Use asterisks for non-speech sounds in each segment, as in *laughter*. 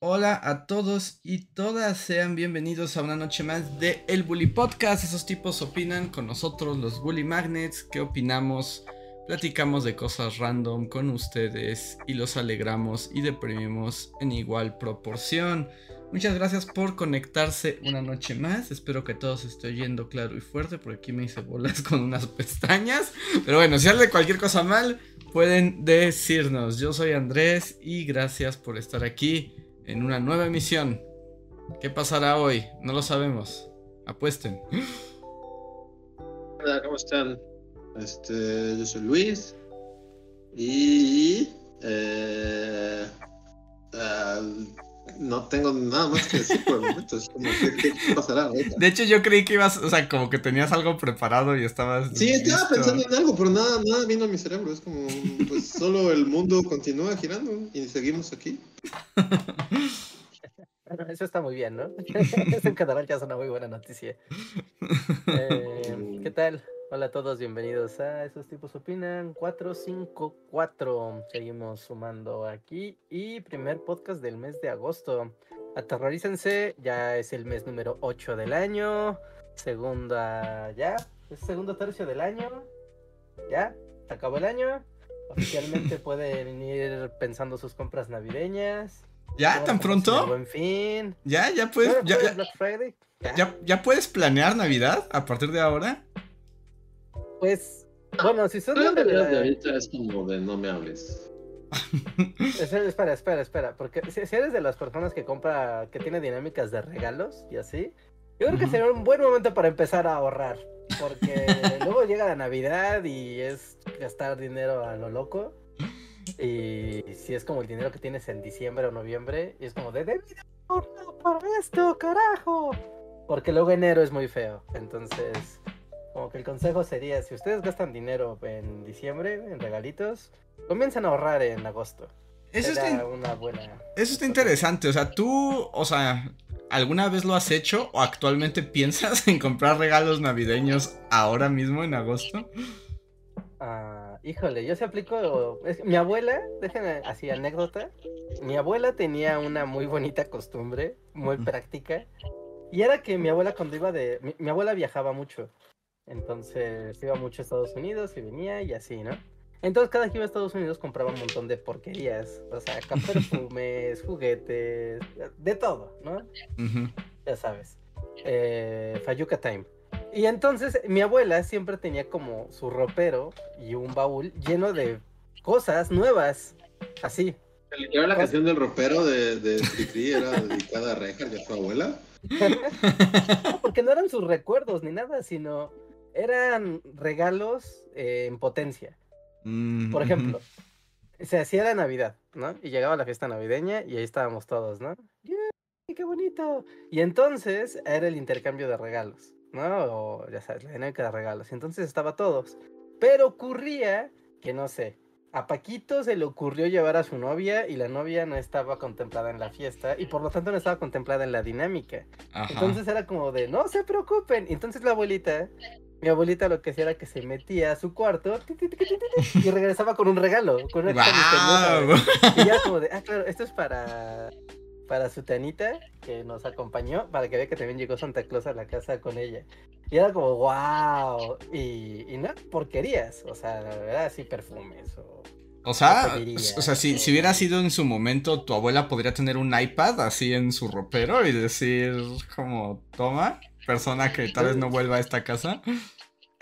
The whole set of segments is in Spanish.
Hola a todos y todas, sean bienvenidos a una noche más de El Bully Podcast. Esos tipos opinan con nosotros, los Bully Magnets. ¿Qué opinamos? Platicamos de cosas random con ustedes y los alegramos y deprimimos en igual proporción. Muchas gracias por conectarse una noche más. Espero que todo se esté oyendo claro y fuerte, porque aquí me hice bolas *laughs* con unas pestañas. Pero bueno, si sale cualquier cosa mal, pueden decirnos. Yo soy Andrés y gracias por estar aquí en una nueva emisión. ¿Qué pasará hoy? No lo sabemos. Apuesten. Hola, ¿cómo están? Este, yo soy Luis y eh, no tengo nada más que decir por el momento. Es como, ¿qué, qué pasará ahorita? De hecho, yo creí que ibas, o sea, como que tenías algo preparado y estabas. Sí, estaba listo. pensando en algo, pero nada, nada vino a mi cerebro. Es como, pues solo el mundo continúa girando y seguimos aquí. Bueno, eso está muy bien, ¿no? *laughs* Eso en general ya es una muy buena noticia. *laughs* Eh, ¿Qué tal? Hola a todos, bienvenidos a Esos Tipos Opinan 454. Seguimos sumando aquí y primer podcast del mes de agosto. Aterrorícense, ya es el mes número 8 del año. Segunda, ya, es segundo tercio del año. Ya, se acabó el año. Oficialmente *laughs* pueden ir pensando sus compras navideñas. ¿Ya? ¿Tan pronto? Buen fin. ¿Ya? ¿Ya puedes, ya, ya- Black Friday. Ya. ya- ya puedes planear Navidad a partir de ahora? Pues, bueno, si son de que la- de ahorita es como de no me hables. *laughs* Espera, espera, espera, porque si, si eres de las personas que compra, que tiene dinámicas de regalos y así, yo creo que Ujú. sería un buen momento para empezar a ahorrar, porque *laughs* luego llega la Navidad y es gastar dinero a lo loco, y si es como el dinero que tienes en diciembre o noviembre, y es como de, debí de ahorrar para esto, carajo, porque luego enero es muy feo, entonces... Como que el consejo sería, si ustedes gastan dinero en diciembre, en regalitos, comiencen a ahorrar en agosto. Eso está, una buena. eso está interesante. O sea, tú, o sea, ¿alguna vez lo has hecho o actualmente *laughs* piensas en comprar regalos navideños ahora mismo en agosto? Ah, híjole, yo se aplico. es que mi abuela, déjenme así anécdota. Mi abuela tenía una muy bonita costumbre, muy práctica. Y era que mi abuela cuando iba de. Mi, mi abuela viajaba mucho. Entonces iba mucho a Estados Unidos y venía y así, ¿no? Entonces cada que iba a Estados Unidos compraba un montón de porquerías. O sea, *laughs* perfumes, juguetes, de todo, ¿no? Ya sabes, eh, Fayuca Time. Y entonces mi abuela siempre tenía como su ropero y un baúl lleno de cosas nuevas, así. Era la canción del ropero de, de era dedicada a Reinhardt y a su abuela. *laughs* No, porque no eran sus recuerdos ni nada, sino eran regalos eh, en potencia. Mm, Por ejemplo, se hacía la Navidad, ¿no? Y llegaba la fiesta navideña y ahí estábamos todos, ¿no? ¡Yay, ¡Qué bonito! Y entonces era el intercambio de regalos, ¿no? O ya sabes, la dinámica de regalos. Y entonces estaba todos. Pero ocurría que, no sé, a Paquito se le ocurrió llevar a su novia y la novia no estaba contemplada en la fiesta y por lo tanto no estaba contemplada en la dinámica. Ajá. Entonces era como de, no se preocupen. Entonces la abuelita, mi abuelita lo que hacía era que se metía a su cuarto y regresaba con un regalo, con una güey. *laughs* Y ya como de, ah, claro, esto es para, para su tanita que nos acompañó, para que vea que también llegó Santa Claus a la casa con ella. Y era como, wow. Y, y no, porquerías. O sea, era así perfumes o... O sea, o sea, si, si hubiera sido en su momento, tu abuela podría tener un iPad así en su ropero y decir como, toma, persona que tal vez no vuelva a esta casa.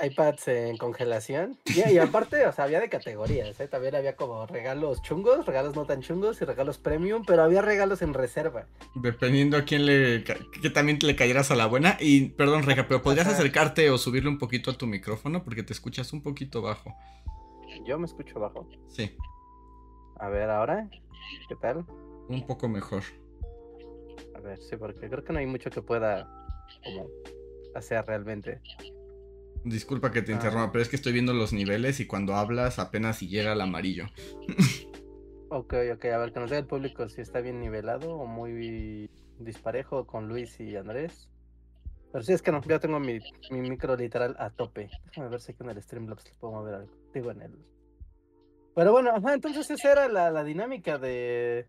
iPads en congelación. Y, y aparte, o sea, había de categorías, ¿eh? También había como regalos chungos, regalos no tan chungos y regalos premium, pero había regalos en reserva. Dependiendo a quién le... que también le cayeras a la buena. Y, perdón, Reja, pero podrías Ajá. acercarte o subirle un poquito a tu micrófono porque te escuchas un poquito bajo. Yo me escucho bajo. Sí, A ver, ahora, ¿qué tal? un poco mejor. ver, sí, porque creo que no hay mucho que pueda como hacer realmente. Disculpa que te Ah. interrumpa, pero es que estoy viendo los niveles y cuando hablas apenas si llega el amarillo. Ok, ok, a ver, que nos diga el público si está bien nivelado o muy disparejo con Luis y Andrés. Pero sí, es que no, yo tengo mi, mi micro literal a tope. Déjame ver si aquí en el Streamlabs le puedo mover algo. Digo, en el... Pero bueno, ajá, entonces esa era la, la dinámica de,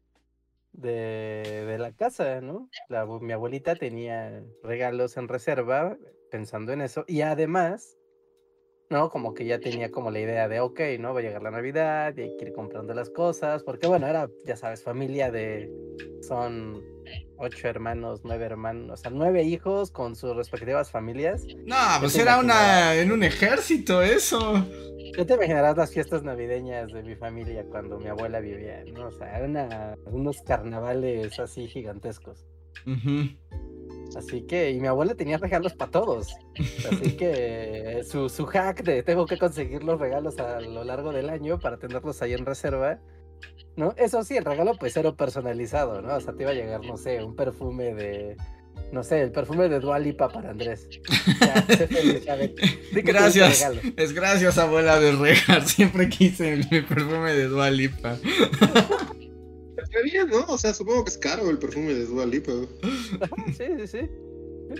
de, de la casa, ¿no? La mi abuelita tenía regalos en reserva pensando en eso. Y además, ¿no? Como que ya tenía como la idea de, ok, ¿no? Va a llegar la Navidad y hay que ir comprando las cosas, porque bueno, era, ya sabes, familia de, son ocho hermanos, nueve hermanos, o sea, nueve hijos con sus respectivas familias. No, pues era una en un ejército eso. Ya te imaginarás las fiestas navideñas de mi familia cuando mi abuela vivía, ¿no? O sea, eran unos carnavales así gigantescos. Ujú. Así que, y mi abuela tenía regalos para todos. Así que su, su hack de tengo que conseguir los regalos a lo largo del año para tenerlos ahí en reserva. ¿No? Eso sí, el regalo pues era personalizado, ¿no? O sea, te iba a llegar, no sé, un perfume de. No sé, el perfume de Dua Lipa para Andrés. Ya, *laughs* sé feliz, ya Gracias. Es gracias, abuela de Regar. *laughs* Siempre quise el, mi perfume de Dua Lipa. *laughs* Está bien, ¿no? O sea, supongo que es caro el perfume de Dua Lipa. *laughs* Sí, sí, sí.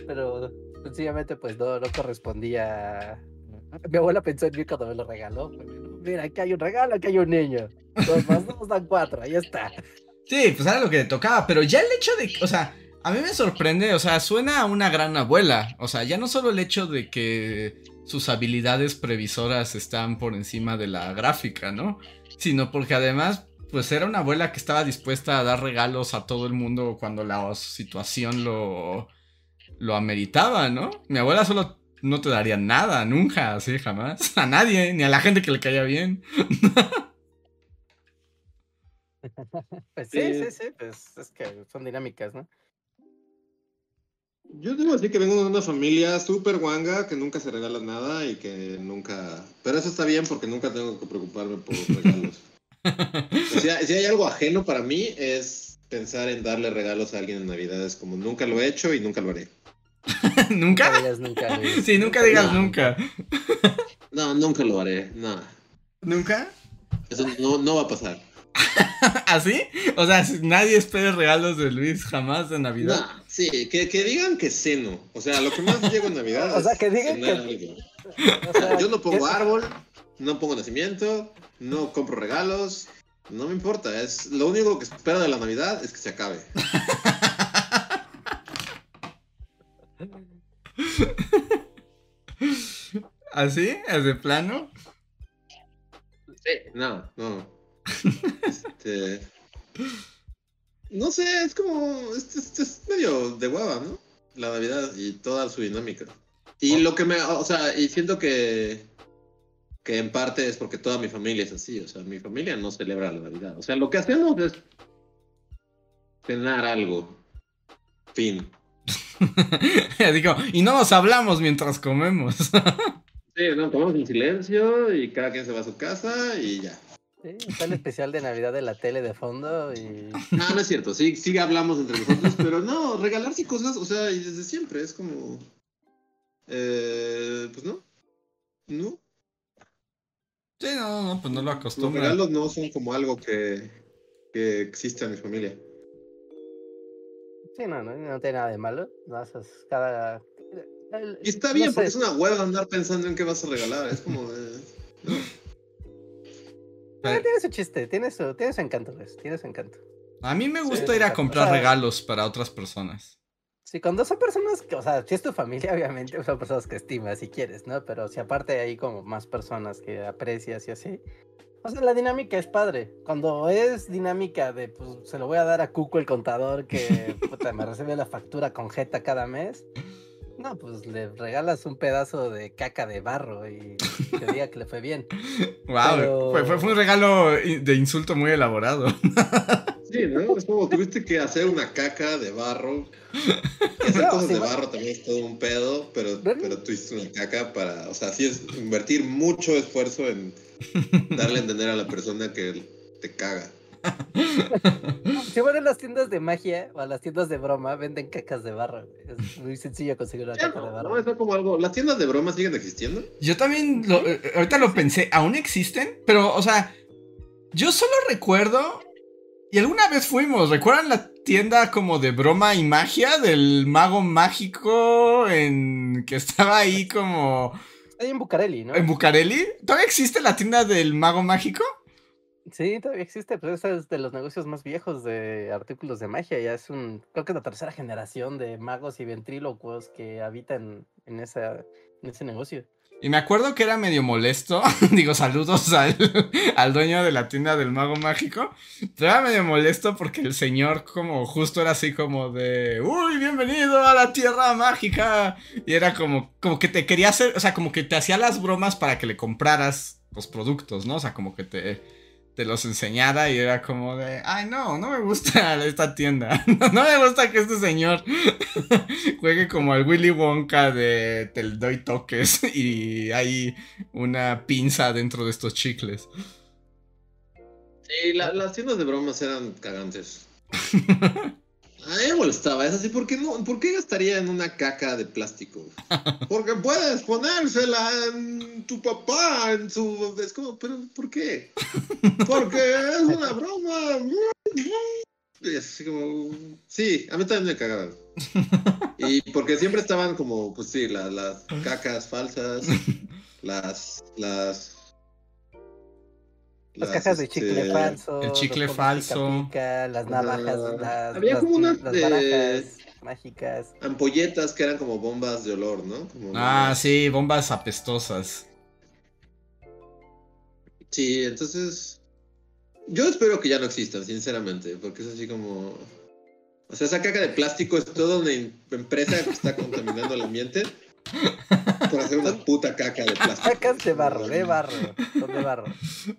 Pero sencillamente pues no, no correspondía. Mi abuela pensó en mí cuando me lo regaló. Mira, aquí hay un regalo, aquí hay un niño. Dos más dos dan cuatro, ahí está. Sí, pues era lo que le tocaba, pero ya el hecho de, o sea, a mí me sorprende, o sea, suena a una gran abuela, o sea, ya no solo el hecho de que sus habilidades previsoras están por encima de la gráfica, ¿no? Sino porque además, pues era una abuela que estaba dispuesta a dar regalos a todo el mundo cuando la situación lo, lo ameritaba, ¿no? Mi abuela solo no te daría nada, nunca, así, jamás, *laughs* a nadie, ni a la gente que le caía bien. *laughs* Pues sí, Sí. sí, sí, pues es que son dinámicas, ¿no? Yo debo decir que vengo de una familia súper guanga, que nunca se regala nada y que nunca... Pero eso está bien porque nunca tengo que preocuparme por regalos. *laughs* *laughs* Si hay algo ajeno para mí es pensar en darle regalos a alguien en Navidades, como nunca lo he hecho y nunca lo haré. *laughs* Nunca ¿Nunca? digas nunca. Luis. Sí, nunca digas No. nunca. No, nunca lo haré, no. ¿Nunca? Eso no, no va a pasar. *laughs* ¿Así? O sea, nadie espere regalos de Luis jamás de Navidad. No, sí, que, que digan que ceno. O sea, lo que más llego en Navidad O sea, es que digan que-. O sea, Yo no pongo ¿qué- árbol, no pongo nacimiento, no compro regalos, no me importa. Es lo único que espero de la Navidad es que se acabe. *laughs* ¿Así? ¿Es de plano? Sí, no, no. Este, no sé, es como es, es- es medio de hueva, ¿no? La Navidad y toda su dinámica. Y lo que me, o sea, y siento que que en parte es porque toda mi familia es así, o sea, mi familia no celebra la Navidad. O sea, lo que hacemos es cenar algo. Fin. *laughs* Digo, y no nos hablamos mientras comemos. *laughs* Sí, no, comemos en silencio y cada quien se va a su casa y ya. Sí, está el especial de Navidad de la tele de fondo y No, no es cierto, sí, sí hablamos entre nosotros, *laughs* pero no, regalarse cosas, o sea, y desde siempre es como. Eh, pues no. No. Sí, no, no, pues no lo Los acostumbran. regalos no son como algo que, que existe en mi familia. Sí, no, no, no tiene nada de malo. No, eso es cada. el- Y está no bien, sé, porque es una hueva andar pensando en qué vas a regalar. Es como no. eh, *laughs* tiene su chiste, tiene su, tiene su encanto, pues, tiene su encanto. A mí me gusta Sí, ir a o sea, comprar regalos para otras personas. Sí, cuando son personas que, o sea, si es tu familia, *laughs* obviamente son personas que estimas si quieres, ¿no? Pero si aparte hay como más personas que aprecias y así. O sea, la dinámica es padre. Cuando es dinámica de, pues, se lo voy a dar a Cuco el contador que *laughs* puta, me recibe la factura con jeta cada mes. No, pues le regalas un pedazo de caca de barro y que diga que le fue bien. *laughs* Wow, Pero- fue, fue- fue un regalo de insulto muy elaborado. Sí, ¿no? Es como tuviste que hacer una caca de barro. Hacer No, cosas sí, de va- barro también es todo un pedo, pero, Pero- tú hiciste una caca para. O sea, sí es invertir mucho esfuerzo en darle a entender a la persona que te caga. Si van a las tiendas de magia o a las tiendas de broma, venden cacas de barro. güey. Es muy sencillo conseguir una Ya caca de no, barro. no, es como algo. ¿Las tiendas de bromas siguen existiendo? Yo también, lo- eh, ahorita lo pensé, aún existen, pero, o sea, yo solo recuerdo, y alguna vez fuimos, ¿recuerdan la tienda como de broma y magia del mago mágico en que estaba ahí como Ahí en Bucareli, ¿no? en Bucareli? ¿Todavía existe la tienda del mago mágico? Sí, todavía existe, pero ese es de los negocios más viejos de artículos de magia. Ya es un, creo que es la tercera generación de magos y ventrílocuos que habitan en, esa, en ese negocio. Y me acuerdo que era medio molesto. *laughs* Digo, saludos al, al dueño de la tienda del mago mágico. Pero era medio molesto porque el señor como justo era así como de... Uy, bienvenido a la tierra mágica. Y era como, como que te quería hacer, o sea, como que te hacía las bromas para que le compraras los productos, ¿no? O sea, como que te, te los enseñara y era como de... Ay, no, no me gusta *laughs* esta tienda. *laughs* No me gusta que este señor *laughs* juegue como el Willy Wonka de te doy toques y hay una pinza dentro de estos chicles. Sí, la- las tiendas de bromas eran cagantes. A mí me molestaba, es así, ¿por qué, no, ¿por qué gastaría en una caca de plástico? *laughs* Porque puedes ponérsela en tu papá, en su... Es como, pero ¿por qué? Porque es una broma. Y así como... Sí, a mí también me cagaban. Y porque siempre estaban como, pues sí, la- las cacas falsas, *laughs* las... las Las cajas de chicle este, falso. el chicle falso. las navajas, Ajá. las, Había las- como una las de- barajas mágicas. ampolletas que eran como bombas de olor, ¿no? Como Ah, bombas. sí, bombas apestosas. Sí, entonces. Yo espero que ya no existan, sinceramente, porque es así como. O sea, esa caca de plástico es toda una em- empresa que está contaminando el ambiente *laughs* por hacer una puta caca de plástico. Cacas de barro, de barro, son de barro.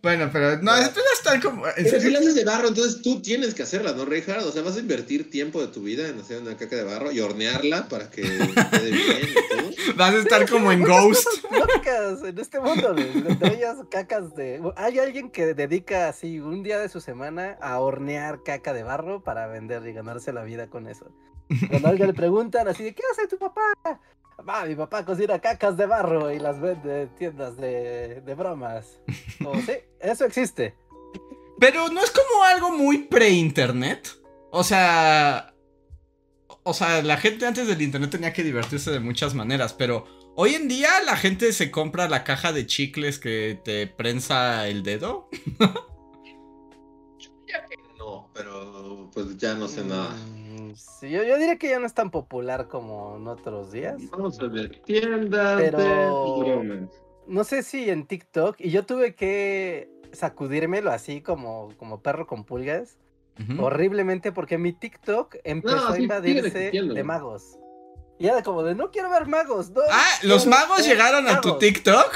Bueno, pero no, esto ya está como. Pero si serio. la haces de barro, entonces tú tienes que hacerla, ¿no, Reinhardt? O sea, vas a invertir tiempo de tu vida en hacer una caca de barro y hornearla para que quede bien y todo. Vas a estar como en Ghost. lógicas en este mundo, entre ellas cacas de... Hay alguien que dedica así un día de su semana a hornear caca de barro para vender y ganarse la vida con eso. Cuando a alguien le preguntan así de, ¿qué hace tu papá? Va, mi papá cocina cacas de barro y las vende en tiendas de, de bromas. O sí, eso existe. Pero no es como algo muy pre-internet. O sea. O sea, la gente antes del internet tenía que divertirse de muchas maneras. Pero hoy en día la gente se compra la caja de chicles que te prensa el dedo. No, pero pues ya no sé nada. Mm, sí, yo, yo diría que ya no es tan popular como en otros días. Vamos a ver. Tiendas Pero- de. No sé si en TikTok, y yo tuve que sacudírmelo así como, como perro con pulgas, horriblemente, porque mi TikTok empezó No, a sí, invadirse de magos. Y era como de, no quiero ver magos, no. Ah, ¿los magos llegaron a tu magos". TikTok?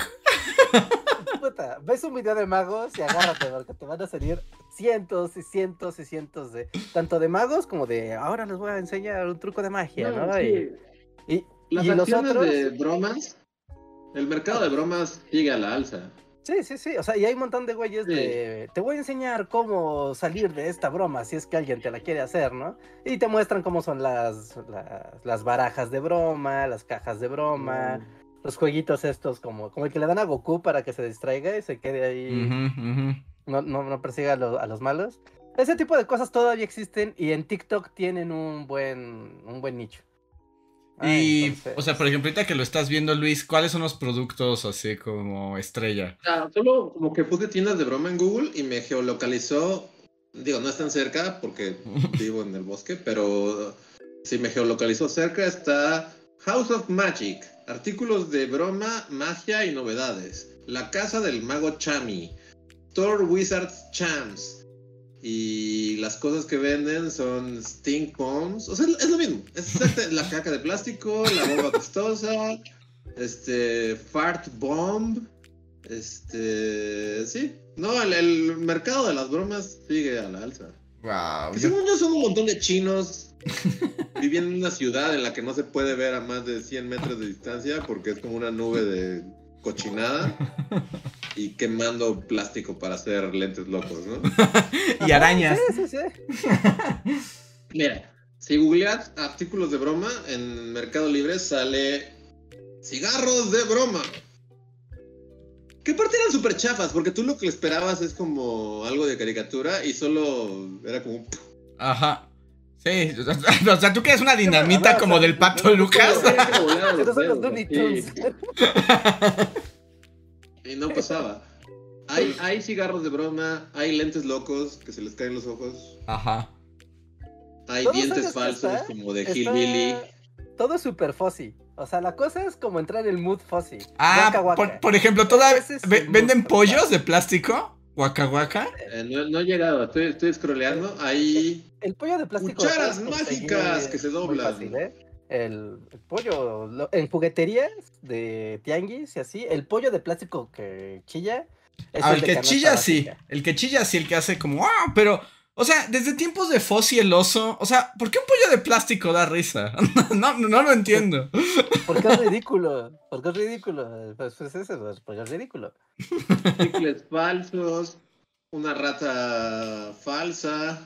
Puta, ves un video de magos y agárrate, porque te van a salir cientos y cientos y cientos de, tanto de magos como de, ahora les voy a enseñar un truco de magia, ¿no? No, Y, sí. y- Las y los acciones otros... de bromas, el mercado de bromas sigue a la alza. Sí, sí, sí. O sea, y hay un montón de güeyes Sí. de. Te voy a enseñar cómo salir de esta broma si es que alguien te la quiere hacer, ¿no? Y te muestran cómo son las, las, las barajas de broma, las cajas de broma, los jueguitos estos, como, como el que le dan a Goku para que se distraiga y se quede ahí, Ujú, ujú. No, no, no persiga a, lo- a los malos. Ese tipo de cosas todavía existen y en TikTok tienen un buen, un buen nicho. Ah, Y, entonces- o sea, por ejemplo, ahorita que lo estás viendo, Luis, ¿cuáles son los productos así como estrella? Ah, solo como que puse tiendas de broma en Google y me geolocalizó. Digo, no es tan cerca porque *laughs* vivo en el bosque, pero si me geolocalizó cerca está House of Magic, artículos de broma, magia y novedades. La casa del mago Chami, Thor Wizards Champs. Y las cosas que venden son stink bombs. O sea, es lo mismo. Es exacta- la caca de plástico, la bomba pestosa, este, fart bomb. Este, sí. No, el, el mercado de las bromas sigue a la alza. Wow. Que según yo son un montón de chinos *laughs* viviendo en una ciudad en la que no se puede ver a más de 100 metros de distancia porque es como una nube de cochinada *laughs* y quemando plástico para hacer lentes locos, ¿no? *laughs* y arañas. Sí, sí, sí. *laughs* Mira, si googleas artículos de broma, en Mercado Libre sale cigarros de broma. Que aparte eran súper chafas, porque tú lo que esperabas es como algo de caricatura y solo era como... Ajá. Sí, o sea, *laughs* tú quieres una dinamita como o sea, del pato Lucas. *laughs* *laughs* Y no pasaba. Hay, hay cigarros de broma, hay lentes locos que se les caen los ojos, Ajá. hay dientes falsos está- como de está- Hillbilly. Todo es super fuzzy. O sea, la cosa es como entrar en el mood fuzzy. Ah, Waka waka. Por, por ejemplo, toda, es ¿venden pollos de plástico? Waka waka. Eh, no, no he llegado, estoy, estoy scrolleando. Hay El pollo de plástico. Cucharas mágicas que se muy doblan. fácil, ¿eh? El, el pollo lo- en jugueterías de tianguis y así, el pollo de plástico que chilla. es Ah, el que chilla sí. El que chilla sí, el que hace como, ¡ah! Pero, o sea, desde tiempos de Fossi el oso. O sea, ¿por qué un pollo de plástico da risa? *laughs* no, no, no lo entiendo. *laughs* Porque es ridículo. Porque es ridículo. Pues, pues eso, pues, porque es ridículo. chicles falsos, una rata falsa.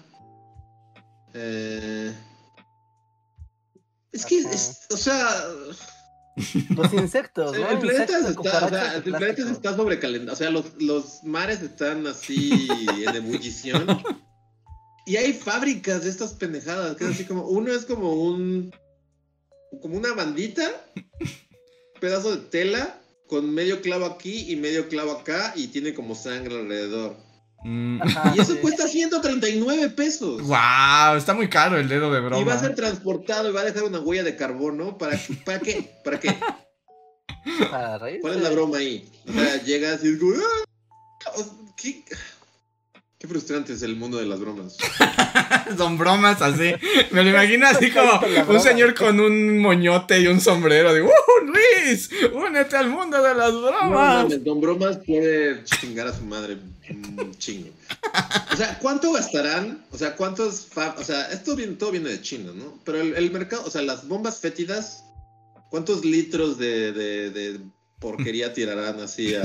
eh, Es que, es- o sea, Los insectos, el, ¿no? el planeta, está, o sea, el planeta está sobrecalentando. O sea, los, los mares están así en ebullición. Y hay fábricas de estas pendejadas, que es así como, uno es como un, como una bandita, pedazo de tela, con medio clavo aquí y medio clavo acá, y tiene como sangre alrededor. Mm. Ajá, Y eso sí. cuesta 139 pesos. Wow, está muy caro el dedo de broma. Y va a ser transportado y va a dejar una huella de carbono. ¿Para, qué? ¿Para qué? ¿Para qué? Para reírse. ¿Cuál es la broma ahí? O sea, llegas y es como, "Ah". ¿Qué? Qué frustrante es el mundo de las bromas. *laughs* Son bromas así. Me lo imagino así como un señor con un moñote y un sombrero. Digo, ¡Uh, Luis! ¡Únete al mundo de las No bromas! mames, Don Bromas puede chingar a su madre un chingo. O sea, ¿cuánto gastarán? O sea, ¿cuántos O sea, esto viene, todo viene de China, ¿no? Pero el, el mercado, o sea, las bombas fétidas, ¿cuántos litros de, de- de porquería tirarán así a,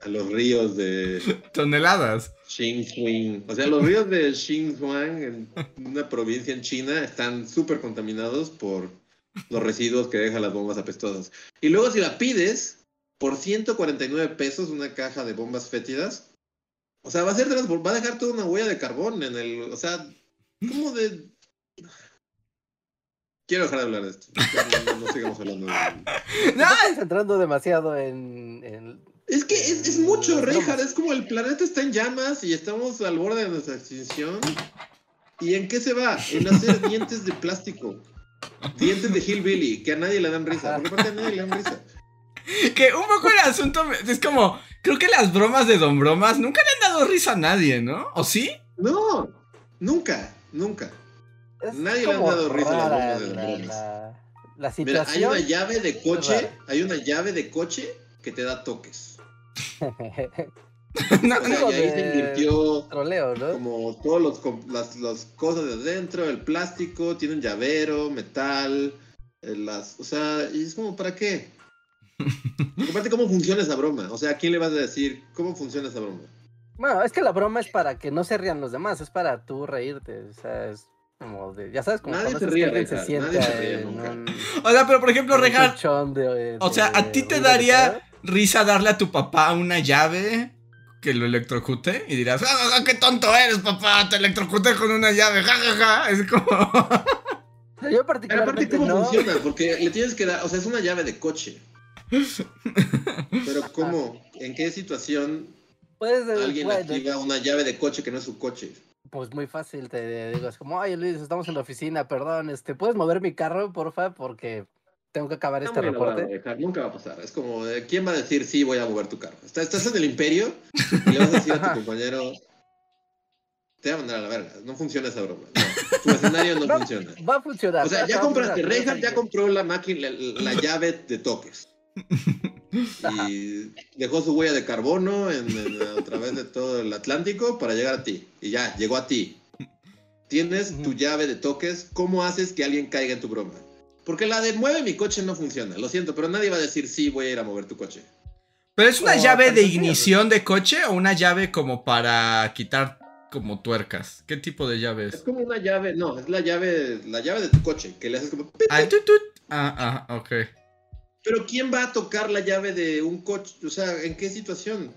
a los ríos de Toneladas. Xinjiang? O sea, los ríos de Xinjiang, en una provincia en China, están súper contaminados por los residuos que dejan las bombas apestosas. Y luego si la pides por 149 pesos una caja de bombas fétidas, o sea, va a ser va a dejar toda una huella de carbón en el, o sea, ¿cómo de Quiero dejar de hablar de esto. No, no- no sigamos hablando de... *laughs* ¡No! Estás centrando demasiado en, en- Es que es, es mucho. Reinhardt. Es como el planeta está en llamas y estamos al borde de nuestra extinción. ¿Y en qué se va? En hacer *laughs* dientes de plástico. Dientes de Hillbilly, que a nadie le dan risa. Porque aparte a nadie le dan risa. Que un poco el asunto es como. Creo que las bromas de Don Bromas nunca le han dado risa a nadie, ¿no? ¿O sí? No, nunca, nunca. es Nadie le han dado risa a las bromas de la, bromas. la- la Mira, hay una llave de coche, hay una llave de coche que te da toques. *laughs* No, O sea, Algo y ahí se de- invirtió Troleo, ¿no? como todos los las, las cosas de adentro, el plástico, tiene un llavero, metal, eh, las, o sea, y es como, ¿para qué? *laughs* Aparte, ¿cómo funciona esa broma? O sea, ¿a quién le vas a decir cómo funciona esa broma? Bueno, es que la broma es para que no se rían los demás, es para tú reírte. O sea, es como de. Ya sabes, como Nadie se ríe, que alguien se Reinhardt, sienta nadie se ríe en nunca. un, O sea, pero por ejemplo, Rejar, colchón de- o sea, ¿a de ti te daría. Risa darle a tu papá una llave que lo electrocute? Y dirás, ¡Ah, ah, qué tonto eres, papá! Te electrocuté con una llave, ja, ja, ja. Es como. *laughs* Yo Pero aparte, particularmente ¿cómo no. funciona? Porque le tienes que dar, o sea, es una llave de coche. Pero ¿cómo? ¿En qué situación Puedes, alguien bueno, activa una llave de coche que no es su coche? Pues muy fácil, te digo, es como, ay Luis, estamos en la oficina, perdón, este, ¿puedes mover mi carro, porfa? Porque tengo que acabar este a reporte. dejar, nunca va a pasar. Es como, ¿quién va a decir sí voy a mover tu carro? Estás, estás en el imperio y le vas a decir a tu *laughs* compañero, te voy a mandar a la verga. No funciona esa broma. No, tu escenario no *laughs* Va- funciona. Va a funcionar. O sea, va- ya va compraste, Reinhardt ya compró la máquina, la, la *laughs* llave de toques. Y dejó su huella de carbono en- en- a través de todo el Atlántico para llegar a ti. Y ya, llegó a ti. Tienes tu llave de toques. ¿Cómo haces que alguien caiga en tu broma? Porque la de mueve mi coche no funciona, lo siento, pero nadie va a decir sí, voy a ir a mover tu coche. ¿Pero es una llave de ignición de coche o una llave como para quitar como tuercas? ¿Qué tipo de llave Es es? como una llave, no, es la llave, la llave de tu coche, que le haces como... Ah, tut, tut. ah, ah, ok. Pero ¿quién va a tocar la llave de un coche? O sea, ¿en qué situación?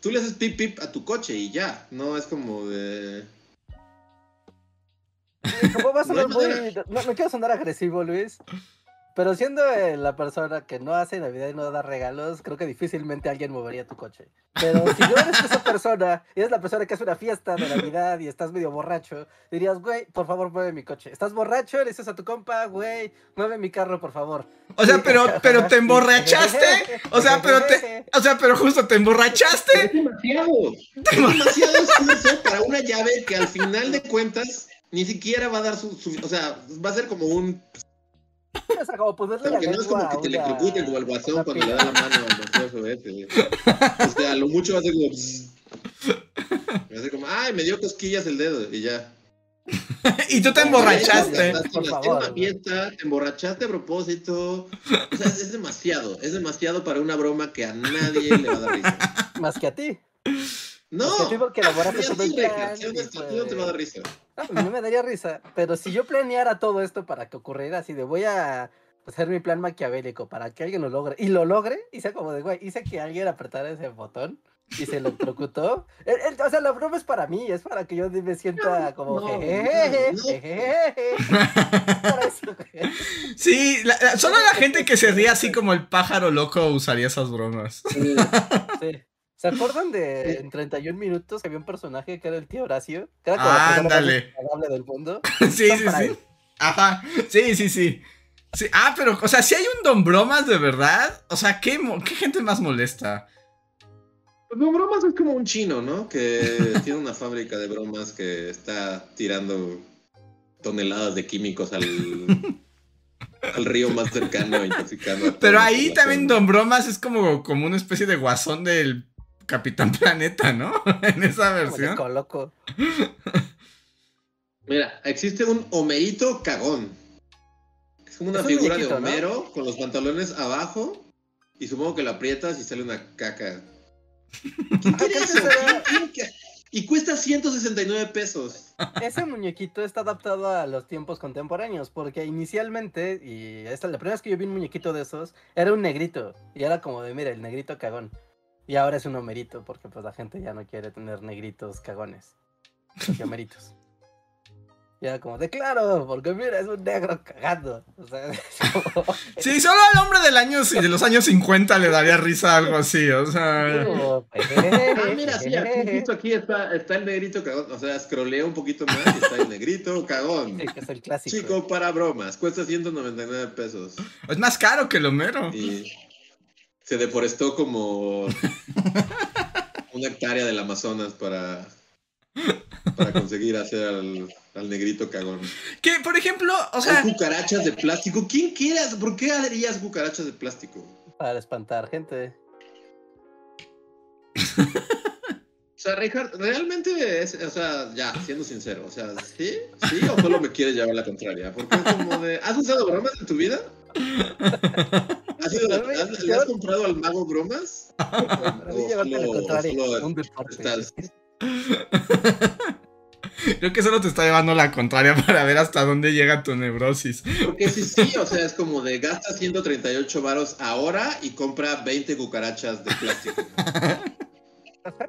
Tú le haces pip pip a tu coche y ya, no es como de... Como va a muy. No, no quiero sonar agresivo, Luis. Pero siendo eh, la persona que no hace Navidad y no da regalos, creo que difícilmente alguien movería tu coche. Pero si no eres esa persona y eres la persona que hace una fiesta de Navidad y estás medio borracho, dirías, güey, por favor, mueve mi coche. ¿Estás borracho? Le dices a tu compa, güey, mueve mi carro, por favor. O sea, pero, pero te emborrachaste. O sea, pero te. O sea, pero justo te emborrachaste. Es demasiado. Es demasiado para una llave que al final de cuentas ni siquiera va a dar su... su- o sea, va a ser como un... O sea, como ponerle la Que no es como que te una- electrocuten o al guasón cuando le da la mano al mafioso ese. *laughs* O sea, lo mucho va a ser como... Va a ser como, ay, me dio cosquillas el dedo y ya. *laughs* Y tú te emborrachaste. Por favor, una fiesta, te emborrachaste a propósito. O sea, es, es demasiado. Es demasiado para una broma que a nadie le va a dar risa. Más que a ti. No. Es que tú porque elaboraste Sí, pues. no te va a dar risa. *laughs* A mí me daría risa, pero si yo planeara todo esto para que ocurriera así de voy a hacer mi plan maquiavélico para que alguien lo logre y lo logre y sea como de güey, hice que alguien apretara ese botón y se electrocutó. *laughs* El- el- o sea, la broma es para mí, es para que yo me sienta como no, jejeje, no. *laughs* eso. Sí, la- la- solo la gente que se ríe así como el pájaro loco usaría esas bromas. Eh, Sí. ¿Se acuerdan de en 31 minutos que había un personaje que era el tío Horacio? Que era como Ah, ándale. del mundo. *laughs* Sí, sí, sí. él. Ajá. Sí, sí, sí. Sí, Ah, pero, o sea, si hay un Don Bromas de verdad, o sea, ¿qué, qué gente más molesta? Pues no, bromas es como un chino, ¿no? Que *laughs* tiene una fábrica de bromas que está tirando toneladas de químicos al, *laughs* al río más cercano, intoxicando. Pero ahí también Don Bromas es como, como una especie de guasón del Capitán *laughs* Planeta, ¿no? *laughs* en esa versión. coloco. Mira, existe un Homerito cagón. Es como una Es un figura de. Homero con los pantalones abajo y supongo que lo aprietas y sale una caca. ¿Quién Ah, quiere ¿qué eso? será? ¿Quién- quién- Y cuesta 169 pesos. Ese muñequito está adaptado a los tiempos contemporáneos, porque inicialmente, y esta la primera vez que yo vi un muñequito de esos, era un negrito, y era como de, mira, el negrito cagón. Y ahora es un homerito, porque pues la gente ya no quiere tener negritos cagones, que homeritos. *laughs* Y era como de, claro, porque mira, es un negro cagando. O sea, *laughs* es como- *laughs* Sí, solo al hombre del año, de los años 50 le daría risa algo así, o sea... Ah, mira, sí, aquí, justo aquí está, está el negrito cagón. O sea, scrollea un poquito más y está el negrito cagón. Sí, que es el clásico. Chico para bromas, cuesta 199 pesos. Es más caro que el Homero. Y se deforestó como una hectárea del Amazonas para, para conseguir hacer al, al negrito cagón. Que, por ejemplo, o sea... Hay cucarachas de plástico. ¿Quién quieras? ¿Por qué harías cucarachas de plástico? Para espantar gente. O sea, Richard, realmente es, o sea, ya, siendo sincero, o sea, ¿sí? ¿Sí o solo me quieres llevar la contraria? Porque es como de, ¿has usado bromas en tu vida? ¿Has ¿Le has comprado al mago bromas? *laughs* Creo que solo te está llevando la contraria para ver hasta dónde llega tu neurosis. Porque sí, sí, o sea, es *laughs* como de gasta 138 varos ahora y compra 20 cucarachas de plástico. *laughs*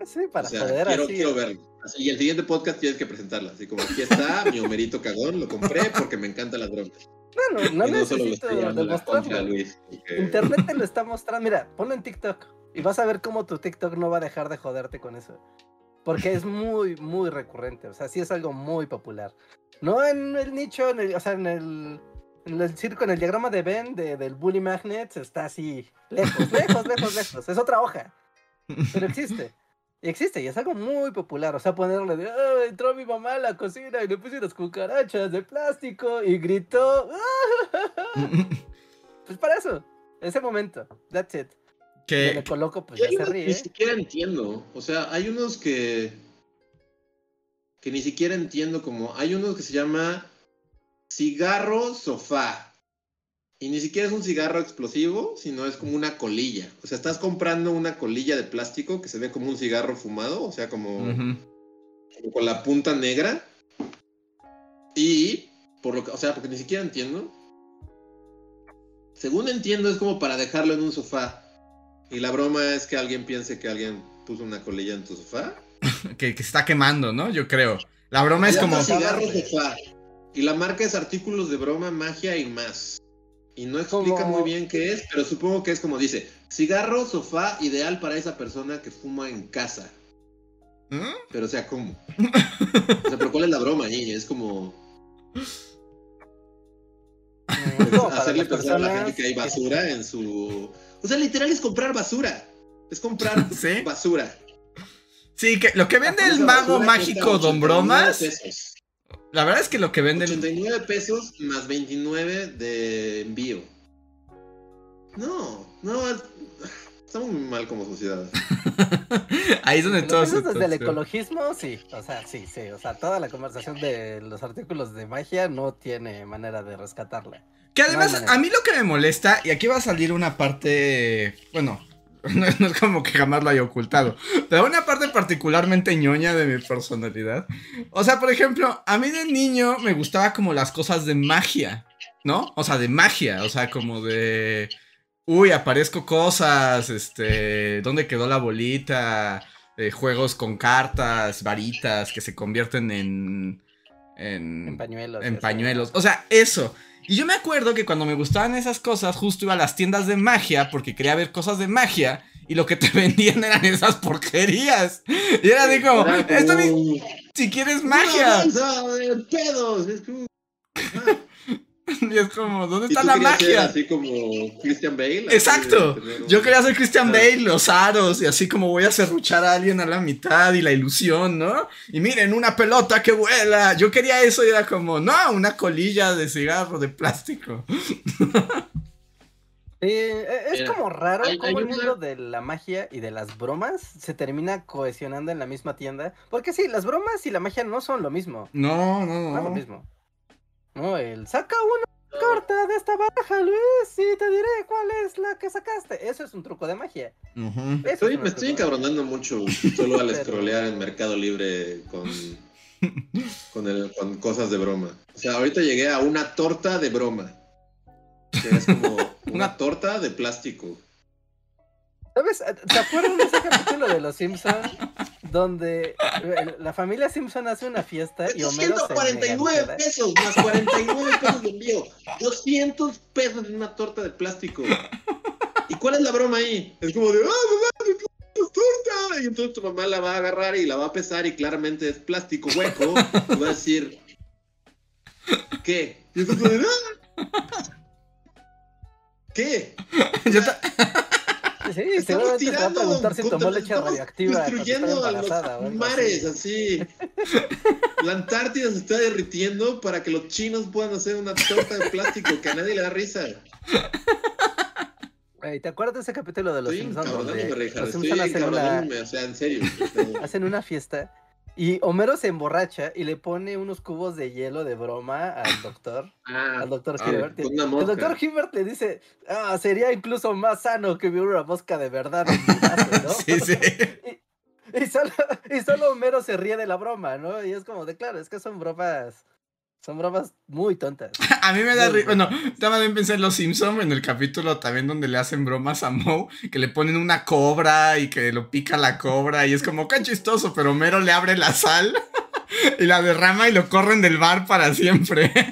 Sí, para o sea, joder quiero, así. quiero verlo. Así, y el siguiente podcast tienes que presentarla. Así como aquí está mi Homerito cagón, lo compré porque me encantan las bromas. *laughs* No, no, necesito demostrarlo. Luis. porque- Internet te *laughs* lo está mostrando. Mira, ponlo en TikTok y vas a ver cómo tu TikTok no va a dejar de joderte con eso. Porque es muy, muy recurrente. O sea, sí es algo muy popular. No en el nicho, en el- o sea, en el, en el circo, en el diagrama de Ben de- del Bully Magnets está así, lejos, lejos, lejos, lejos. Es otra hoja. Pero existe. Existe, y es algo muy popular. O sea, ponerle de, "Ah, entró mi mamá a la cocina y le puse unas cucarachas de plástico y gritó. *laughs* Pues para eso, ese momento, that's it. Que le coloco, pues ya se ríe. Ni siquiera entiendo. O sea, hay unos que. que ni siquiera entiendo como. Hay unos que se llama cigarro sofá. Y ni siquiera es un cigarro explosivo, sino es como una colilla. O sea, estás comprando una colilla de plástico que se ve como un cigarro fumado, o sea, como, con la punta negra. Y, por lo que, o sea, porque ni siquiera entiendo. Según entiendo, es como para dejarlo en un sofá. Y la broma es que alguien piense que alguien puso una colilla en tu sofá. *laughs* Que, que está quemando, ¿no? Yo creo. La broma es como. cigarro sofá. Y la marca es artículos de broma, magia y más. Y no explica Como- muy bien qué es, pero supongo que es como dice, cigarro sofá ideal para esa persona que fuma en casa. ¿Mm? Pero o sea, ¿cómo? *laughs* O sea, pero ¿cuál es la broma ahí? Es como Es como para hacerle pensar a la gente que hay basura en su... O sea, literal es comprar basura. Es comprar *laughs* Sí. basura. Sí, que lo que vende el mago mágico Don 89 Bromas. La verdad es que lo que vende el. 89 pesos más 29 de envío. No, no, es- estamos muy mal como sociedad. *laughs* Ahí es donde todo se desde el ecologismo, sí. O sea, sí, sí. O sea, toda la conversación de los artículos de magia no tiene manera de rescatarla. Que además, No a mí lo que me molesta, y aquí va a salir una parte, bueno, no, no es como que jamás lo haya ocultado, pero una parte particularmente ñoña de mi personalidad. O sea, por ejemplo, a mí de niño me gustaba como las cosas de magia, ¿no? O sea, de magia, o sea, como de... Uy, aparezco cosas, este, ¿dónde quedó la bolita? Eh, juegos con cartas, varitas que se convierten en... En, En pañuelos. en pañuelos. O sea, eso. Y yo me acuerdo que cuando me gustaban esas cosas, justo iba a las tiendas de magia porque quería ver cosas de magia. Y lo que te *laughs* vendían eran esas porquerías. Y era de como, esto ni siquiera es ¡Una magia. bolsa de pedos! Es como-. *laughs* Y es como, ¿dónde ¿Y está la ser magia? así como Christian Bale? Exacto. un- Yo quería ser Christian. Bale, los aros, y así como voy a serruchar a alguien a la mitad y la ilusión, ¿no? Y miren, una pelota que vuela. Yo quería eso y era como, no, una colilla de cigarro de plástico. *laughs* E- es Mira, como raro hay- cómo hay el una- mundo de la magia y de las bromas se termina cohesionando en la misma tienda. Porque sí, las bromas y la magia no son lo mismo. No, no, No es lo no. mismo. No, el saca una carta de esta baraja, Luis, y te diré cuál es la que sacaste. Eso es un truco de magia. Estoy- es me estoy encabronando mucho solo al *laughs* scrollear en Mercado Libre con, *laughs* con, el- con cosas de broma. O sea, ahorita llegué a una torta de broma. Que es como *laughs* una torta de plástico. ¿Sabes? ¿Te acuerdas de ese capítulo de Los Simpson donde eh, la familia Simpson hace una fiesta y Homero se 149 mega pesos más 49 pesos de envío. 200 pesos en una torta de plástico. ¿Y cuál es la broma ahí? Es como de, ¡ah, mamá, traes torta! Y entonces tu mamá la va a agarrar y la va a pesar y claramente es plástico hueco. Y va a decir, ¿qué? Y es como de, ¡ah! ¿Qué? *laughs* Yo Sí, Estamos seguramente se va a tirando, preguntar si tomó contra- leche estamos radioactiva. cuando destruyendo a los mares, así. La Antártida se está derritiendo para que los chinos puedan hacer una torta de plástico que a nadie le da risa. ¿Te acuerdas de ese capítulo de Los Estoy Simpsons donde Richard. los Estoy Simpsons o sea, en serio. *laughs* hacen una fiesta y Homero se emborracha y le pone unos cubos de hielo de broma al doctor? *laughs* Ah, Al doctor ah, Hibbert. El doctor Hibbert le dice, ah, sería incluso más sano que hubiera una mosca de verdad en mi ¿no? *laughs* Sí, sí. *laughs* Y solo, y solo Homero se ríe de la broma, ¿no? Y es como de, claro, es que son bromas, son bromas muy tontas. *laughs* A mí me da risa. Bueno, también pensé en Los Simpson en el capítulo también donde le hacen bromas a Moe, que le ponen una cobra y que lo pica la cobra y es como qué chistoso, pero Homero le abre la sal *laughs* y la derrama y lo corren del bar para siempre. *laughs*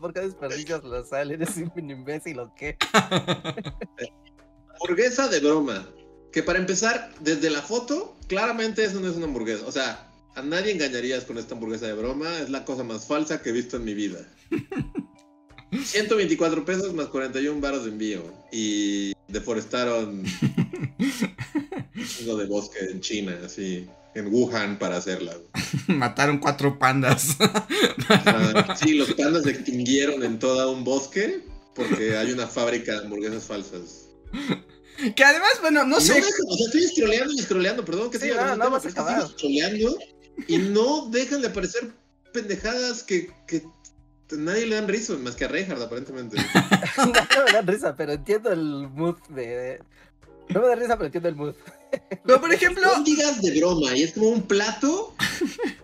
¿por qué desperdicias la sal? ¿Eres un imbécil o qué? Hamburguesa de broma. Que para empezar, desde la foto, claramente eso no es una hamburguesa. O sea, a nadie engañarías con esta hamburguesa de broma. Es la cosa más falsa que he visto en mi vida. *laughs* 124 pesos más 41 baros de envío. Y deforestaron *laughs* un de bosque en China, así, en Wuhan para hacerla. *laughs* Mataron cuatro pandas. Ah, sí, los pandas se extinguieron en todo un bosque porque hay una fábrica de hamburguesas falsas. Que además, bueno, no sé. dejan, o sea, estoy scrolleando y scrolleando, perdón que Sí, siga no, no vas a acabar. scrolleando y no dejan de aparecer pendejadas que, que nadie le dan risa más que a Reinhardt, aparentemente. *laughs* no me da risa, pero entiendo el mood de. No me da risa, pero entiendo el mood. *laughs* Pero por ejemplo, Albóndigas de broma, y es como un plato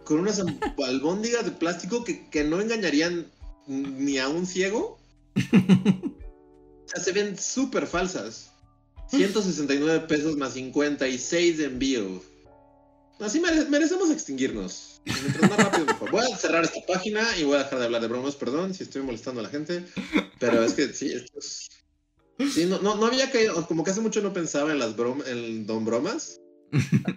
con unas albóndigas de plástico que, que no engañarían ni a un ciego. *laughs* O sea, se ven súper falsas. 169 pesos más 56 de envío. Así mere- merecemos extinguirnos. Mientras más rápido mejor. Voy a cerrar esta página y voy a dejar de hablar de bromas, perdón si estoy molestando a la gente. Pero es que sí, esto es... Sí, no, no, no había caído, como que hace mucho no pensaba en las bromas, en Don Bromas.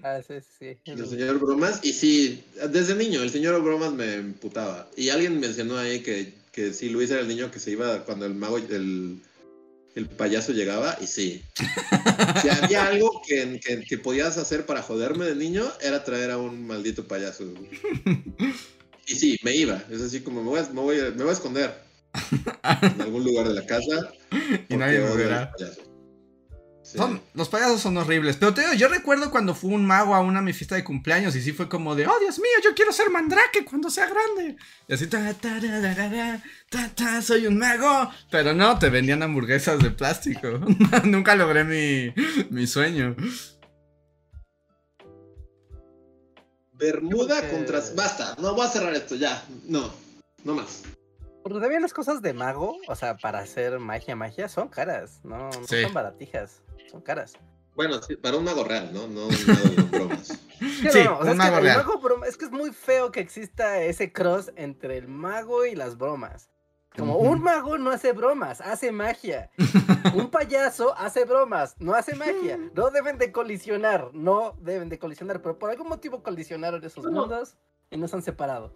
Ah, sí, sí, sí. El señor Bromas, y sí, desde niño, el señor Bromas me emputaba. Y alguien mencionó ahí que, que sí, Luis era el niño que se iba cuando el mago, el, el payaso llegaba, y sí. *laughs* Si había algo que, que, que podías hacer para joderme de niño, era traer a un maldito payaso. *laughs* Y sí, me iba. Es así como me voy a, me voy a, me voy a esconder *laughs* en algún lugar de la casa. Y nadie me verá. payaso. Sí. son, los payasos son horribles. Pero te digo, yo recuerdo cuando fue un mago a una mi fiesta de cumpleaños y sí fue como de, oh Dios mío, yo quiero ser mandrake cuando sea grande. Y así, ta, ta, ta, ta, soy un mago. Pero no, te vendían hamburguesas de plástico. *laughs* Nunca logré mi, mi sueño. Bermuda contra. Basta, no voy a cerrar esto, ya. No, no más. Porque también las cosas de mago, o sea, para hacer magia, magia, son caras, no, no Sí. son baratijas, son caras. Bueno, sí, para un mago real, ¿no? No un mago de bromas. *laughs* Sí, Sí, no, o sea, un es mago que el real. mago broma- es que es muy feo que exista ese cross entre el mago y las bromas. Como un mago no hace bromas, hace magia. *laughs* un payaso hace bromas, no hace magia. No deben de colisionar, no deben de colisionar, pero por algún motivo colisionaron esos No. mundos y no se han separado.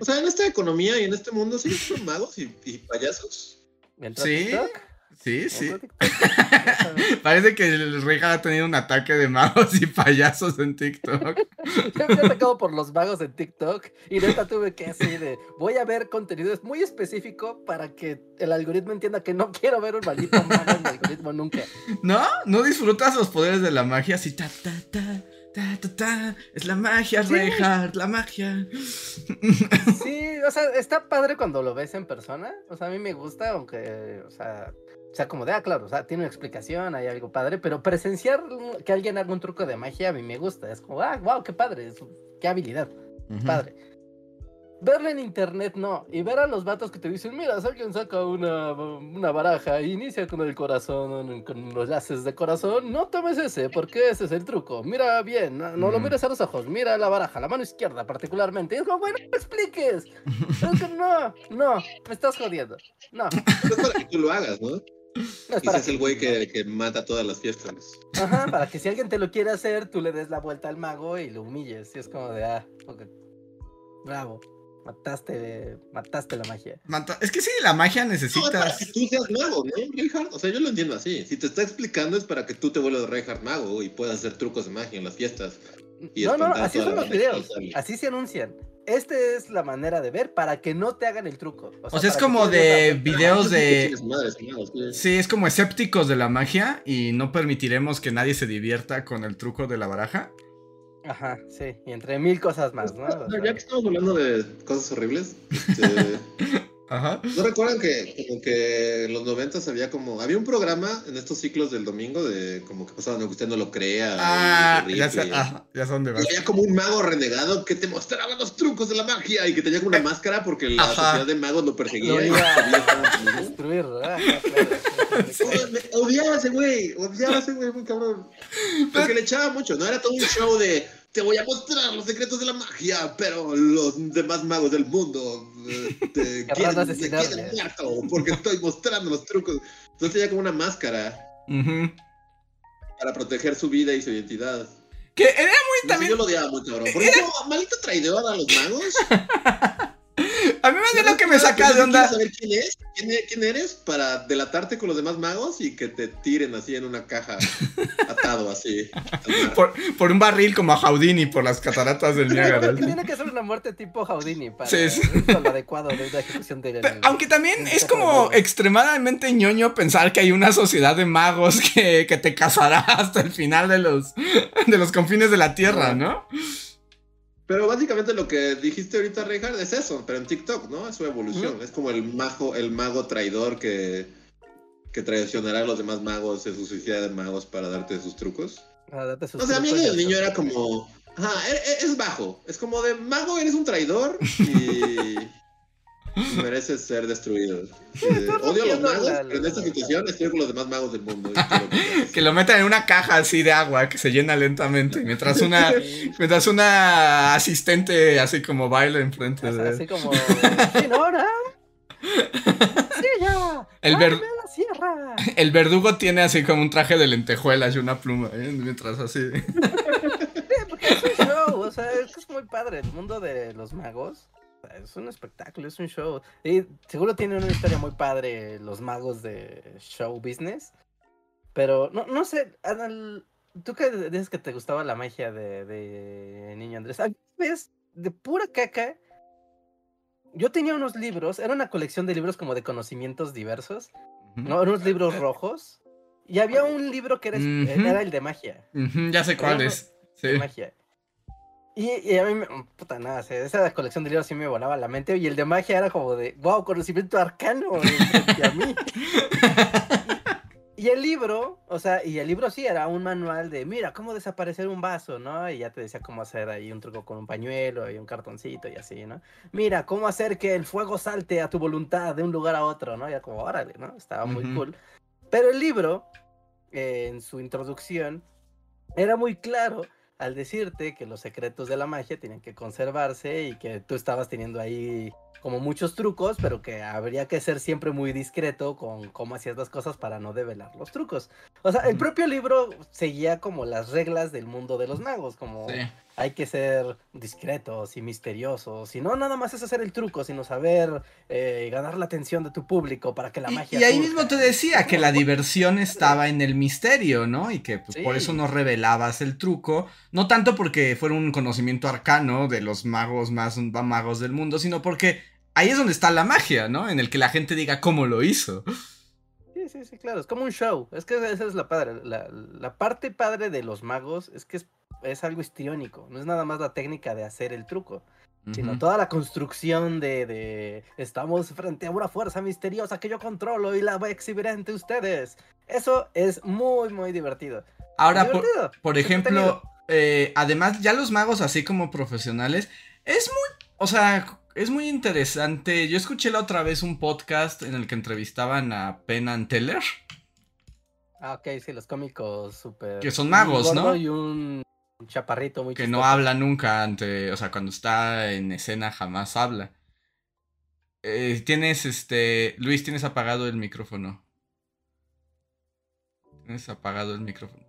O sea, en esta economía y en este mundo sí son magos y, y payasos. ¿Entró Sí, TikTok? Sí, sí. *laughs* Parece que el ha tenido un ataque de magos y payasos en TikTok. *laughs* Yo me he atacado por los magos en TikTok y neta tuve que así de voy a ver contenido muy específico para que el algoritmo entienda que no *laughs* quiero ver un maldito mago en mi algoritmo nunca. ¿No? ¿No disfrutas los poderes de la magia así ta ta ta ta ta ta? Es la magia, Sí. Reinhardt, la magia. Sí, o sea, está padre cuando lo ves en persona. O sea, a mí me gusta, aunque, o sea, sea, como de, ah, claro, o sea, tiene una explicación, hay algo padre, pero presenciar que alguien haga un truco de magia a mí me gusta. Es como, ah, wow, qué padre, es- qué habilidad. Ujú. Padre. Verlo en internet no. Y ver a los vatos que te dicen, mira, si alguien saca una, una baraja e inicia con el corazón, con los haces de corazón, no tomes ese, porque ese es el truco. Mira bien, no, no lo Mm. mires a los ojos, mira la baraja, la mano izquierda particularmente. Y es como, bueno, no me expliques. *laughs* Es que no, no, me estás jodiendo. No, es para que tú lo hagas, ¿no? No *laughs* es para seas el güey que, que mata todas las fiestas. Ajá, para que si alguien te lo quiere hacer, tú le des la vuelta al mago y lo humilles. Y es como de, ah, ok, bravo, mataste, mataste la magia. Mata- Es que sí, la magia No, es para necesitas. que tú seas mago, ¿no? Reinhardt, o sea, yo lo entiendo así. Si te está explicando es para que tú te vuelvas Reinhardt mago y puedas hacer trucos de magia en las fiestas. Y no, no, así son los videos, así se anuncian. Esta es la manera de ver para que no te hagan el truco. O sea, es como de videos de. sí. Es como escépticos de la magia y no permitiremos que nadie se divierta con el truco de la baraja. Ajá, sí, y entre mil cosas más, ¿no? O sea, ya que estamos hablando de cosas horribles, este, *laughs* Ajá. ¿no recuerdan que como que en los noventas había como, había un programa en estos ciclos del domingo de como que pasaban, aunque usted no lo crea. Ah, y ya sé, ajá, ya sé dónde Y vas. había como un mago renegado que te mostraba los trucos de la magia y que tenía como una máscara porque la Ajá. sociedad de magos lo perseguía. Lo y iba sabía a cómo- *laughs* destruir, Odiaba a ese güey, odiaba a ese güey, muy cabrón. Porque le echaba mucho, ¿no? Era todo un show de te voy a mostrar los secretos de la magia, pero los demás magos del mundo eh, te *laughs* quieren, quieren muerto porque estoy mostrando los trucos. Entonces tenía como una máscara para proteger su vida y su identidad. Que era No sé, también- yo lo odiaba muy cabrón. Por eso, maldito traidor a los magos. *laughs* A mí más bien lo que me saca yo de onda. saber quién es, quién, quién eres para delatarte con los demás magos y que te tiren así en una caja *laughs* atado así. Por, por un barril como a Houdini por las cataratas del Niágara. Tiene que ser una muerte tipo Houdini para Sí, sí. es lo adecuado de una ejecución de Pe- Aunque también es como extremadamente ñoño pensar que hay una sociedad de magos que, que te cazará *laughs* hasta el final de los, de los confines de la Tierra, ¿no? Pero básicamente lo que dijiste ahorita, Reinhardt, es eso, pero en TikTok, ¿no? Es su evolución. Es como el mago, el mago traidor que, que traicionará a los demás magos en su sociedad de magos para darte sus trucos. O sea, a mí el niño era como. Ajá, e- e- es bajo. Es como de mago, eres un traidor y. mereces ser destruido. Estás odio a los magos, la- pero en esta situación estoy con los demás magos del mundo. que- Que lo metan en una caja así de agua que se llena lentamente mientras una, mientras una asistente así como baila enfrente de Así como. ¡Señora! ¡Sí, ya! El ver- ¡Bájame a la sierra! El verdugo tiene así como un traje de lentejuelas y una pluma, ¿eh? mientras así. Sí, porque es un show, o sea, es que es muy padre. El mundo de los magos es un espectáculo, es un show. Y seguro tienen una historia muy padre los magos de show business. Pero no, no sé, Adal, tú que dices que te gustaba la magia de, de niño Andrés, ¿alguna vez de pura caca? Yo tenía unos libros, era una colección de libros como de conocimientos diversos, ¿no? Unos libros rojos. Y había un libro que era, Ujú. era el de magia Ujú, ya sé cuál es. Sí. de magia. Y, y a mí me. Puta nada, esa colección de libros sí me volaba la mente. Y el de magia era como de. ¡Wow! Conocimiento arcano. *laughs* frente a mí. Y, el libro, o sea, y el libro sí era un manual de. Mira, cómo desaparecer un vaso, ¿no? Y ya te decía cómo hacer ahí un truco con un pañuelo y un cartoncito y así, ¿no? Mira, cómo hacer que el fuego salte a tu voluntad de un lugar a otro, ¿no? Ya como, órale, ¿no? Estaba muy cool. Pero el libro, eh, en su introducción, era muy claro al decirte que los secretos de la magia tienen que conservarse y que tú estabas teniendo ahí como muchos trucos, pero que habría que ser siempre muy discreto con cómo hacías las cosas para no develar los trucos. O sea, el propio libro seguía como las reglas del mundo de los magos, como Sí. Hay que ser discretos y misteriosos, y no nada más es hacer el truco, sino saber eh, ganar la atención de tu público para que la Y- magia Y, ahí surja. mismo te decía que la diversión estaba en el misterio, ¿no? Y que pues, por eso no revelabas el truco. No tanto porque fuera un conocimiento arcano de los magos más magos del mundo, sino porque ahí es donde está la magia, ¿no? En el que la gente diga cómo lo hizo. Sí, sí, sí, claro, es como un show. Es que esa es la padre. La, la parte padre de los magos es que es, es algo histriónico. No es nada más la técnica de hacer el truco, sino toda la construcción de, de estamos frente a una fuerza misteriosa que yo controlo y la voy a exhibir ante ustedes. Eso es muy, muy divertido. Ahora, por, Divertido, por ejemplo, eh, además, ya los magos, así como profesionales, es muy, o sea, es muy interesante. Yo escuché la otra vez un podcast en el que entrevistaban a Penn and Teller. Ah, ok, sí, los cómicos súper. Que son un magos, gordo ¿no? Y un chaparrito muy que no habla nunca ante, o sea, cuando está en escena jamás habla. Eh, tienes, este, Luis, tienes apagado el micrófono. Tienes apagado el micrófono.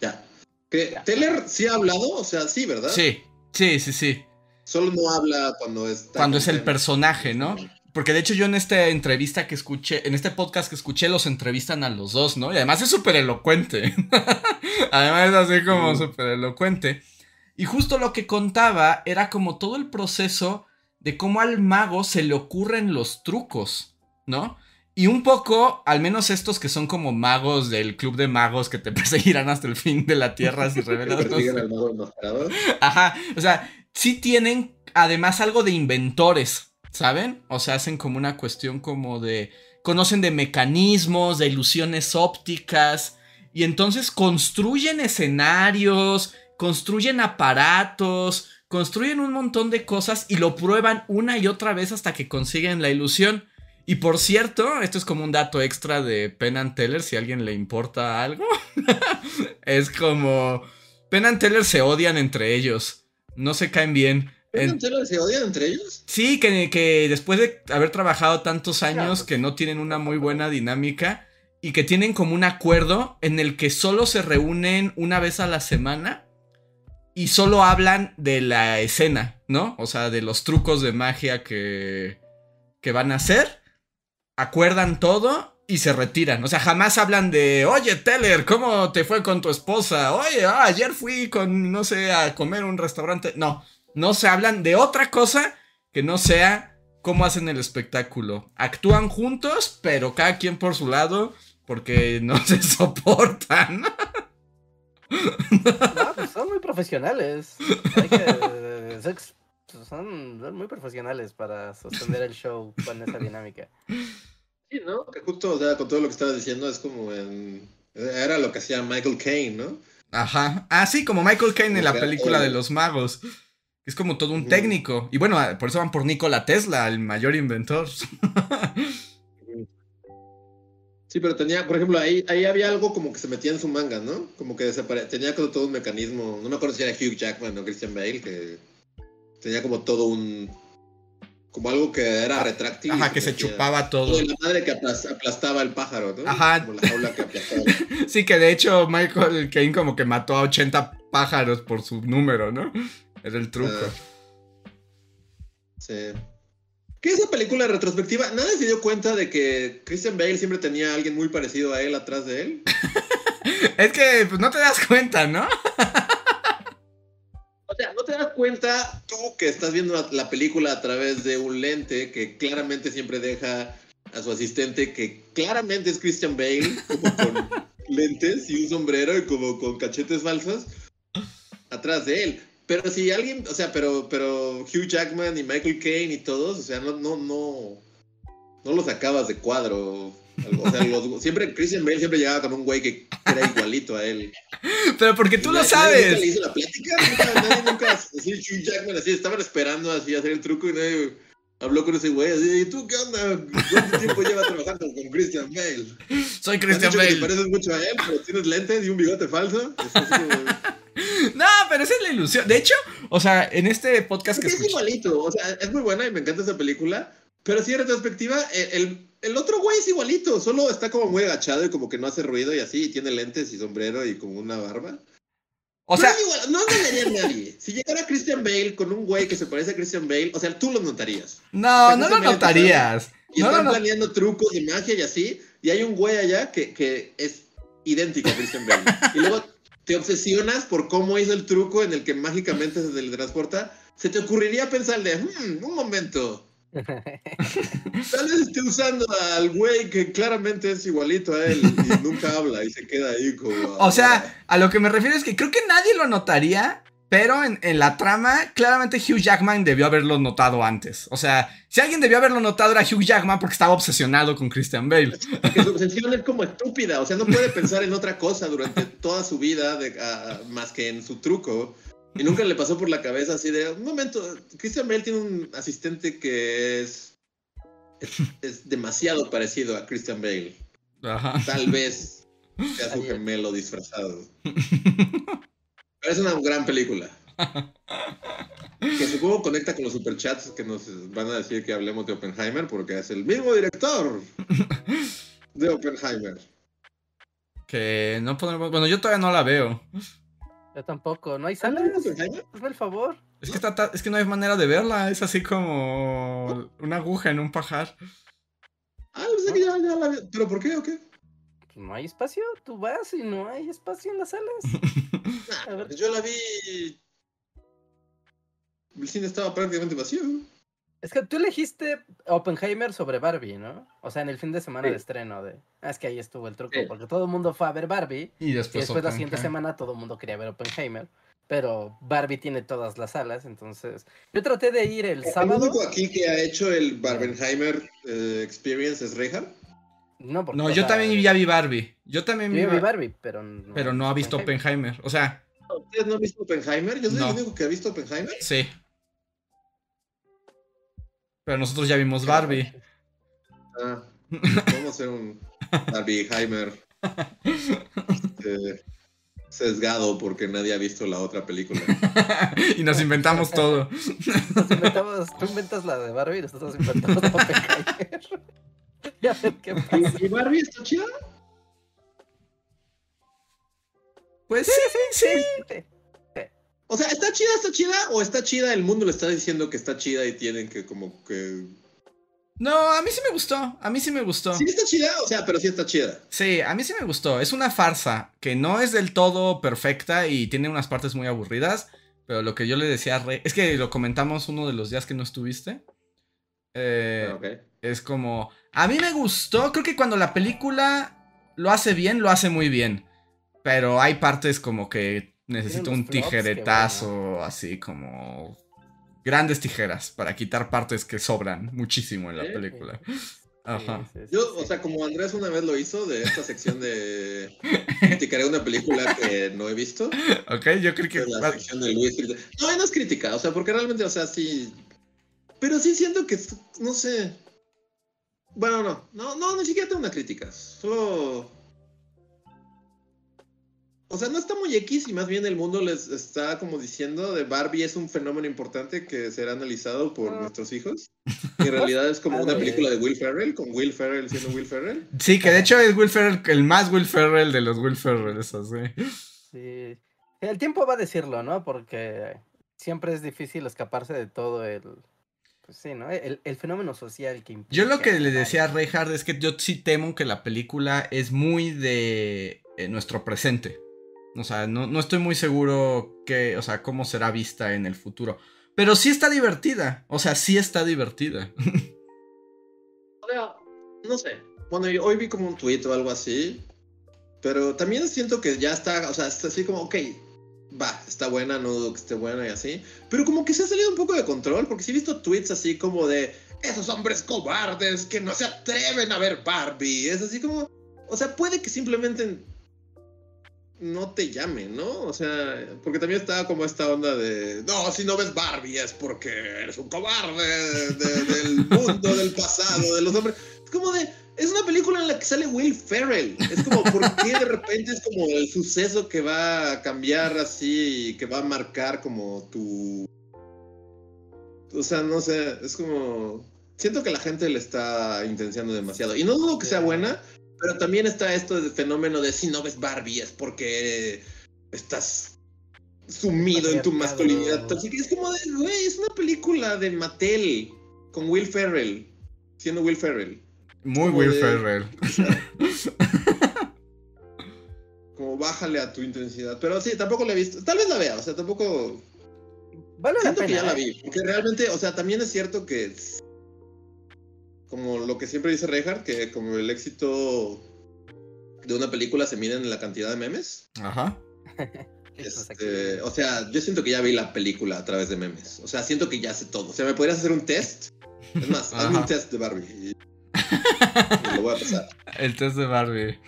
Ya. Que Teller sí ha hablado, o sea, sí, ¿verdad? Sí, sí, sí, sí. Solo no habla cuando está. Cuando es el personaje, ¿no? Porque de hecho yo en esta entrevista que escuché, en este podcast que escuché, los entrevistan a los dos, ¿no? Y además es súper elocuente. *laughs* además es así como súper elocuente. Y justo lo que contaba era como todo el proceso de cómo al mago se le ocurren los trucos, ¿no? Y un poco, al menos estos que son como magos del club de magos que te *laughs* perseguirán hasta el fin de la tierra si *laughs* revelas. Ajá, o sea, sí tienen además algo de inventores, ¿saben? O sea, hacen como una cuestión como de... Conocen de mecanismos, de ilusiones ópticas, y entonces construyen escenarios, construyen aparatos, construyen un montón de cosas y lo prueban una y otra vez hasta que consiguen la ilusión. Y por cierto, esto es como un dato extra de Penn and Teller, si a alguien le importa algo. *laughs* es como... Penn and Teller se odian entre ellos. No se caen bien. ¿Penn En- and Teller se odian entre ellos? Sí, que, que después de haber trabajado tantos años que no tienen una muy buena dinámica y que tienen como un acuerdo en el que solo se reúnen una vez a la semana y solo hablan de la escena, ¿no? O sea, de los trucos de magia que, que van a hacer, acuerdan todo y se retiran. O sea, jamás hablan de, oye, Teller, ¿cómo te fue con tu esposa? Oye, ah, ayer fui con, no sé, a comer en un restaurante. No, no se hablan de otra cosa que no sea cómo hacen el espectáculo. Actúan juntos, pero cada quien por su lado, porque *laughs* no se soportan. No, pues son muy profesionales. Hay que- son- muy profesionales para sostener el show con esa dinámica. Sí, ¿no? Que justo, o sea, con todo lo que estabas diciendo, es como en. Era lo que hacía Michael Caine, ¿no? Ajá. Ah, sí, como Michael Caine en la película de los magos. Es como todo un técnico. Y bueno, por eso van por Nikola Tesla, el mayor inventor. Sí, pero tenía, por ejemplo, ahí, ahí había algo como que se metía en su manga, ¿no? Como que desapare- tenía como todo un mecanismo. No me acuerdo si era Hugh Jackman o Christian Bale, que tenía como todo un. Como algo que era retráctil. y Ajá, que se chupaba todo. La madre que aplas- aplastaba el pájaro, ¿no? Ajá. Como la jaula que aplastaba. *laughs* Sí, que de hecho Michael Caine como que mató a 80 pájaros por su número, ¿no? Era el truco. Ah. Sí. Que esa película retrospectiva, nadie se dio cuenta de que Christian Bale siempre tenía a alguien muy parecido a él atrás de él. *laughs* Es que pues no te das cuenta, ¿no? *laughs* O sea, ¿no te das cuenta tú que estás viendo la- la película a través de un lente que claramente siempre deja a su asistente que claramente es Christian Bale, como con *laughs* lentes y un sombrero y como con cachetes falsos atrás de él? Pero si alguien, o sea, pero, pero Hugh Jackman y Michael Caine y todos, o sea, no, no, no, no los sacabas de cuadro. O sea, *laughs* los- siempre Christian Bale siempre llegaba con un güey que era igualito a él. Pero porque tú Y lo nadie- nadie Nunca le sabes. hizo la plática, nunca, nadie nunca, así, Hugh Jackman, así, estaban esperando así hacer el truco y nadie habló con ese güey, así, ¿y tú qué onda? ¿Cuánto tiempo llevas trabajando con Christian Bale? Soy Christian que te Bale. pareces mucho a él, pero tienes lentes y un bigote falso. Es como- *laughs* No, pero esa es la ilusión. De hecho, o sea, en este podcast que Es escuché. igualito, o sea, es muy buena y me encanta esa película, pero sí, en retrospectiva, el, el, el otro güey es igualito, solo está como muy agachado y como que no hace ruido y así, y tiene lentes y sombrero y como una barba. O No sea, es igual, no nadie. Si llegara Christian Bale con un güey que se parece a Christian Bale, o sea, tú lo notarías. no, no lo notarías. Y No, están no, no. planeando trucos de magia y así, y hay un güey allá que, que es idéntico a Christian Bale. Y luego te obsesionas por cómo hizo el truco en el que mágicamente se teletransporta. Se te ocurriría pensar de, "Hmm, un momento. Tal vez esté usando al güey que claramente es igualito a él y nunca habla y se queda ahí como... O sea, a lo que me refiero es que creo que nadie lo notaría, pero en, en la trama, claramente Hugh Jackman debió haberlo notado antes. O sea, si alguien debió haberlo notado era Hugh Jackman porque estaba obsesionado con Christian Bale. que su obsesión es como estúpida, o sea, no puede pensar en otra cosa durante toda su vida de- más que en su truco. Y nunca le pasó por la cabeza así de, un momento, Christian Bale tiene un asistente que es, es, es demasiado parecido a Christian Bale. Ajá. Tal vez sea su gemelo disfrazado. Pero es una gran película. Que supongo conecta con los superchats que nos van a decir que hablemos de Oppenheimer porque es el mismo director de Oppenheimer. Que no podemos. Bueno, yo todavía no la veo. Yo tampoco, ¿no hay ¿No salas? viste Oppenheimer? Hazme el favor. Es que, está es que no hay manera de verla. Es así como una aguja en un pajar. Ah, pensé que ya, ya la vi. ¿Pero por qué o qué? Pues no hay espacio, tú vas y no hay espacio en las salas. *laughs* A ver. Pues yo la vi. El cine estaba prácticamente vacío. Es que tú elegiste Oppenheimer sobre Barbie, ¿no? O sea, en el fin de semana Sí. de estreno de... Ah, es que ahí estuvo el truco, Sí. porque todo el mundo fue a ver Barbie Y y después. después la siguiente semana todo el mundo quería ver Oppenheimer. Pero Barbie tiene todas las salas, entonces... Yo traté de ir el El sábado. único aquí que ha hecho el Barbenheimer eh, Experience es Rehab. No, porque, No, yo sea, también ya vi Barbie. Yo también yo vi, Barbie, pero no, Pero no ha visto Oppenheimer. O sea, ¿Ustedes no han visto Oppenheimer? Yo soy No. el único que ha visto Oppenheimer. sí. Pero nosotros ya vimos Barbie. Ah, vamos a hacer un Barbieheimer *laughs* este, sesgado porque nadie ha visto la otra película. *laughs* y nos inventamos todo. Nos inventamos- tú inventas la de Barbie y nosotros inventamos la Oppenheimer. *laughs* ya ver qué pasa. ¿Y Barbie está chida? Pues sí, sí. Sí. O sea, ¿está chida, está chida? ¿O está chida? El mundo le está diciendo que está chida y tienen que como que... No, a mí sí me gustó. A mí sí me gustó. Sí está chida, o sea, pero sí está chida. Sí, a mí sí me gustó. Es una farsa que no es del todo perfecta y tiene unas partes muy aburridas. Pero lo que yo le decía a Rey, es que lo comentamos uno de los días que no estuviste. Eh, Ah, ok. Es como, a mí me gustó, creo que cuando la película lo hace bien, lo hace muy bien. Pero hay partes como que necesito un tijeretazo, así como grandes tijeras para quitar partes que sobran muchísimo en la película. Ajá. sí, sí, Yo, o sea, como Andrés una vez lo hizo de esta sección de *laughs* criticaré una película que no he visto. Ok, yo creo que... de la sección de Luis. No, no es crítica, o sea, porque realmente, o sea, sí. Pero sí siento que, no sé. Bueno, no, no, no, ni siquiera tengo una crítica. Solo. O sea, no está muy X y más bien el mundo les está como diciendo de Barbie es un fenómeno importante que será analizado por Ah. nuestros hijos. Y en realidad es como una película de Will Ferrell, con Will Ferrell siendo Will Ferrell. Sí, que de hecho es Will Ferrell, el más Will Ferrell de los Will Ferrell, eso sí. Sí. El tiempo va a decirlo, ¿no? Porque siempre es difícil escaparse de todo el. Pues sí, ¿no? El, el fenómeno social que implica. Yo lo que le decía a. Reinhardt es que yo sí temo que la película es muy de eh, nuestro presente. O sea, no, no estoy muy seguro que, o sea, cómo será vista en el futuro. Pero sí está divertida. O sea, sí está divertida. *laughs* O sea, no sé. Bueno, hoy vi como un tuit o algo así. Pero también siento que ya está, o sea, está así como, ok, va, está buena, no dudo que esté buena y así. Pero como que se ha salido un poco de control, porque sí he visto tweets así como de, esos hombres cobardes que no se atreven a ver Barbie. Es así como, o sea, puede que simplemente no te llame, ¿no? O sea, porque también estaba como esta onda de, no, si no ves Barbie es porque eres un cobarde de- del mundo, del pasado, de los hombres. Es como de, es una película en la que sale Will Ferrell. Es como, ¿por qué de repente es como el suceso que va a cambiar así y que va a marcar como tu... O sea, no sé, es como... Siento que la gente le está intenciando demasiado. Y no dudo que sea buena, pero también está esto de fenómeno de si no ves Barbie es porque estás sumido en tu masculinidad. tóxica. es como de, güey, es una película de Mattel con Will Ferrell, siendo Will Ferrell. Muy Como Will de- Ferrell. *laughs* Como bájale a tu intensidad. Pero sí, tampoco la he visto. Tal vez la vea, o sea, tampoco. Vale la Siento pena. que ya la ¿eh? vi. Porque realmente, o sea, también es cierto que. Como lo que siempre dice Reinhardt, que como el éxito de una película se mide en la cantidad de memes. Ajá. *laughs* Este, o sea, yo siento que ya vi la película a través de memes. O sea, siento que ya sé todo. O sea, ¿me podrías hacer un test? Es más, *laughs* hazme un test de Barbie. Y, *laughs* y lo voy a pasar. El test de Barbie.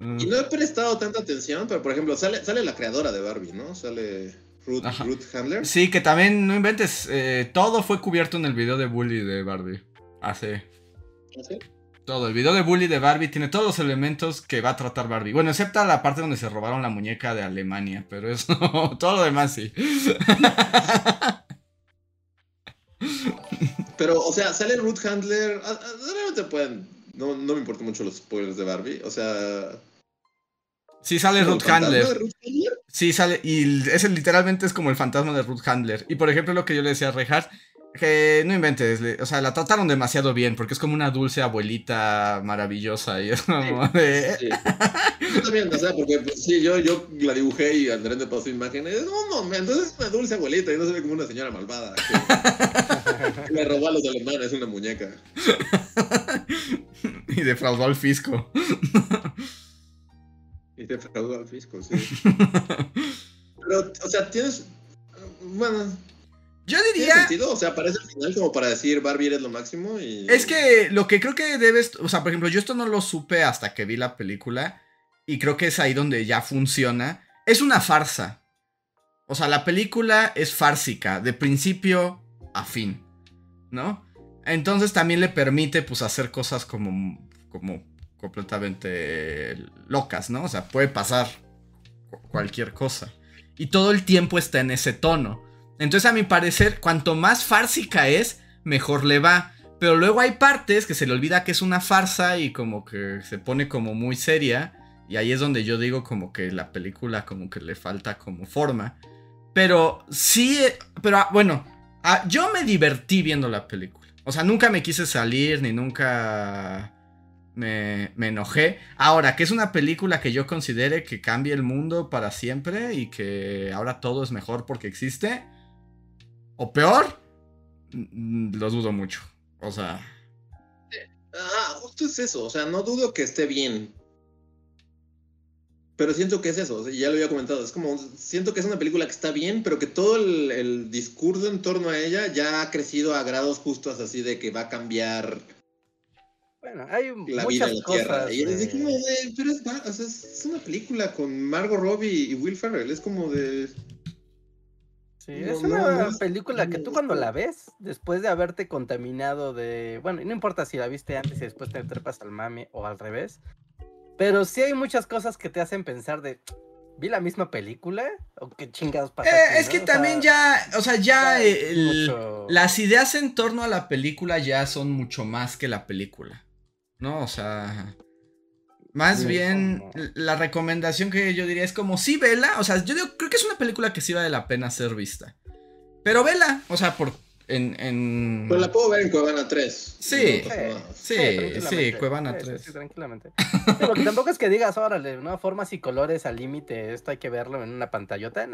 Mm. Y no he prestado tanta atención, pero por ejemplo, sale, sale la creadora de Barbie, ¿no? Sale Ruth. Ruth Handler. Sí, que también, no inventes, eh, todo fue cubierto en el video de Bully de Barbie. Hace ¿Sí? todo. El video de Bully de Barbie tiene todos los elementos que va a tratar Barbie. Bueno, excepto la parte donde se robaron la muñeca de Alemania, pero eso, *laughs* todo lo demás sí. Pero, o sea, sale Ruth Handler. ah, ah, Realmente pueden. No, no me importan mucho los spoilers de Barbie. O sea. Sí sale ¿el Ruth fantasma de Handler. Ruth Handler? Sí sale, y ese literalmente es como el fantasma de Ruth Handler. Y por ejemplo, lo que yo le decía a Reinhardt, que no inventes, o sea, la trataron demasiado bien, porque es como una dulce abuelita maravillosa. Y es como de. Sí. Yo también, o sea, porque pues, sí, yo, yo la dibujé y Andrés me pasó imágenes. Un momento, es una dulce abuelita y no se ve como una señora malvada. Que, *laughs* le robó a los alemanes una muñeca. y defraudó al fisco. Y te fraudó al fisco, sí. *laughs* Pero, o sea, tienes. Bueno, Yo ¿tiene diría. sentido? O sea, parece el final como para decir Barbie eres lo máximo y. Es que lo que creo que debes, o sea, por ejemplo, yo esto no lo supe hasta que vi la película y creo que es ahí donde ya funciona. Es una farsa. O sea, la película es fársica, de principio a fin, ¿no? Entonces también le permite pues hacer cosas como, como completamente locas, ¿no? O sea, puede pasar cu- cualquier cosa. Y todo el tiempo está en ese tono. Entonces, a mi parecer, cuanto más fársica es, mejor le va. Pero luego hay partes que se le olvida que es una farsa y como que se pone como muy seria. Y ahí es donde yo digo como que la película como que le falta como forma. Pero sí, pero ah, bueno, ah, yo me divertí viendo la película. O sea, nunca me quise salir ni nunca me, me, enojé. Ahora, que es una película que yo considere que cambie el mundo para siempre y que ahora todo es mejor porque existe. O peor, lo dudo mucho. O sea... Ah, justo es eso. O sea, no dudo que esté bien. Pero siento que es eso, ya lo había comentado, es como, siento que es una película que está bien, pero que todo el, discurso en torno a ella ya ha crecido a grados justos así de que va a cambiar bueno, hay la vida en la Tierra. Y es como de, pero es, es, una película con Margot Robbie y Will Ferrell, es como de... Sí, es una película que tú cuando la ves, después de haberte contaminado de... Bueno, y no importa si la viste antes y después te trepas al mame o al revés, pero sí hay muchas cosas que te hacen pensar de, ¿vi la misma película? ¿O qué chingados pasa? Eh, es que también ya, o sea, ya las ideas en torno a la película ya son mucho más que la película. ¿No? O sea, más bien la recomendación que yo diría es como, sí, vela. O sea, yo creo que es una película que sí vale la pena ser vista. Pero vela, o sea, por, en, en... Pues la puedo ver en Cuevana 3. Sí, sí, sí, Cuevana 3. Sí, tranquilamente. Pero tampoco es que digas, órale, ¿no? Formas y colores al límite, esto hay que verlo en una pantallota.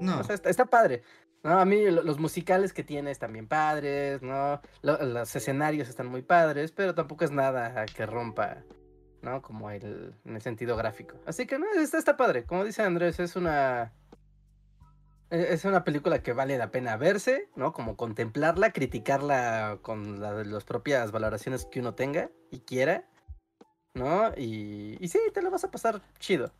No. O sea, está, padre. ¿no? A mí los musicales que tienes también padres, ¿no? los escenarios están muy padres, pero tampoco es nada que rompa, ¿no? Como el, en el sentido gráfico. Así que no, está, está padre. Como dice Andrés, es una e-, es una película que vale la pena verse, ¿no? Como contemplarla, criticarla con las propias valoraciones que uno tenga y quiera, ¿no? Y, y sí, te lo vas a pasar chido,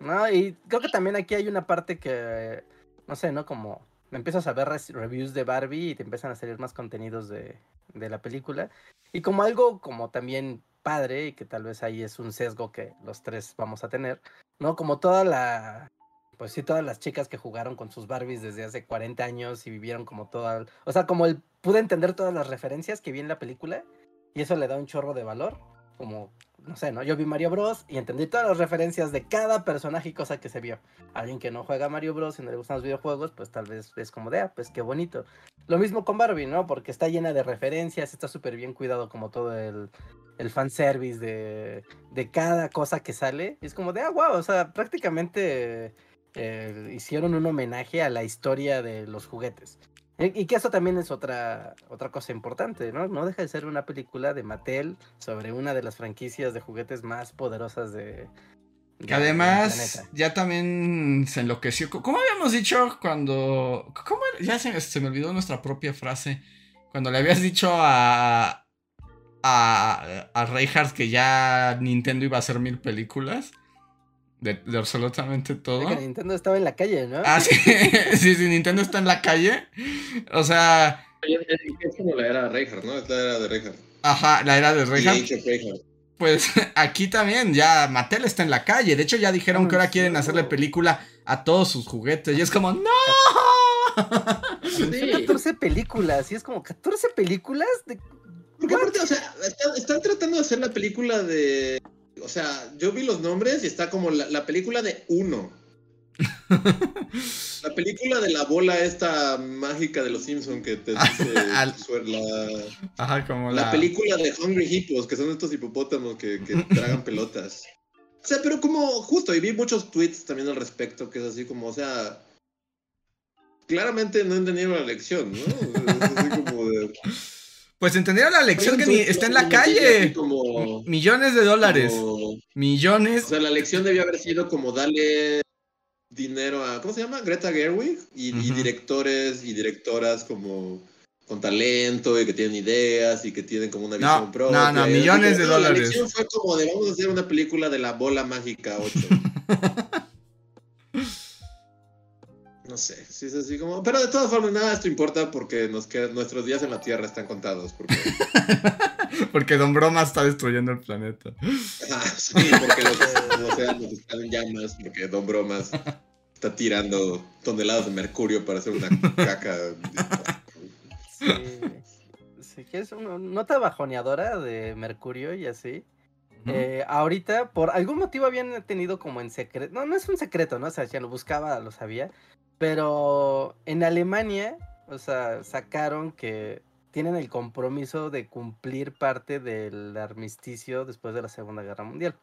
¿no? Y creo que también aquí hay una parte que, no sé, ¿no? Como empiezas a ver reviews de Barbie y te empiezan a salir más contenidos de, de la película. Y como algo como también padre, y que tal vez ahí es un sesgo que los tres vamos a tener, ¿no? Como toda la pues sí, todas las chicas que jugaron con sus Barbies desde hace 40 años y vivieron como toda, o sea, como el, pude entender todas las referencias que vi en la película y eso le da un chorro de valor, como, no sé, ¿no? Yo vi Mario Bros y entendí todas las referencias de cada personaje y cosa que se vio. Alguien que no juega Mario Bros y no le gustan los videojuegos, pues tal vez es como de, ah, pues qué bonito. Lo mismo con Barbie, ¿no? Porque está llena de referencias, está súper bien cuidado como todo el, el fanservice de, de cada cosa que sale. Y es como de, ah, wow, o sea, prácticamente eh, hicieron un homenaje a la historia de los juguetes. Y, que eso también es otra, otra cosa importante, ¿no? No deja de ser una película de Mattel sobre una de las franquicias de juguetes más poderosas de... que además ya también se enloqueció. ¿Cómo habíamos dicho cuando... ¿Cómo? Ya se, se me olvidó nuestra propia frase. Cuando le habías dicho a... A, a Reinhardt que ya Nintendo iba a hacer mil películas. De, absolutamente todo. que Nintendo estaba en la calle, ¿no? Ah, sí. *laughs* sí, sí, Nintendo está en la calle. O sea. Es como la era de Reinhardt, ¿no? Es la era de Reinhardt. Ajá, la era de Reinhardt. Pues *laughs* aquí también, ya Mattel está en la calle. De hecho, ya dijeron que ahora quieren hacerle película a todos sus juguetes. Y es como, ¡No! Son 14 películas. Y es como, ¿14 películas? De... Porque aparte, o sea, están tratando de hacer la película de o sea, yo vi los nombres y está como la, película de uno. *laughs* la película de la bola esta mágica de los Simpsons que te dice *laughs* la, Ajá, como la... película de Hungry Hippos, que son estos hipopótamos que, que *laughs* tragan pelotas. O sea, pero como justo, y vi muchos tweets también al respecto, que es así como, o sea, claramente no entendieron la lección, ¿no? Es así como de... Pues entendieron la lección que está en la calle. Millones de dólares. Millones. O sea, la lección debió haber sido como darle dinero a, ¿cómo se llama? Greta Gerwig y, directores y directoras como con talento y que tienen ideas y que tienen como una visión propia. No, no, millones de dólares. La lección fue como de vamos a hacer una película de la bola mágica 8. *laughs* No sé, si es así como. Pero de todas formas, nada, esto importa porque nos nuestros días en la Tierra están contados. Porque, *laughs* porque Don Broma está destruyendo el planeta. Ah, sí, porque los, océanos están en llamas, porque Don Bromas está tirando toneladas de mercurio para hacer una caca. Sí, sí que es una nota bajoneadora de mercurio y así. Eh, ahorita, por algún motivo habían tenido como en secreto, no, no es un secreto, ¿no? O sea, ya lo buscaba, lo sabía, pero en Alemania, o sea, sacaron que tienen el compromiso de cumplir parte del armisticio después de la Segunda Guerra Mundial,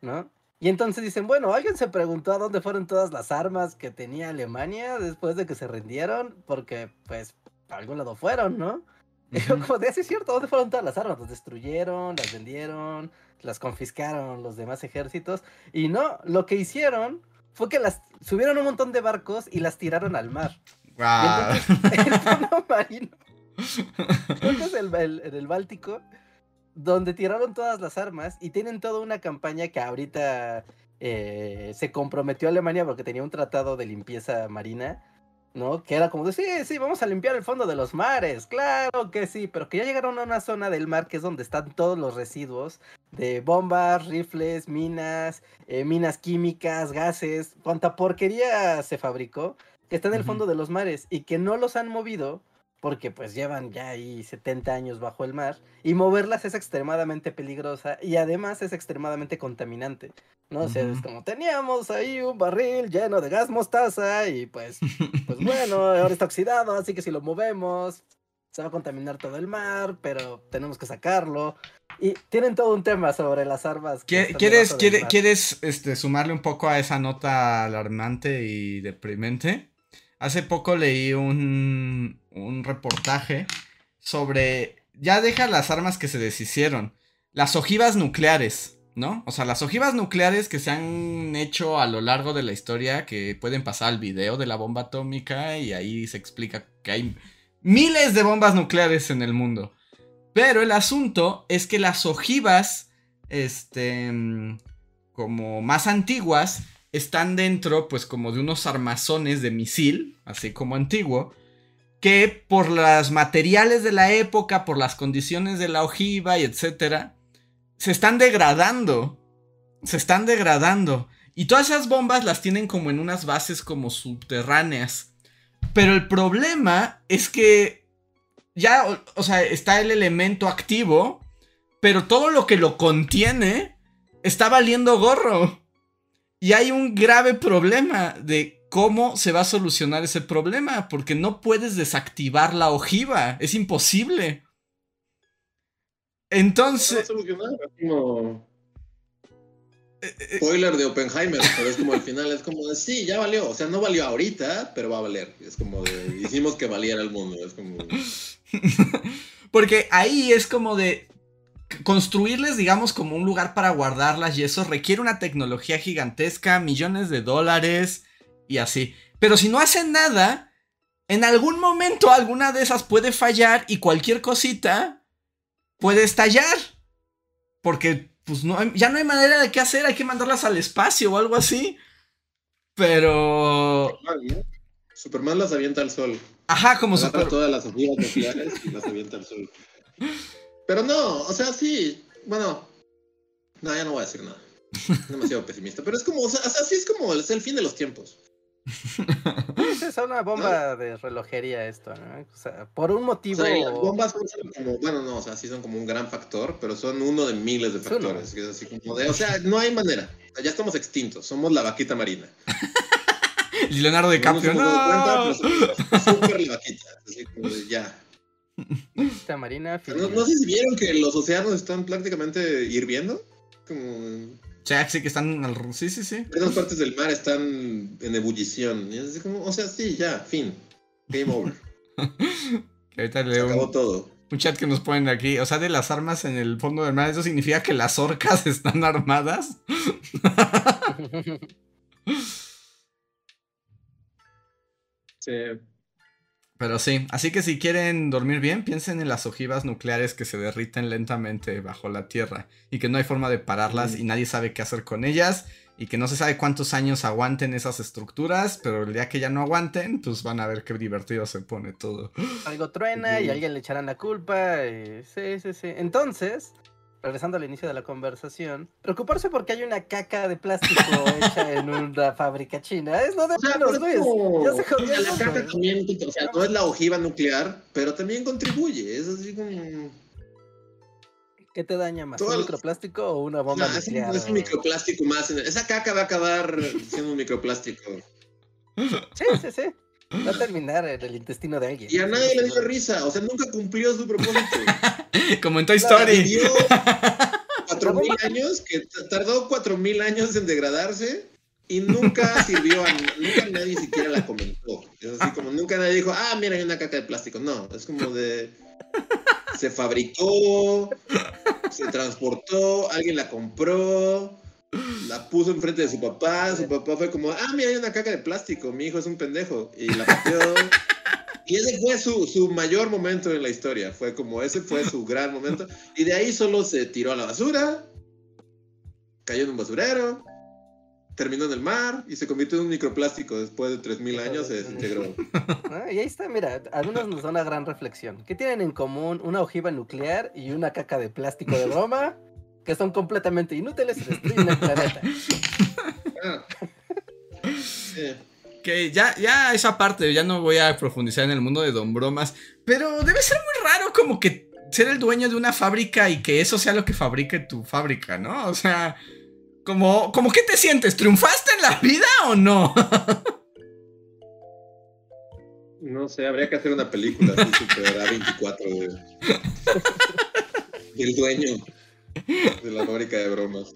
¿no? Y entonces dicen, bueno, ¿alguien se preguntó a dónde fueron todas las armas que tenía Alemania después de que se rindieron? Porque, pues, a algún lado fueron, ¿no? Y yo como de, sí es cierto, ¿dónde fueron todas las armas? Las destruyeron, las vendieron, las confiscaron los demás ejércitos. Y no, lo que hicieron fue que las subieron un montón de barcos y las tiraron al mar. Wow. Y entonces, *laughs* el fondo marino, el, el- en el Báltico, donde tiraron todas las armas y tienen toda una campaña que ahorita eh, se comprometió Alemania porque tenía un tratado de limpieza marina, ¿no? Que era como de, sí, sí, vamos a limpiar el fondo de los mares, claro que sí, pero que ya llegaron a una zona del mar que es donde están todos los residuos de bombas, rifles, minas, eh, minas químicas, gases, cuanta porquería se fabricó, que está en el fondo de los mares y que no los han movido porque pues llevan ya ahí 70 años bajo el mar y moverlas es extremadamente peligrosa y además es extremadamente contaminante. No o sea, es como teníamos ahí un barril lleno de gas mostaza y pues, pues *laughs* bueno, ahora está oxidado, así que si lo movemos se va a contaminar todo el mar, pero tenemos que sacarlo. Y tienen todo un tema sobre las armas. que ¿Qui- están ¿Quieres, quiere-. ¿Quieres este, sumarle un poco a esa nota alarmante y deprimente? Hace poco leí un, un reportaje sobre... Ya deja las armas que se deshicieron. Las ojivas nucleares, ¿no? O sea, las ojivas nucleares que se han hecho a lo largo de la historia, que pueden pasar al video de la bomba atómica y ahí se explica que hay miles de bombas nucleares en el mundo. Pero el asunto es que las ojivas, este, como más antiguas, están dentro, pues, como de unos armazones de misil, así como antiguo, que por los materiales de la época, por las condiciones de la ojiva y etcétera, se están degradando. Se están degradando. Y todas esas bombas las tienen como en unas bases como subterráneas. Pero el problema es que ya, o, o sea, está el elemento activo, pero todo lo que lo contiene está valiendo gorro. Y hay un grave problema de cómo se va a solucionar ese problema, porque no puedes desactivar la ojiva, es imposible. Se va a Entonces, solucionar, es como eh, eh, spoiler de Oppenheimer, pero es como al final, es como de, sí, ya valió, o sea, no valió ahorita, pero va a valer. Es como de, hicimos que valiera el mundo, es como... *laughs* porque ahí es como de construirles, digamos, como un lugar para guardarlas y eso requiere una tecnología gigantesca, millones de dólares y así. Pero si no hacen nada, en algún momento alguna de esas puede fallar y cualquier cosita puede estallar. Porque pues no ya no hay manera de qué hacer, hay que mandarlas al espacio o algo así. Pero... Superman, las avienta al sol. Ajá, como Agarra super... todas las ojivas nucleares y las avienta al sol. Pero no, o sea, sí, bueno, no, ya no voy a decir nada. Demasiado pesimista, pero es como, o sea, o sea, sí es como es el fin de los tiempos. Es esa una bomba de relojería esto, ¿no? O sea, por un O motivo... sea, y las bombas son como, bueno, no, o sea, sí son como un gran factor, pero son uno de miles de Es factores. que es así como de, o sea, no hay manera. O sea, ya estamos extintos, somos la vaquita marina. *laughs* Y Leonardo No DiCaprio, no. súper la vaquita. Así como de, ya. Esta marina O No, no sé si vieron que los océanos están prácticamente hirviendo. Como O sea, sí que están al... Sí, sí, sí. Algunas partes del mar están en ebullición. Y es así como, o sea, sí, ya, fin. Game over. *laughs* Que ahorita Se leo acabó un, todo. un chat que nos ponen aquí. O sea, de las armas en el fondo del mar, ¿eso significa que las orcas *laughs* están armadas? *laughs* Sí. Pero sí, así que si quieren dormir bien, piensen en las ojivas nucleares que se derriten lentamente bajo la tierra y que no hay forma de pararlas y nadie sabe qué hacer con ellas y que no se sabe cuántos años aguanten esas estructuras, pero el día que ya no aguanten, pues van a ver qué divertido se pone todo. Algo truena y a alguien le echarán la culpa. y- Sí, sí, sí. Entonces, regresando al inicio de la conversación, preocuparse porque hay una caca de plástico hecha en una fábrica china es lo de O sea, menos, Luis. como- Ya se jodió la caca también, o sea, no es la ojiva nuclear, pero también contribuye. Es así como. ¿Qué te daña más? Todo ¿Un el- microplástico o una bomba No, nuclear? es un microplástico más. Esa caca va a acabar siendo un microplástico. Sí, sí, sí. Va a terminar en el intestino de alguien. Y a nadie le dio risa. O sea, nunca cumplió su propósito. *laughs* Como en Toy Story. *laughs* Cuatro mil años, que tardó cuatro mil años en degradarse y nunca sirvió a nunca nadie siquiera la comentó. Es así como nunca nadie dijo, ah, mira, hay una caca de plástico. No, es como de se fabricó, se transportó, alguien la compró, la puso enfrente de su papá, su papá fue como, ah, mira, hay una caca de plástico, mi hijo es un pendejo, y la pateó. Y ese fue su, su mayor momento en la historia, fue como, ese fue su gran momento, y de ahí solo se tiró a la basura, cayó en un basurero, terminó en el mar y se convirtió en un microplástico después de 3.000 años, se desintegró. Ah, y ahí está, mira, algunos nos da una gran reflexión. ¿Qué tienen en común una ojiva nuclear y una caca de plástico de broma? Que son completamente inútiles y destruyen el planeta. Ah. Sí. Que ya, ya esa parte, ya no voy a profundizar en el mundo de Don Bromas. Pero debe ser muy raro como que ser el dueño de una fábrica y que eso sea lo que fabrique tu fábrica, ¿no? O sea, como, como ¿qué te sientes? ¿Triunfaste en la vida o no? *laughs* No sé, habría que hacer una película así super A24 de, del dueño de la fábrica de bromas.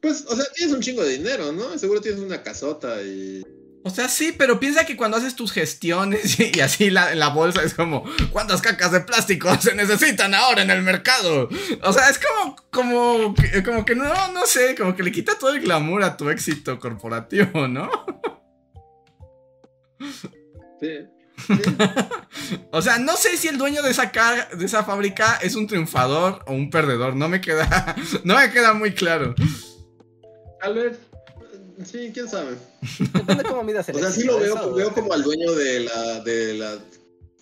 Pues, o sea, tienes un chingo de dinero, ¿no? Seguro tienes una casota y... O sea, sí, pero piensa que cuando haces tus gestiones y, y así la, la bolsa es como, ¿cuántas cacas de plástico se necesitan ahora en el mercado? O sea, es como, como, como que no, no sé, como que le quita todo el glamour a tu éxito corporativo, ¿no? Sí. *laughs* O sea, no sé si el dueño de esa, ca- de esa fábrica es un triunfador o un perdedor, no me queda, *laughs* no me queda muy claro. Tal vez. Sí, quién sabe. Depende cómo midas el O sea, sí lo veo, eso- veo como al dueño de la, de la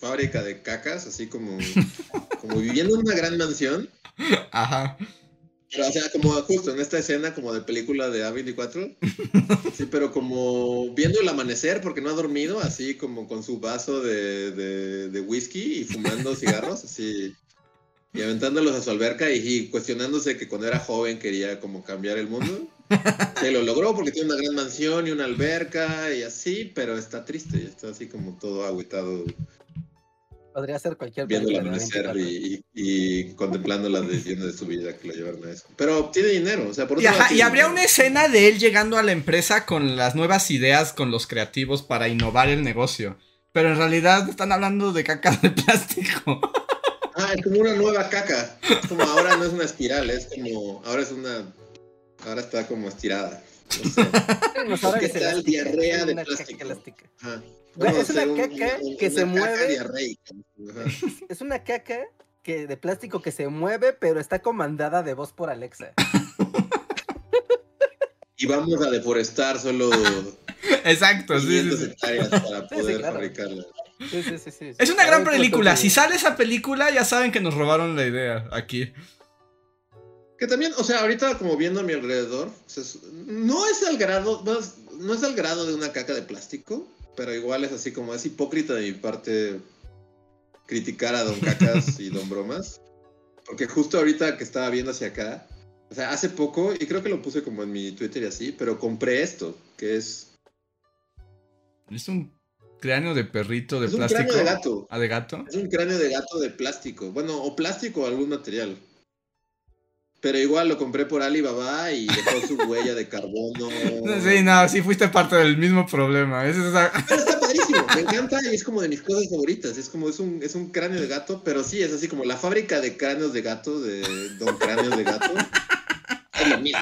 fábrica de cacas, así como, como viviendo en una gran mansión. *laughs* Ajá. Pero, o sea, como justo en esta escena como de película de A24. *laughs* Sí, pero como viendo el amanecer porque no ha dormido, así como con su vaso de, de, de whisky y fumando *laughs* cigarros, así. Y aventándolos a su alberca y, y cuestionándose que cuando era joven quería como cambiar el mundo. Se lo logró porque tiene una gran mansión y una alberca y así, pero está triste y está así como todo agüitado Podría ser cualquier viendo el amanecer 24. y, y- y contemplando las decisiones de su vida que lo llevaron a eso. Pero tiene dinero, o sea, por Y, ajá, y habría dinero. una escena de él llegando a la empresa con las nuevas ideas, con los creativos para innovar el negocio. Pero en realidad están hablando de caca de plástico. Ah, es como una nueva caca. Es como ahora no es una espiral, es como. Ahora es una. Ahora está como estirada. No sé. Sí, nos habla ¿Qué de tal elástica, diarrea de plástico? Es a una un- caca un- que se caca mueve. *laughs* Es una caca que de plástico que se mueve, pero está comandada de voz por Alexa. Y vamos a deforestar solo *laughs* Exacto, sí, sí, 500 sí. hectáreas para Sí, sí, poder claro. fabricarla. Sí, sí, sí, sí. Es una gran película. Si sale esa película, ya saben que nos robaron la idea aquí. Que también, o sea, ahorita como viendo a mi alrededor, o sea, es- no es al grado, no es, no es al grado de una caca de plástico, pero igual es así como es hipócrita de mi parte criticar a Don Cacas y Don Bromas. Porque justo ahorita que estaba viendo hacia acá, o sea, hace poco, y creo que lo puse como en mi Twitter y así, pero compré esto, que es, Es un cráneo de perrito de es un plástico. cráneo de gato. ¿Ah, de gato? Es un cráneo de gato de plástico. Bueno, o plástico o algún material. Pero igual lo compré por Alibaba y dejó su huella de carbono. *laughs* Sí, no, sí fuiste parte del mismo problema. Es esa- Pero está padrísimo, me *laughs* encanta y es como de mis cosas favoritas. Es como, es un, es un cráneo de gato, pero sí, es así como la fábrica de cráneos de gato, de Don Cráneos de Gato. Es lo mismo.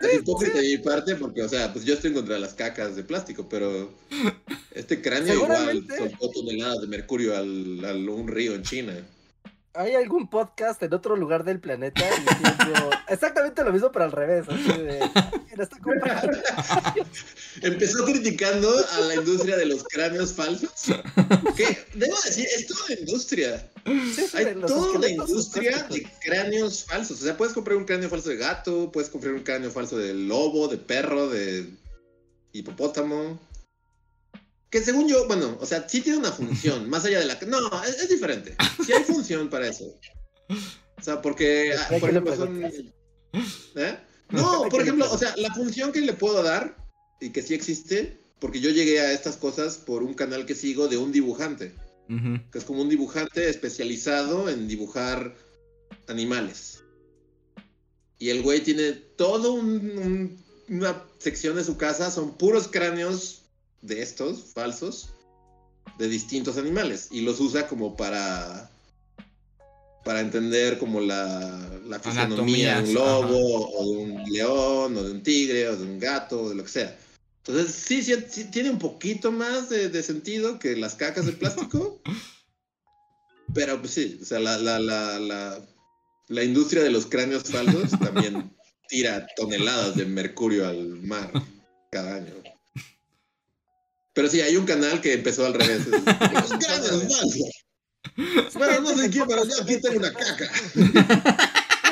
Es hipócrita de mi parte porque, o sea, pues yo estoy en contra de las cacas de plástico, pero este cráneo igual soltó toneladas de mercurio al, al un río en China. ¿Hay algún podcast en otro lugar del planeta diciendo *laughs* exactamente lo mismo, pero al revés? Así de, "Mira, está comprado". *laughs* Empezó criticando a la industria de los cráneos falsos. Que, debo decir, es toda la industria. Sí, Hay toda la industria de cráneos falsos. O sea, puedes comprar un cráneo falso de gato, puedes comprar un cráneo falso de lobo, de perro, de hipopótamo. Que según yo, bueno, o sea, sí tiene una función, *laughs* más allá de la... No, es, es diferente. Sí hay función para eso. O sea, porque, ah, ¿Qué por ejemplo, son... ¿Eh? *laughs* No, por ejemplo, o sea, la función que le puedo dar, y que sí existe, porque yo llegué a estas cosas por un canal que sigo de un dibujante, que es como un dibujante especializado en dibujar animales. Y el güey tiene todo un- un- una sección de su casa, son puros cráneos de estos, falsos, de distintos animales. Y los usa como para para entender como la, la fisonomía de un lobo, o de un león, o de un tigre, o de un gato, o de lo que sea. Entonces, sí, sí, sí tiene un poquito más de, de sentido que las cacas de plástico. *laughs* pero pues sí, o sea, la, la, la, la, la industria de los cráneos falsos también tira toneladas de mercurio al mar cada año. Pero sí, hay un canal que empezó al revés. Los cráneos falsos. Bueno, no sé quién, pero yo aquí tengo una caca.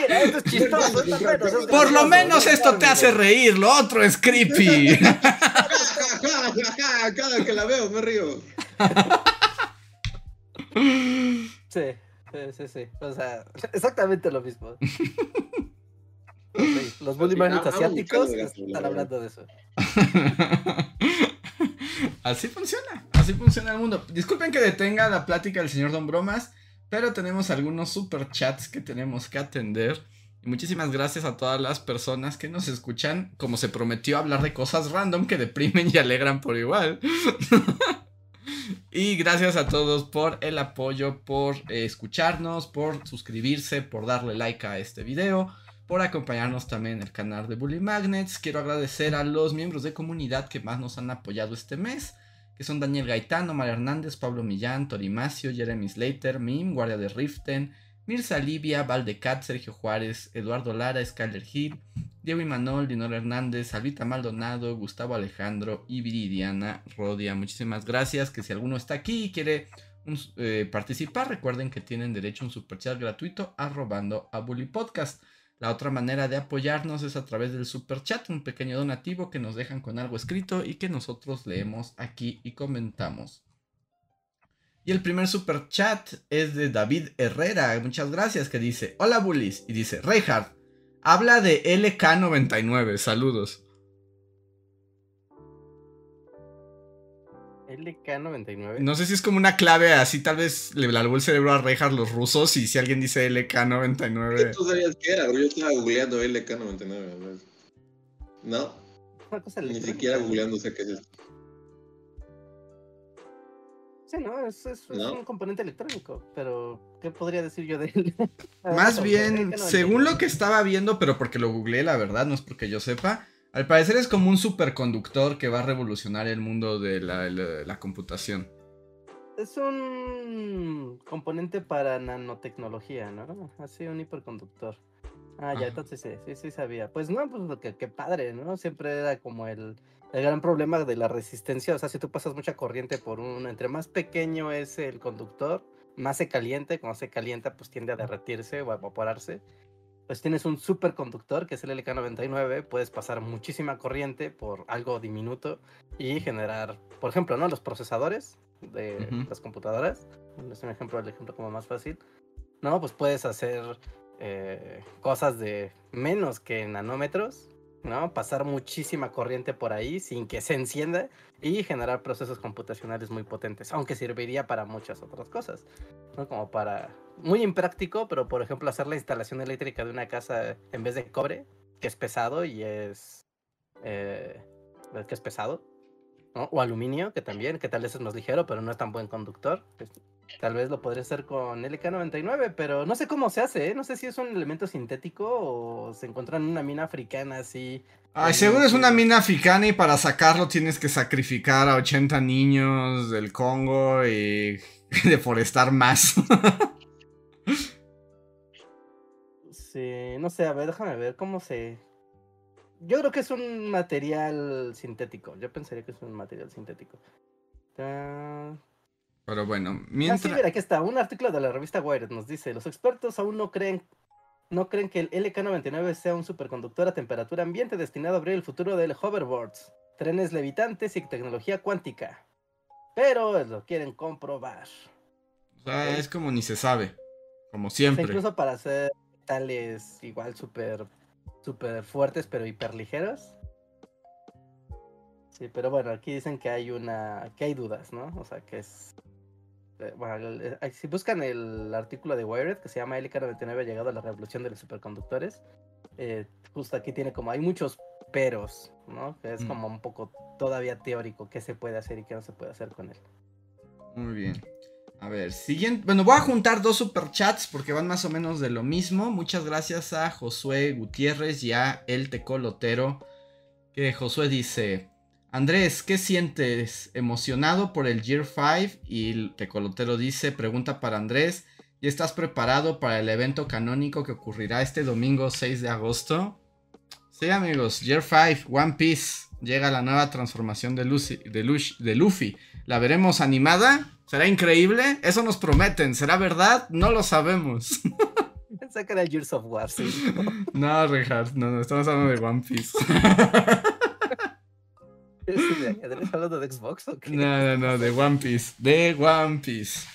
Mira, esto es chistoso. esto es bueno, es Por lo menos es esto te hace reír, lo otro es creepy. *laughs* Cada que la veo me río. Sí, sí, sí, sí. O sea, exactamente lo mismo. Sí, los bully magnets hablo asiáticos están hablando de eso. *laughs* así funciona, así funciona el mundo. Disculpen que detenga la plática del señor Don Bromas, pero tenemos algunos super chats que tenemos que atender. Y muchísimas gracias a todas las personas que nos escuchan, como se prometió hablar de cosas random que deprimen y alegran por igual. *laughs* y gracias a todos por el apoyo, por eh, escucharnos, por suscribirse, por darle like a este video por acompañarnos también en el canal de Bully Magnets. Quiero agradecer a los miembros de comunidad que más nos han apoyado este mes, que son Daniel Gaitán, Omar Hernández, Pablo Millán, Torimacio, Jeremy Slater, Mim, Guardia de Riften, Mirza Livia, Valdecat, Sergio Juárez, Eduardo Lara, Skyler Hill, Diego Imanol, Dinora Hernández, Alvita Maldonado, Gustavo Alejandro y Viridiana Rodia. Muchísimas gracias. Que si alguno está aquí y quiere eh, participar, recuerden que tienen derecho a un superchat gratuito arrobando a Bully Podcast. La otra manera de apoyarnos es a través del super chat, un pequeño donativo que nos dejan con algo escrito y que nosotros leemos aquí y comentamos. Y el primer super chat es de David Herrera, muchas gracias, que dice, hola bullies, y dice, Reinhardt, habla de LK99, saludos. LK99. No sé si es como una clave así, tal vez le lavó el cerebro a Reinhardt los rusos y si alguien dice LK99... ¿Tú sabías qué era? Yo estaba googleando LK99. ¿ves? No, Una cosa ni siquiera googleando sé qué es esto. Sí, no, es, es- es ¿No? un componente electrónico, pero ¿qué podría decir yo de él? *laughs* Más bien, LK99. según lo que estaba viendo, pero porque lo googleé, la verdad, no es porque yo sepa, al parecer es como un superconductor que va a revolucionar el mundo de la, la- la computación. Es un componente para nanotecnología, ¿no? Así, un hiperconductor. Ah, ya, entonces sí, sí, sí sabía. Pues no, pues que, qué padre, ¿no? Siempre era como el, el gran problema de la resistencia. O sea, si tú pasas mucha corriente por un, entre más pequeño es el conductor, más se caliente. Cuando se calienta, pues tiende a derretirse o a evaporarse. Pues tienes un superconductor que es el LK99, puedes pasar muchísima corriente por algo diminuto y generar, por ejemplo, ¿no? Los procesadores de las computadoras. Es un ejemplo, el ejemplo como más fácil. No, pues puedes hacer eh, cosas de menos que nanómetros, ¿no? Pasar muchísima corriente por ahí sin que se encienda y generar procesos computacionales muy potentes, aunque serviría para muchas otras cosas, ¿no? Como para, muy impráctico, pero por ejemplo hacer la instalación eléctrica de una casa en vez de cobre, que es pesado y es, eh, que es pesado. O aluminio, que también, que tal vez es más ligero, pero no es tan buen conductor. Tal vez lo podría hacer con LK99, pero no sé cómo se hace, ¿eh? No sé si es un elemento sintético o se encuentra en una mina africana así. Ay, seguro es una mina africana y para sacarlo tienes que sacrificar a 80 niños del Congo y *laughs* deforestar más. Sí, no sé, a ver, déjame ver cómo se... Yo creo que es un material sintético. Yo pensaría que es un material sintético. Ah, Pero bueno, mientras... mira, aquí está. Un artículo de la revista Wired nos dice, los expertos aún no creen, no creen que el LK99 sea un superconductor a temperatura ambiente destinado a abrir el futuro del hoverboards, trenes levitantes y tecnología cuántica. pero lo quieren comprobar. O sea, es como ni se sabe. Como O sea, siempre. incluso para hacer tales igual súper súper fuertes, pero hiper ligeros. Sí, pero bueno, aquí dicen que hay una, que hay dudas, ¿no? O sea, que es... eh, Bueno, eh, si buscan el artículo de Wired que se llama LK99 ha llegado a la revolución de los superconductores, eh, justo aquí tiene como, hay muchos peros, ¿no? Que es Mm. como un poco todavía teórico qué se puede hacer y qué no se puede hacer con él. Muy bien. A ver, siguiente. Bueno, voy a juntar dos superchats porque van más o menos de lo mismo. Muchas gracias a Josué Gutiérrez y a El Tecolotero. Que Josué dice: Andrés, ¿qué sientes? ¿Emocionado por el Year 5? Y el Tecolotero dice: Pregunta para Andrés: ¿Y estás preparado para el evento canónico que ocurrirá este domingo 6 de agosto? Sí, amigos, Year 5, One Piece. Llega la nueva transformación de, Lucy, de, Lush- de Luffy. ¿La veremos animada? ¿Será increíble? Eso nos prometen. ¿Será verdad? No lo sabemos. *laughs* Pensé que era Years of War, sí. no, Richard, no, no, estamos hablando de One Piece. *laughs* ¿Estás hablando de Xbox o qué? no, no, no, de One Piece. De One Piece.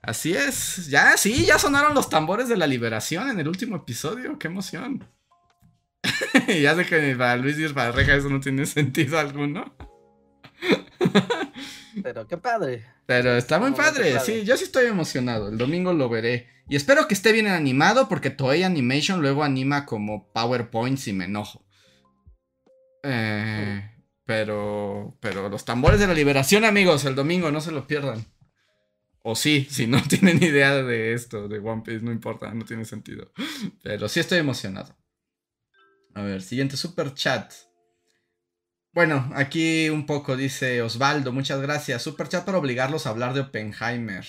Así es. Ya, sí, ya sonaron los tambores de la liberación en el último episodio. ¡Qué emoción! *laughs* ya sé que para Luis y para Reja eso no tiene sentido alguno. Pero qué padre. Pero está muy padre, sí, yo sí estoy emocionado. El domingo lo veré. Y espero que esté bien animado porque Toei Animation luego anima como PowerPoints y me enojo. Eh, pero, pero los tambores de la liberación, amigos, el domingo, no se lo pierdan. O sí, si no *laughs* tienen idea de esto, de One Piece, no importa, no tiene sentido. Pero sí estoy emocionado. A ver, siguiente super chat. Bueno, aquí un poco dice Osvaldo, muchas gracias. Super chat para obligarlos a hablar de Oppenheimer.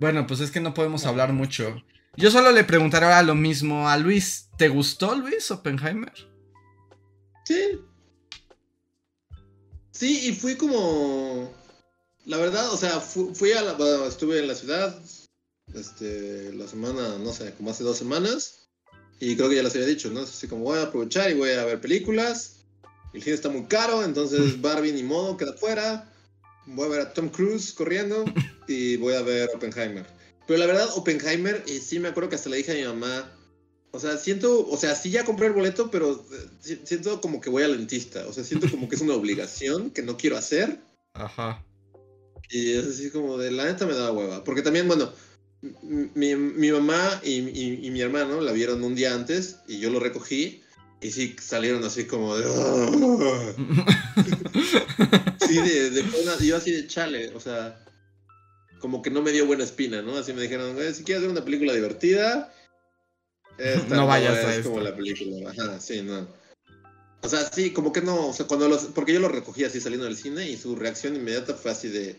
Bueno, pues es que no podemos hablar mucho. Yo solo le preguntaré ahora lo mismo a Luis. ¿Te gustó, Luis, Oppenheimer? Sí. Sí, y fui como. La verdad, o sea, fu- fui a la. bueno, estuve en la ciudad. Este. La semana, no sé, como hace dos semanas. Y creo que ya les había dicho, ¿no? Así como voy a aprovechar y voy a ver películas. El cine está muy caro, entonces Barbie ni modo, queda fuera. Voy a ver a Tom Cruise corriendo *laughs* y voy a ver Oppenheimer. Pero la verdad, Oppenheimer, y sí me acuerdo que hasta le dije a mi mamá, o sea, siento, o sea, sí ya compré el boleto, pero eh, si- siento como que voy al dentista. O sea, siento como que es una obligación que no quiero hacer. Ajá. Y es así como de, la neta me da hueva. Porque también, bueno, mi, mi mamá y, y- y mi hermano la vieron un día antes y yo lo recogí. Y sí, salieron así como de... *laughs* Sí, de, de pena- yo así de chale, o sea, como que no me dio buena espina, ¿no? Así me dijeron, "Güey, si quieres ver una película divertida, esta No vayas a es esto". como la película, ajá, sí, no. O sea, sí, como que no, o sea, cuando los, porque yo lo recogí así saliendo del cine y su reacción inmediata fue así de,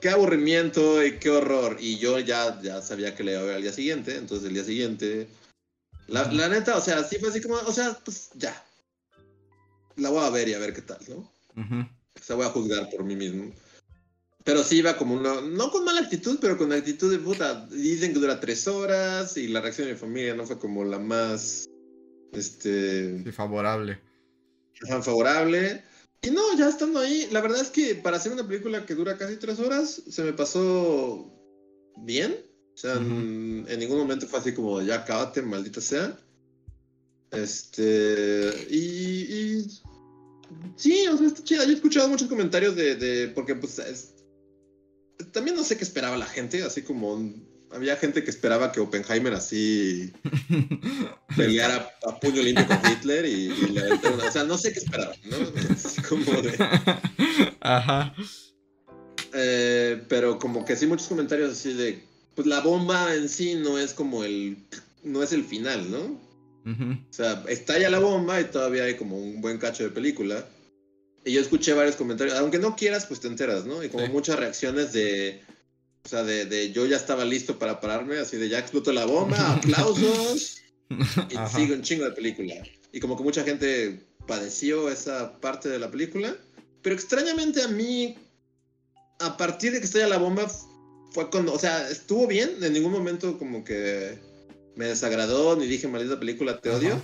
qué aburrimiento y qué horror, y yo ya, ya sabía que le iba a ver al día siguiente, entonces el día siguiente, la, la neta, o sea, sí fue así como, o sea, pues ya, la voy a ver y a ver qué tal, ¿no? Ujú. O sea, voy a juzgar por mí mismo. Pero sí iba como una, no con mala actitud, pero con actitud de puta. Dicen que dura tres horas y la reacción de mi familia no fue como la más, este, Sí, favorable. ajá, favorable. Y no, ya estando ahí, la verdad es que para hacer una película que dura casi tres horas, se me pasó bien. O sea, Ujú. en, en ningún momento fue así como, ya acábate, maldita sea. Este, y, y sí, o sea, está chida. Yo he escuchado muchos comentarios de, de porque pues es- también no sé qué esperaba la gente, así como había gente que esperaba que Oppenheimer así *laughs* peleara a puño limpio con Hitler y, y le una- o sea, no sé qué esperaban, ¿no? Así como de, Ajá. eh, pero como que sí muchos comentarios así de, pues la bomba en sí no es como el, no es el final, ¿no? O sea, estalla la bomba y todavía hay como un buen cacho de película. Y yo escuché varios comentarios, aunque no quieras, pues te enteras, ¿no? Y como Sí. muchas reacciones de, o sea, de, de yo ya estaba listo para pararme, así de ya explotó la bomba, *laughs* aplausos, y Ajá. sigue un chingo de película. Y como que mucha gente padeció esa parte de la película, pero extrañamente a mí, a partir de que estalla la bomba, fue cuando, o sea, estuvo bien, en ningún momento como que me desagradó, ni dije, maldita película, te odio. Ajá.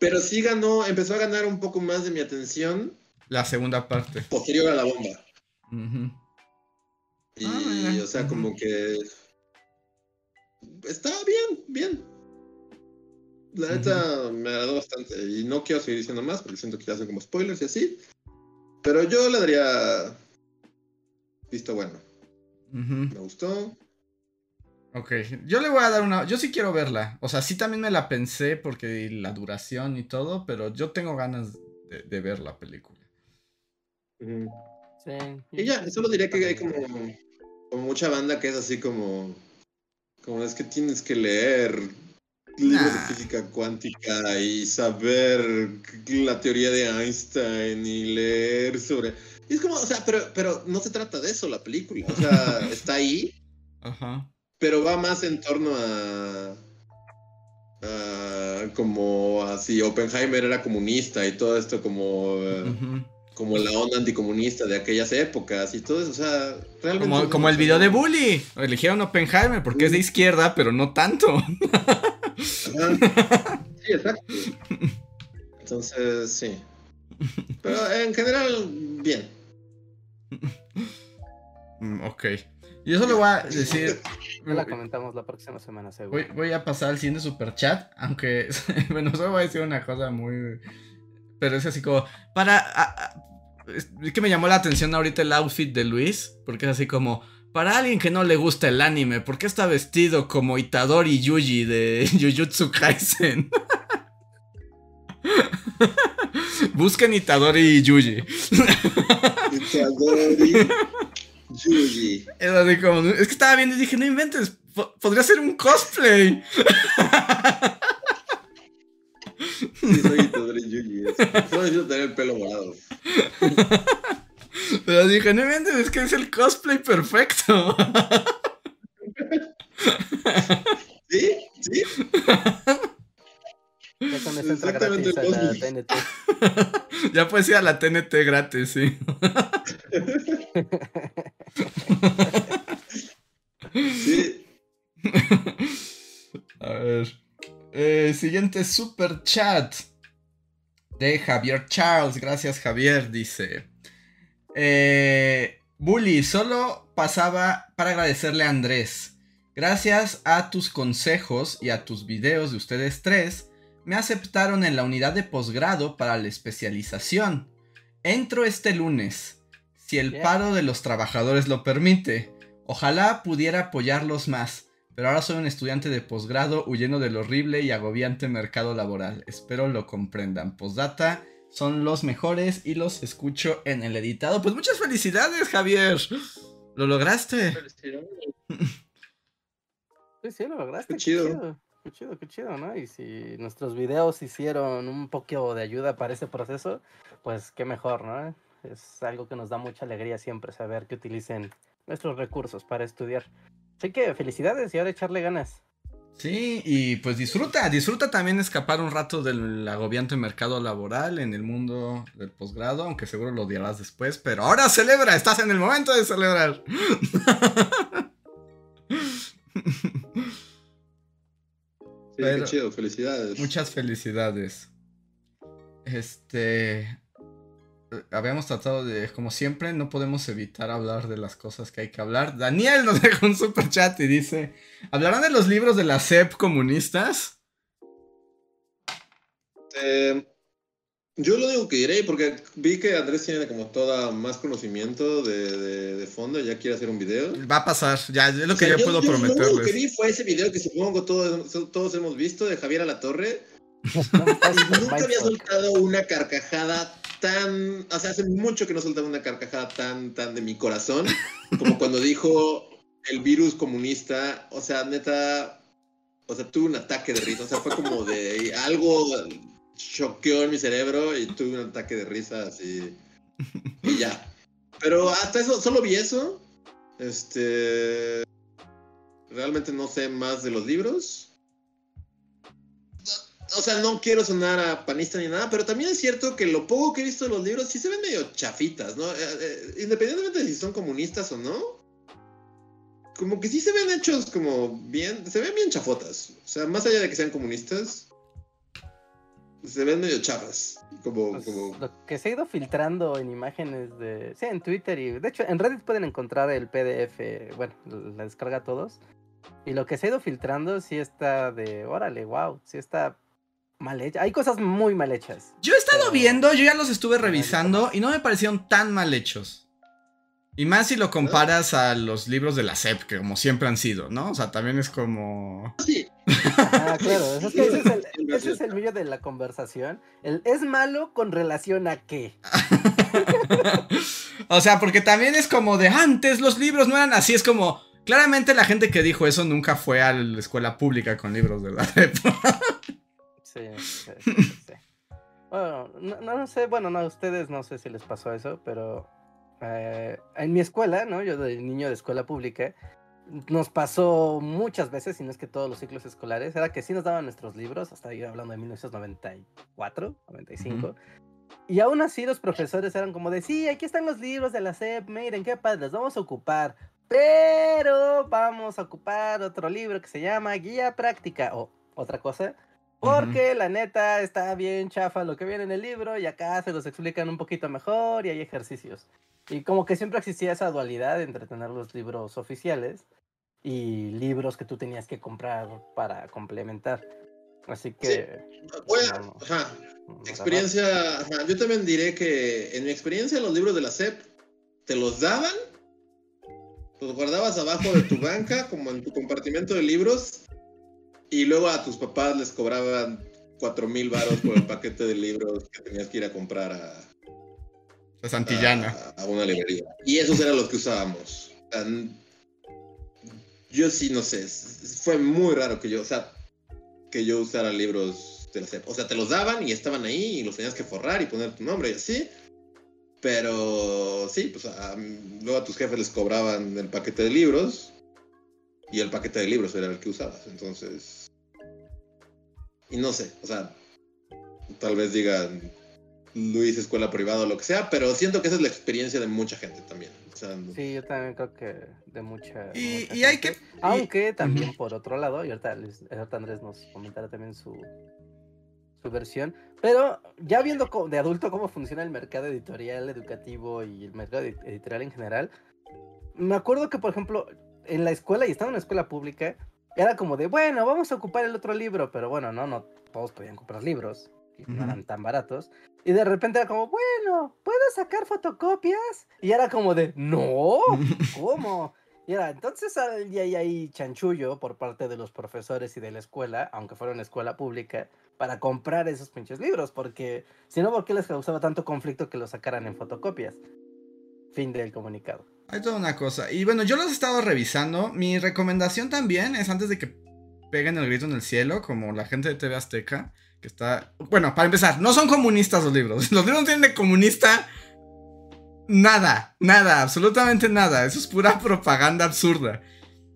Pero sí ganó, empezó a ganar un poco más de mi atención La segunda parte. posterior a la bomba. Y, Ah, o sea, como que. Estaba bien, bien. La neta me agradó bastante. Y no quiero seguir diciendo más porque siento que ya son como spoilers y así. Pero yo le daría. Visto bueno. Me gustó. Ok, yo le voy a dar una. Yo sí quiero verla. O sea, sí también me la pensé porque la duración y todo, pero yo tengo ganas de, de ver la película. Sí. Y ya, solo diría que hay como, como mucha banda que es así como. Como es que tienes que leer libros Nah. de física cuántica y saber la teoría de Einstein y leer sobre. Y es como, o sea, pero, pero no se trata de eso la película. O sea, *laughs* está ahí, Ajá. pero va más en torno a. a como así, Oppenheimer era comunista y todo esto como. Ujú. Como la onda anticomunista de aquellas épocas y todo eso, o sea, realmente... Como, como el video de Bully. Eligieron Oppenheimer porque es de izquierda, pero no tanto. Ajá. Sí, exacto. *laughs* Entonces, sí. Pero en general, bien. Mm, ok. Yo solo voy a decir. Ya la comentamos la próxima semana, seguro. Voy, voy a pasar al siguiente super chat, aunque, *laughs* bueno, solo voy a decir una cosa muy... Pero es así como, para... a- a- es que me llamó la atención ahorita el outfit de Luis, porque es así como, para alguien que no le gusta el anime, ¿por qué está vestido como Itadori Yuji de *laughs* Jujutsu Kaisen? *laughs* Busquen Itadori y Yuji. Itadori Yuji. Como, es que estaba viendo y dije, no inventes, po- podría ser un cosplay. *laughs* Sí, soy Itadori Yuji. Solo necesito tener el pelo morado. Pero dije, no inventes, es que es el cosplay perfecto. ¿Sí? ¿Sí? Eso entra Exactamente gratis a la el TNT. *laughs* ya puedes ir a la TNT gratis, sí. Sí. *laughs* siguiente super chat. De Javier Charles. Gracias, Javier. Dice. Eh, Bully, solo pasaba para agradecerle a Andrés. Gracias a tus consejos y a tus videos de ustedes tres, me aceptaron en la unidad de posgrado para la especialización. Entro este lunes, si el paro de los trabajadores lo permite. Ojalá pudiera apoyarlos más, pero ahora soy un estudiante de posgrado huyendo del horrible y agobiante mercado laboral. Espero lo comprendan. Postdata, son los mejores y los escucho en el editado. Pues muchas felicidades, Javier. Lo lograste. *laughs* Sí, sí, lo lograste. Qué chido. Qué chido, qué chido, ¿no? Y si nuestros videos hicieron un poco de ayuda para ese proceso, pues qué mejor, ¿no? Es algo que nos da mucha alegría siempre saber que utilicen nuestros recursos para estudiar. Así que felicidades y ahora echarle ganas. Sí, y pues disfruta, disfruta también escapar un rato del agobiante mercado laboral en el mundo del posgrado, aunque seguro lo odiarás después, pero ahora celebra, estás en el momento de celebrar. Sí, Pero- qué chido, felicidades. Muchas felicidades. Este. Eh, Habíamos tratado de, como siempre, no podemos evitar hablar de las cosas que hay que hablar. Daniel nos *laughs* dejó un super chat y dice: ¿Hablarán de los libros de la SEP comunistas? Eh, yo lo único que diré, porque vi que Andrés tiene como toda más conocimiento de, de, de fondo, ya quiere hacer un video. Va a pasar, ya es lo O que sea, yo, puedo Lo único que vi fue ese video que supongo todos, todos hemos visto de Javier Alatorre. *laughs* Y nunca había soltado una carcajada tan. O sea, hace mucho que no soltaba una carcajada tan, tan de mi corazón como cuando dijo el virus comunista. O sea, neta. O sea, tuve un ataque de risa. O sea, fue como de algo choqueó en mi cerebro y tuve un ataque de risa así. Y ya. Pero hasta eso, solo vi eso. Este. Realmente no sé más de los libros. O sea, no quiero sonar a panista ni nada, pero también es cierto que lo poco que he visto de los libros sí se ven medio chafitas, ¿no? Eh, eh, independientemente de si son comunistas o no. Como que sí se ven hechos como bien, se ven bien chafotas. O sea, más allá de que sean comunistas, se ven medio chafas. como, Pues, como... Lo que se ha ido filtrando en imágenes de. Sí, en Twitter y. De hecho, en Reddit pueden encontrar el PDF. Bueno, la descarga a todos. Y lo que se ha ido filtrando sí está de. Órale, wow. Sí está mal hecha. Hay cosas muy mal hechas. Yo he estado Pero- viendo, yo ya los estuve revisando y no me parecieron tan mal hechos. Y más si lo comparas a los libros de la SEP, que como siempre han sido, ¿no? O sea, también es como... Sí, Ah, claro. Es que ese es el, ese es el medio de la conversación. El es malo con relación a qué. *laughs* o sea, porque también es como de antes los libros no eran así, es como... Claramente la gente que dijo eso nunca fue a la escuela pública con libros de la SEP. *laughs* Sí, sí, sí, sí, sí. Bueno, no, no sé, bueno, no, a ustedes no sé si les pasó eso, pero eh, en mi escuela, ¿no? Yo de niño de escuela pública, nos pasó muchas veces, si no es que todos los ciclos escolares, era que sí nos daban nuestros libros, hasta yo hablando de 1994, 95. Y aún así los profesores eran como de, sí, aquí están los libros de la SEP, miren qué padre, los vamos a ocupar. Pero vamos a ocupar otro libro que se llama Guía Práctica o otra cosa. Porque la neta está bien chafa lo que viene en el libro y acá se los explican un poquito mejor y hay ejercicios. Y como que siempre existía esa dualidad entre tener los libros oficiales y libros que tú tenías que comprar para complementar. Así que... voy no, a... no, Ajá, experiencia... Ajá, yo también diré que en mi experiencia los libros de la SEP te los daban, los guardabas abajo de tu banca, como en tu compartimento de libros, y luego a tus papás les cobraban cuatro mil varos por el paquete de libros que tenías que ir a comprar a, La Santillana. a, a una librería. Y esos eran los que usábamos. O sea, n- yo sí, no sé, fue muy raro que yo, o sea, que yo usara libros de la SEP. O sea, te los daban y estaban ahí y los tenías que forrar y poner tu nombre y así. Pero sí, pues a- luego a tus jefes les cobraban el paquete de libros y el paquete de libros era el que usabas. Entonces, y no sé, o sea, tal vez digan Luis escuela privada o lo que sea, pero siento que esa es la experiencia de mucha gente también. O sea, Sí, yo también creo que de mucha. Y, mucha y hay que... y- Aunque también por otro lado, y ahorita, Luis- ahorita Andrés nos comentará también su, su versión, pero ya viendo de adulto cómo funciona el mercado editorial, educativo y el mercado edi- editorial en general, me acuerdo que, por ejemplo, en la escuela, y estaba en una escuela pública, era como de, bueno, vamos a ocupar el otro libro, pero bueno, no, no todos podían comprar libros, y no eran tan baratos. Y de repente era como, bueno, ¿puedo sacar fotocopias? Y era como de, no, *laughs* ¿cómo? Y era, entonces ahí hay ahí chanchullo por parte de los profesores y de la escuela, aunque fuera una escuela pública, para comprar esos pinches libros, porque si no, ¿por qué les causaba tanto conflicto que los sacaran en fotocopias? Fin del comunicado. Hay toda una cosa. Y bueno, yo los he estado revisando. Mi recomendación también es antes de que peguen el grito en el cielo, como la gente de TV Azteca, que está... Bueno, para empezar, no son comunistas los libros. *laughs* Los libros no tienen de comunista nada, nada, absolutamente nada. Eso es pura propaganda absurda.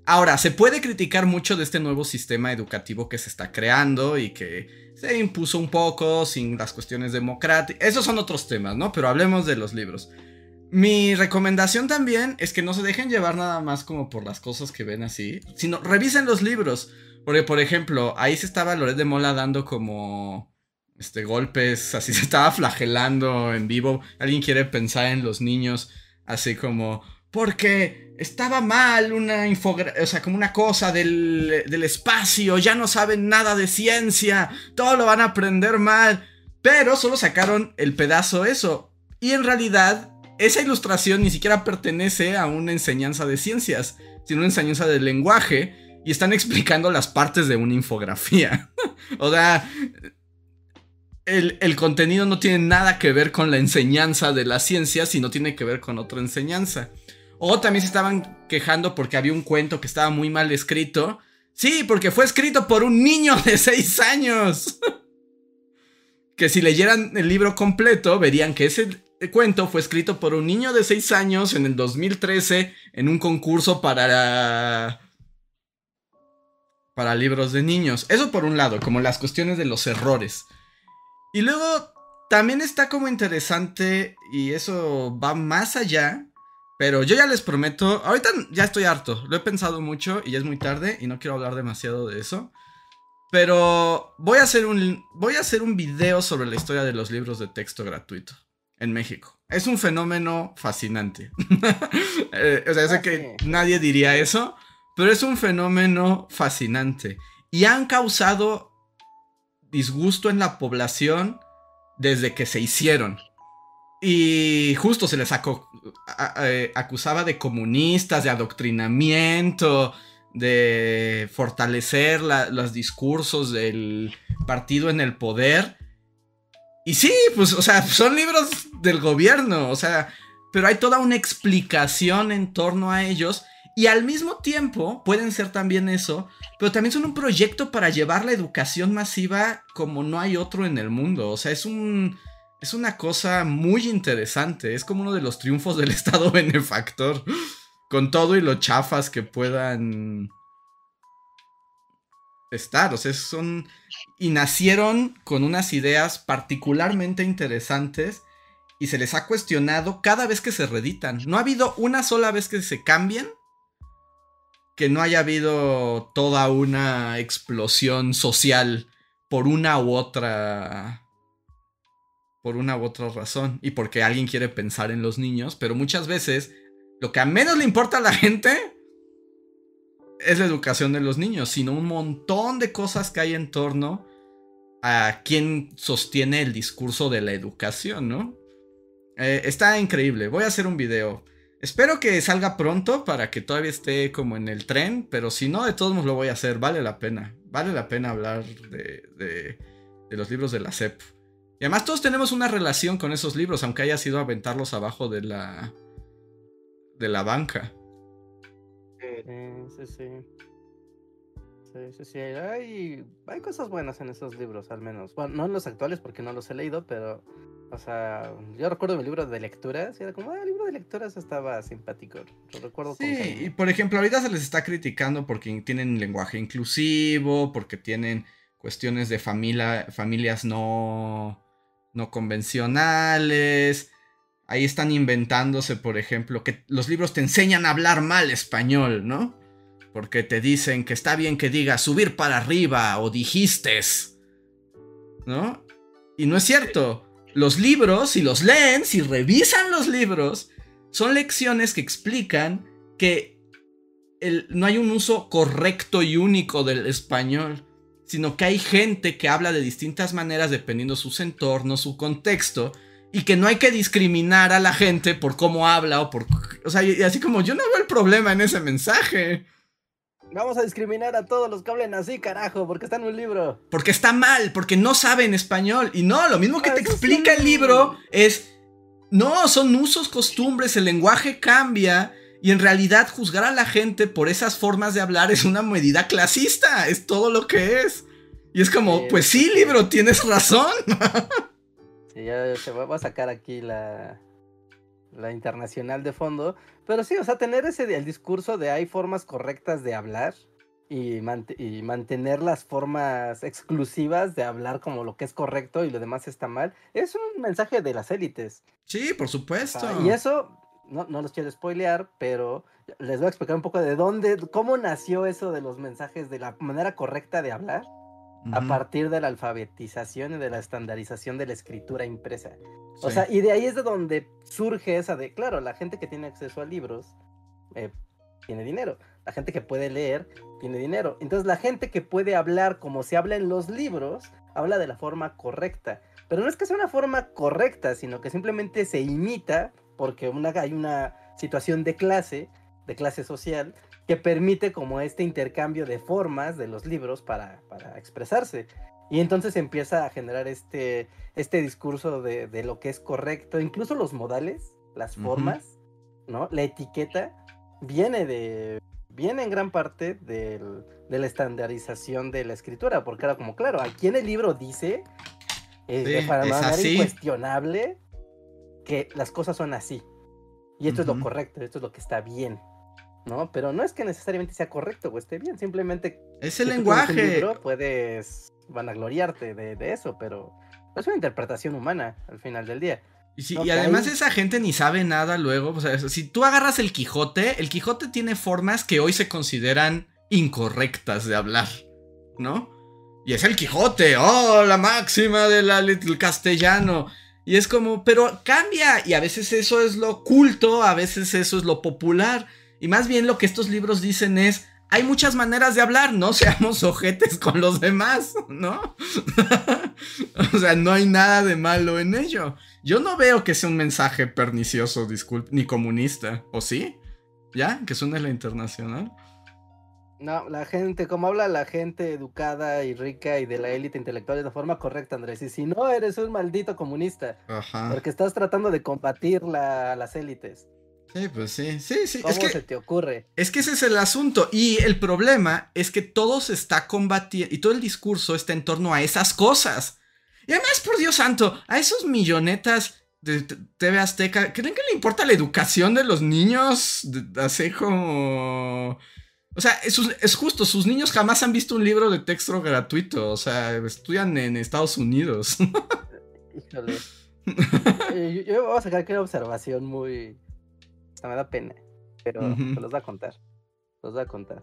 Ahora, se puede criticar mucho de este nuevo sistema educativo que se está creando y que se impuso un poco sin las cuestiones democráticas. Esos son otros temas, ¿no? Pero hablemos de los libros. Mi recomendación también es que no se dejen llevar nada más como por las cosas que ven así, sino revisen los libros. Porque, por ejemplo, ahí se estaba Loret de Mola dando como este, golpes, así *laughs* se estaba flagelando en vivo. Alguien quiere pensar en los niños, así como, porque estaba mal una infografía, o sea, como una cosa del, del espacio, ya no saben nada de ciencia, todo lo van a aprender mal. Pero solo sacaron el pedazo eso. Y en realidad esa ilustración ni siquiera pertenece a una enseñanza de ciencias, sino una enseñanza de lenguaje. Y están explicando las partes de una infografía. *laughs* o sea, el, el, contenido no tiene nada que ver con la enseñanza de la ciencia, sino tiene que ver con otra enseñanza. O también se estaban quejando porque había un cuento que estaba muy mal escrito. Sí, porque fue escrito por un niño de *laughs* 6 años. *laughs* que si leyeran el libro completo, verían que ese cuento fue escrito por un niño de 6 años en el 2013 en un concurso para para libros de niños. Eso por un lado, como las cuestiones de los errores. Y luego también está como interesante y eso va más allá. Pero yo ya les prometo, ahorita ya estoy harto, lo he pensado mucho y ya es muy tarde y no quiero hablar demasiado de eso. Pero voy a hacer un voy a hacer un video sobre la historia de los libros de texto gratuito en México. Es un fenómeno fascinante. *laughs* Eh, o sea, sé Ah, que nadie diría eso, pero es un fenómeno fascinante. Y han causado disgusto en la población desde que se hicieron. Y justo se les aco- eh, acusaba de comunistas, de adoctrinamiento, de fortalecer la- los discursos del partido en el poder. Y sí, pues, o sea, son libros del gobierno, o sea, pero hay toda una explicación en torno a ellos. Y al mismo tiempo pueden ser también eso, pero también son un proyecto para llevar la educación masiva como no hay otro en el mundo. O sea, es un. Es una cosa muy interesante. Es como uno de los triunfos del *laughs* Estado benefactor. Con todo y lo chafas que puedan estar. O sea, son. Y nacieron con unas ideas particularmente interesantes. Y se les ha cuestionado cada vez que se reeditan. No ha habido una sola vez que se cambien que no haya habido toda una explosión social por una u otra por una u otra razón y porque alguien quiere pensar en los niños, pero muchas veces lo que a menos le importa a la gente es la educación de los niños, sino un montón de cosas que hay en torno a quien sostiene el discurso de la educación, ¿no? Eh, está increíble, voy a hacer un video. Espero que salga pronto para que todavía esté como en el tren, pero si no, de todos modos lo voy a hacer, vale la pena. Vale la pena hablar de, de, de los libros de la SEP. Y además todos tenemos una relación con esos libros, aunque haya sido aventarlos abajo de la, de la banca. Sí, sí, sí. Sí, sí, sí. Hay, hay cosas buenas en esos libros, al menos. Bueno, no en los actuales porque no los he leído, pero, o sea, yo recuerdo mi libro de lecturas y era como, ah, el libro de lecturas estaba simpático. Lo recuerdo con Sí, y por ejemplo, ahorita se les está criticando porque tienen lenguaje inclusivo, porque tienen cuestiones de familia, familias no, no convencionales. Ahí están inventándose, por ejemplo, que los libros te enseñan a hablar mal español, ¿no? Porque te dicen que está bien que digas subir para arriba o dijistes, ¿no? Y no es cierto. Los libros, si los leen, si revisan los libros, son lecciones que explican que no hay un uso correcto y único del español, sino que hay gente que habla de distintas maneras dependiendo sus entornos, su contexto, y que no hay que discriminar a la gente por cómo habla o por... O sea, y así como yo no veo el problema en ese mensaje, Vamos a discriminar a todos los que hablen así, carajo, porque está en un libro. porque está mal, porque no saben español, y no, lo mismo que Ah, te eso explica el libro es... No, son usos, costumbres, el lenguaje cambia. Y en realidad juzgar a la gente por esas formas de hablar es una medida clasista, es todo lo que es. Y es como, pues es sí, libro, tienes razón. *laughs* Sí, ya se va, va a sacar aquí la, la internacional de fondo. Pero sí, o sea, tener ese el discurso de hay formas correctas de hablar y, mant- y mantener las formas exclusivas de hablar como lo que es correcto y lo demás está mal, es un mensaje de las élites. Sí, por O supuesto. sea, y eso, no, no los quiero spoilear, pero les voy a explicar un poco de dónde, cómo nació eso de los mensajes, de la manera correcta de hablar a partir de la alfabetización y de la estandarización de la escritura impresa. O sea, y de ahí es de donde surge esa de, claro, la gente que tiene acceso a libros eh, tiene dinero. La gente que puede leer tiene dinero. Entonces la gente que puede hablar como se habla en los libros, habla de la forma correcta. Pero no es que sea una forma correcta, sino que simplemente se imita porque una, hay una situación de clase, de clase social, que permite como este intercambio de formas de los libros para, para expresarse. Y entonces empieza a generar este, este discurso de, de lo que es correcto, incluso los modales, las formas, ¿no? La etiqueta viene de viene en gran parte del- de la estandarización de la escritura, porque era como, claro, aquí en el libro dice, eh, de Sí, manera incuestionable, que las cosas son así. Y esto es lo correcto, esto es lo que está bien. ¿No? Pero no es que necesariamente sea correcto o esté bien, simplemente es el si tú tienes un lenguaje. libro, puedes vanagloriarte de, de eso, pero es una interpretación humana al final del día. Y, si- y además esa gente ni sabe nada luego. O sea, si tú agarras el Quijote, el Quijote tiene formas que hoy se consideran incorrectas de hablar, ¿no? Y es el Quijote, oh, la máxima del castellano. Y es como, pero cambia. Y a veces eso es lo culto, a veces eso es lo popular. Y más bien lo que estos libros dicen es, hay muchas maneras de hablar, no seamos ojetes con los demás, ¿no? *laughs* o sea, no hay nada de malo en ello. Yo no veo que sea un mensaje pernicioso, disculpe, ni comunista, ¿o sí? ¿Ya? Que suene la internacional. No, la gente, como habla la gente educada y rica y de la élite intelectual de la forma correcta, Andrés. Y si no, eres un maldito comunista. Ajá. Porque estás tratando de combatir la, las élites. Sí, pues sí, sí, sí. ¿Cómo es que, se te ocurre? Es que ese es el asunto. Y el problema es que todo se está combatiendo y todo el discurso está en torno a esas cosas. Y además, por Dios santo, a esos millonetas de TV Azteca, ¿creen que le importa la educación de los niños? Así como... O sea, es, justo, sus niños jamás han visto un libro de texto gratuito, o sea, estudian en Estados Unidos. Híjole. *laughs* Eh, yo, voy a sacar aquí una observación muy... O me da pena, pero se los voy a contar. Los voy a contar.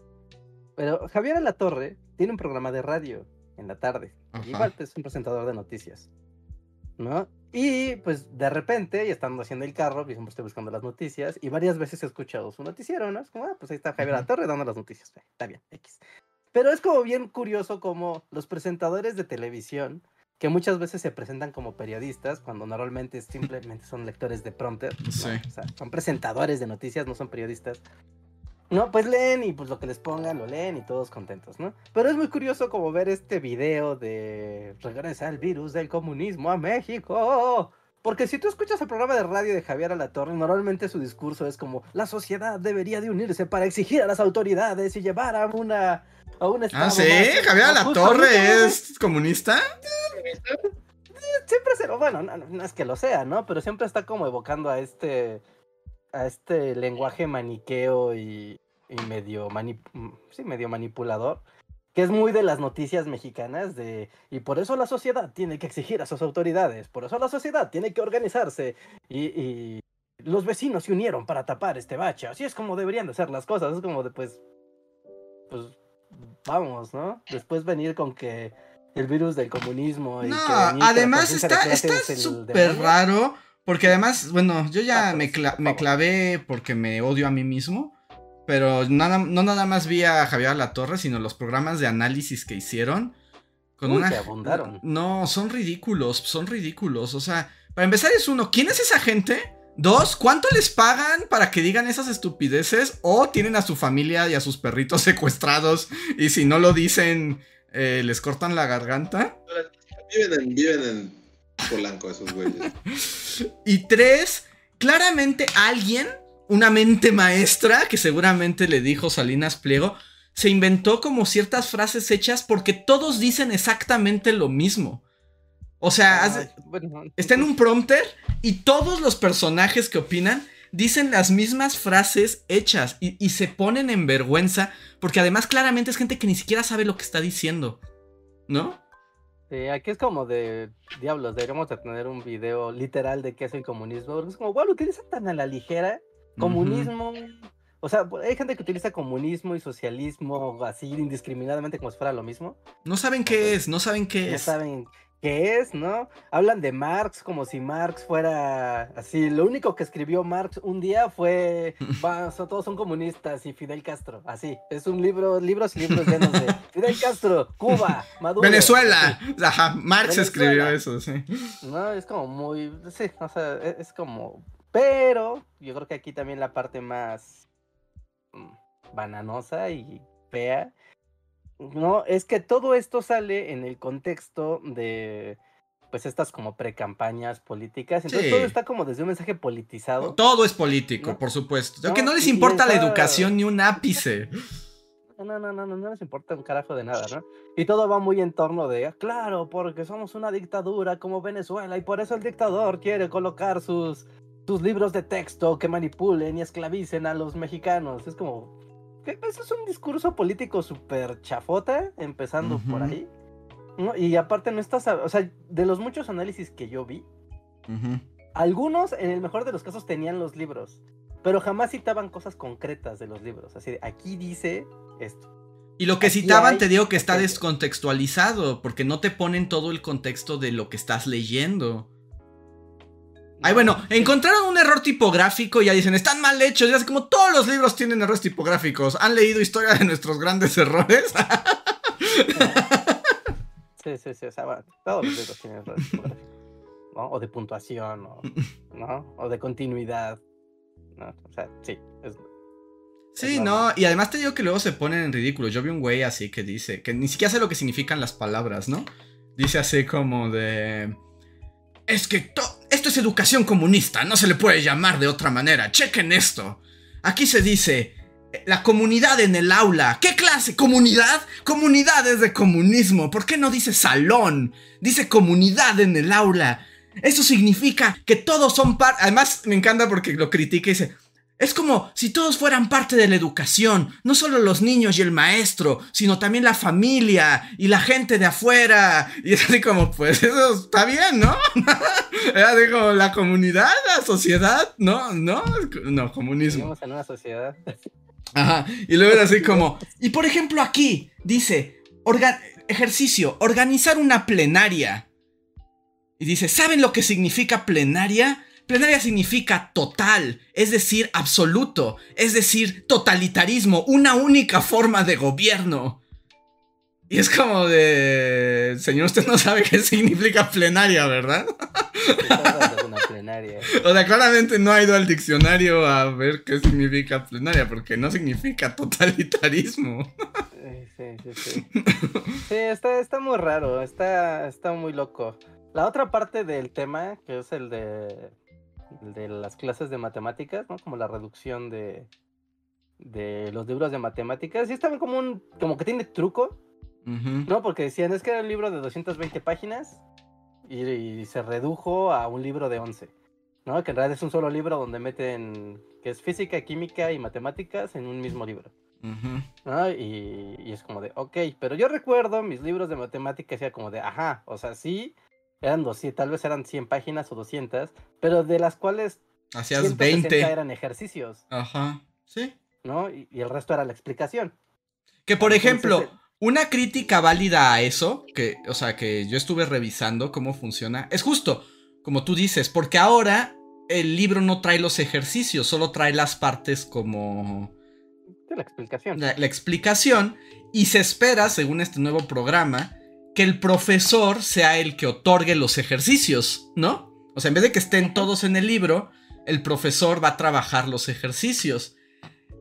Pero Javier Alatorre tiene un programa de radio en la tarde. Igual es un presentador de noticias. ¿No? Y pues de repente, y estando haciendo el carro, siempre estoy buscando las noticias, y varias veces he escuchado su noticiero, ¿no? Es como, ah, pues ahí está Javier La Torre dando las noticias. Está bien, X. Pero es como bien curioso como los presentadores de televisión, que muchas veces se presentan como periodistas, cuando normalmente simplemente son lectores de prompter. O sea, son presentadores de noticias, no son periodistas. No, pues leen y pues lo que les pongan lo leen y todos contentos, ¿no? Pero es muy curioso como ver este video de regresa el virus del comunismo a México. Porque si tú escuchas el programa de radio de Javier Alatorre, normalmente su discurso es como la sociedad debería de unirse para exigir a las autoridades y llevar a una a un Ah, sí, Javier Alatorre es comunista. Siempre se lo, bueno, no, es que lo sea, ¿no? Pero siempre está como evocando a este a este lenguaje maniqueo y, medio, mm, sí, medio manipulador, que es muy de las noticias mexicanas de, y por eso la sociedad tiene que exigir a sus autoridades, por eso la sociedad tiene que organizarse, y, los vecinos se unieron para tapar este bache, así es como deberían de ser las cosas, es como de pues, pues, vamos, ¿no? Después venir con que el virus del comunismo y no, además está súper raro porque además, bueno, yo ya me, me, clavé porque me odio a mí mismo. Pero nada, no nada más vi a Javier La Torre, sino los programas de análisis que hicieron. Con una... abundaron. No, son ridículos, son ridículos. O sea, para empezar es uno, ¿quién es esa gente? Dos, ¿cuánto les pagan para que digan esas estupideces? O tienen a su familia y a sus perritos *laughs* secuestrados y si no lo dicen, eh, les cortan la garganta. Viven en, viven en Polanco esos güeyes. *laughs* y tres, claramente alguien, una mente maestra, que seguramente le dijo Salinas Pliego, se inventó como ciertas frases hechas porque todos dicen exactamente lo mismo. O sea, está en un prompter y todos los personajes que opinan dicen las mismas frases hechas y, y, se ponen en vergüenza porque además claramente es gente que ni siquiera sabe lo que está diciendo, ¿no? Sí, aquí es como de diablos, deberíamos de tener un video literal de qué es el comunismo, porque es como, bueno, utiliza tan a la ligera, comunismo, o sea, hay gente que utiliza comunismo y socialismo así indiscriminadamente como si fuera lo mismo. No saben qué es, no saben qué no es. saben qué es, ¿no? Hablan de Marx como si Marx fuera así. Lo único que escribió Marx un día fue, *laughs* todos son comunistas y Fidel Castro, así. Es un libro, libros y libros llenos de *laughs* Fidel Castro, Cuba, Maduro. Venezuela. *laughs* Ajá, Marx escribió eso, sí. No, es como muy, sí, o sea, e, es, como, pero yo creo que aquí también la parte más mm, bananosa y fea no, es que todo esto sale en el contexto de pues estas como pre-campañas políticas. Entonces todo está como desde un mensaje politizado. Todo es político, por supuesto. Aunque no, les importa la educación ni un ápice. No, no, no, no, no les importa un carajo de nada, ¿no? Y todo va muy en torno de, claro, porque somos una dictadura como Venezuela y por eso el dictador quiere colocar sus, sus libros de texto que manipulen y esclavicen a los mexicanos. Es como, eso es un discurso político súper chafota, empezando por ahí. Y aparte no estás, o sea, de los muchos análisis que yo vi, algunos en el mejor de los casos tenían los libros, pero jamás citaban cosas concretas de los libros. Así de, aquí dice esto. Y lo que Aquí citaban hay- te digo que está ok. descontextualizado, porque no te ponen todo el contexto de lo que estás leyendo. Ay, bueno, encontraron un error tipográfico y ya dicen, están mal hechos, ya es como todos los libros tienen errores tipográficos. ¿Han leído historia de nuestros grandes errores? *laughs* Sí, sí, sí. O sea, bueno, todos los libros tienen errores tipográficos, ¿no? O de puntuación, o, ¿no? O de continuidad. ¿no? O sea, sí. es- Sí, Es no, y además te digo que luego se ponen en ridículo. Yo vi un güey así que dice, que ni siquiera sé lo que significan las palabras, ¿no? Dice así como de... Es que to- esto es educación comunista, no se le puede llamar de otra manera. Chequen esto. Aquí se dice, eh, la comunidad en el aula. ¿Qué clase? ¿Comunidad? Comunidad es de comunismo. ¿Por qué no dice salón? Dice comunidad en el aula. Eso significa que todos son parte... Además, me encanta porque lo critica y dice... Es como si todos fueran parte de la educación, no solo los niños y el maestro, sino también la familia y la gente de afuera. Y es así como, pues eso está bien, ¿no? *laughs* Era así como la comunidad, la sociedad, no, no, no, comunismo. Vivimos en una sociedad. Ajá. Y luego era así como. Y por ejemplo, aquí dice: orga- ejercicio, organizar una plenaria. Y dice: ¿saben lo que significa plenaria? Plenaria significa total, es decir, absoluto, es decir, totalitarismo, una única forma de gobierno. Y es como de. Señor, usted no sabe qué significa plenaria, ¿verdad? *laughs* O sea, claramente no ha ido al diccionario a ver qué significa plenaria, porque no significa totalitarismo. Sí, sí, sí, sí. Está, está muy raro, está, está muy loco. La otra parte del tema, que es el de, de las clases de matemáticas, ¿no? Como la reducción de, de los libros de matemáticas, sí está como un, como que tiene truco, Ujú. ¿no? Porque decían, es que era un libro de 220 páginas y, y se redujo a un libro de 11, ¿no? Que en realidad es un solo libro donde meten, que es física, química y matemáticas en un mismo libro. Ujú. ¿no? Y, y es como de, ok, pero yo recuerdo mis libros de matemáticas, era como de, ajá, o sea, sí, eran 200, tal vez eran 100 páginas o 200, pero de las cuales Hacías 160 20. eran ejercicios, Ajá. Sí. ¿no? Y, y el resto era la explicación. Que por Entonces, ejemplo, eh, una crítica válida a eso, que, o sea, que yo estuve revisando cómo funciona, es justo, como tú dices, porque ahora el libro no trae los ejercicios, solo trae las partes como la explicación. la, la explicación y se espera, según este nuevo programa, que el profesor sea el que otorgue los ejercicios, ¿no? O sea, en vez de que estén todos en el libro, el profesor va a trabajar los ejercicios.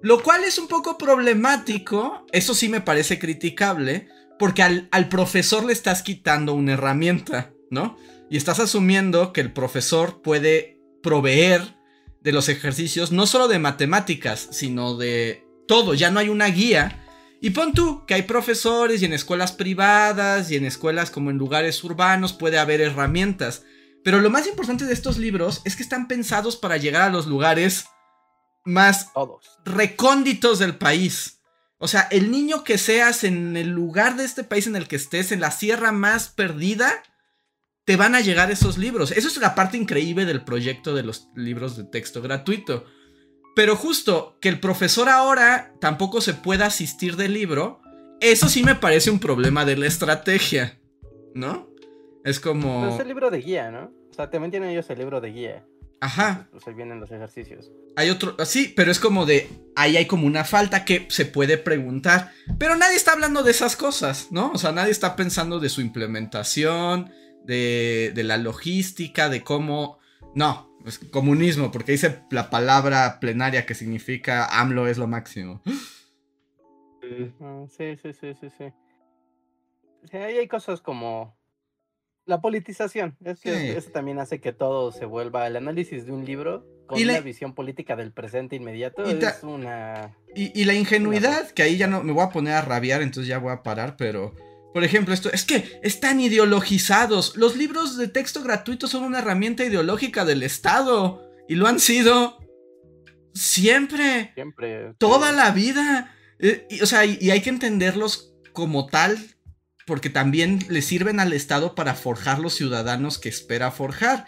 Lo cual es un poco problemático, eso sí me parece criticable, porque al, al profesor le estás quitando una herramienta, ¿no? Y estás asumiendo que el profesor puede proveer de los ejercicios, no solo de matemáticas, sino de todo, ya no hay una guía. Y pon tú que hay profesores y en escuelas privadas y en escuelas como en lugares urbanos puede haber herramientas. Pero lo más importante de estos libros es que están pensados para llegar a los lugares más Todos. recónditos del país. O sea, el niño que seas en el lugar de este país en el que estés, en la sierra más perdida, te van a llegar esos libros. Eso es la parte increíble del proyecto de los libros de texto gratuito. Pero justo que el profesor ahora tampoco se pueda asistir del libro, eso sí me parece un problema de la estrategia, ¿no? Es Pero como... es el libro de guía, ¿no? O sea, también tienen ellos el libro de guía. Ajá, Pues ahí vienen los ejercicios. Hay otro, sí, pero es como de, ahí hay como una falta que se puede preguntar, pero nadie está hablando de esas cosas, ¿no? O sea, nadie está pensando de su implementación, de, de la logística, de cómo, no, es comunismo, porque dice la palabra plenaria que significa AMLO es lo máximo. Ah, sí, sí, sí, sí, sí. Sí, ahí hay cosas como la politización. Es que Sí. eso también hace que todo se vuelva el análisis de un libro con la- una visión política del presente inmediato. Y ta- Es una. Y, y la ingenuidad, que ahí ya no me voy a poner a rabiar, entonces ya voy a parar, pero... Por ejemplo, esto es que están ideologizados. Los libros de texto gratuitos son una herramienta ideológica del Estado. Y lo han sido siempre, Siempre. toda la vida. Eh, y, o sea, y, y hay que entenderlos como tal, porque también le sirven al Estado para forjar los ciudadanos que espera forjar.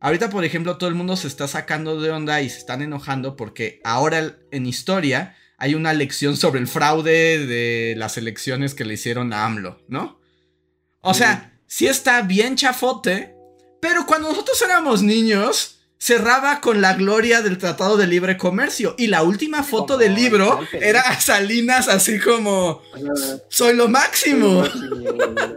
Ahorita, por ejemplo, todo el mundo se está sacando de onda y se están enojando porque ahora en historia hay una lección sobre el fraude de las elecciones que le hicieron a AMLO, ¿no? O sea, sí está bien chafote, pero cuando nosotros éramos niños, cerraba con la gloria del Tratado de Libre Comercio. Y la última foto Como del libro era a Salinas así como, soy lo máximo.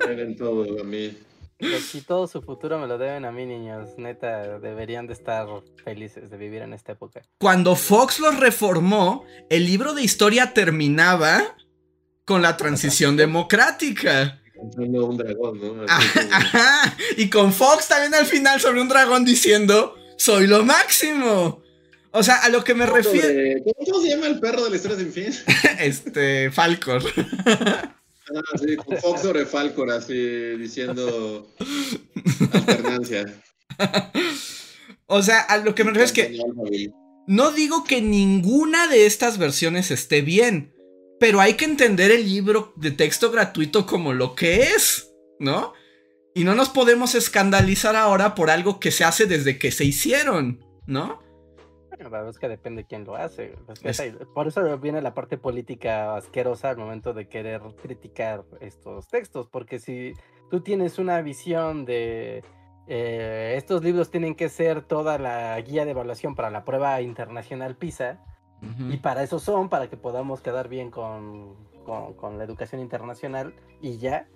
Eran todo a mí. Y todo su futuro me lo deben a mí, niños. Neta, deberían de estar felices de vivir en esta época. Cuando Fox los reformó, el libro de historia terminaba con la transición *laughs* democrática. Un dragón, ¿no? Como- Ajá. Y con Fox también al final sobre un dragón diciendo, soy lo máximo. O sea, a lo que me refiero... ¿Cómo, cómo se llama el perro de la historia sin fin? *laughs* Este, Falcor. *laughs* Ah, sí, con Fox sobre Falcor, así diciendo alternancia. O sea, a lo que me refiero es que no digo que ninguna de estas versiones esté bien, pero hay que entender el libro de texto gratuito como lo que es, ¿no? Y no nos podemos escandalizar ahora por algo que se hace desde que se hicieron, ¿no? La verdad es que depende quién lo hace. es que Es- esa- por eso viene la parte política asquerosa al momento de querer criticar estos textos, porque si tú tienes una visión de eh, estos libros tienen que ser toda la guía de evaluación para la prueba internacional PISA, y para eso son, para que podamos quedar bien con, con- con la educación internacional y ya,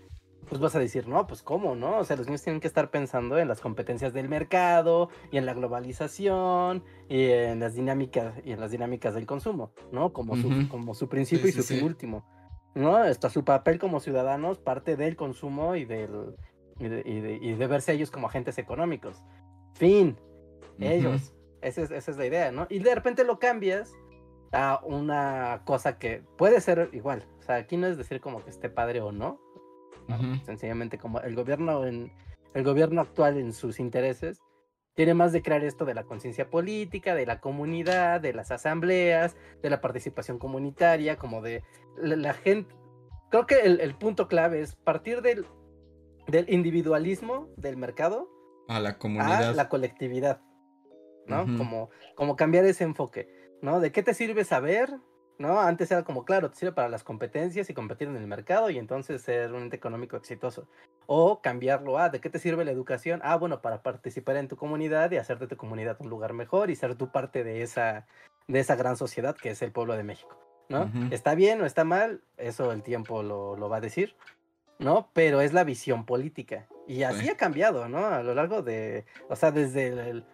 pues vas a decir, no, pues cómo, ¿no? O sea, los niños tienen que estar pensando en las competencias del mercado y en la globalización y en las dinámicas y en las dinámicas del consumo, ¿no? Como, su, Ujú. como su principio Sí, y sí, su fin sí. último, ¿no? Hasta su papel como ciudadanos parte del consumo y del y de, y de- y de verse ellos como agentes económicos. Fin ellos. Esa es, esa es la idea, ¿no? Y de repente lo cambias a una cosa que puede ser igual. O sea, aquí no es decir como que esté padre o no. Sencillamente como el gobierno en el gobierno actual en sus intereses tiene más de crear esto de la conciencia política, de la comunidad, de las asambleas, de la participación comunitaria, como de la, la gente. Creo que el, el punto clave es partir del, del individualismo del mercado A la a comunidad. la colectividad, ¿no? Como, como cambiar ese enfoque, ¿no? ¿De qué te sirve saber? ¿No? Antes era como, claro, te sirve para las competencias y competir en el mercado y entonces ser un ente económico exitoso. O cambiarlo a, ¿de qué te sirve la educación? Ah, bueno, para participar en tu comunidad y hacer de tu comunidad un lugar mejor y ser tú parte de esa, de esa gran sociedad que es el pueblo de México, ¿no? ¿Está bien o está mal? Eso el tiempo lo, lo va a decir, ¿no? Pero es la visión política. Y así Sí. ha cambiado, ¿no? A lo largo de, o sea, desde el- el-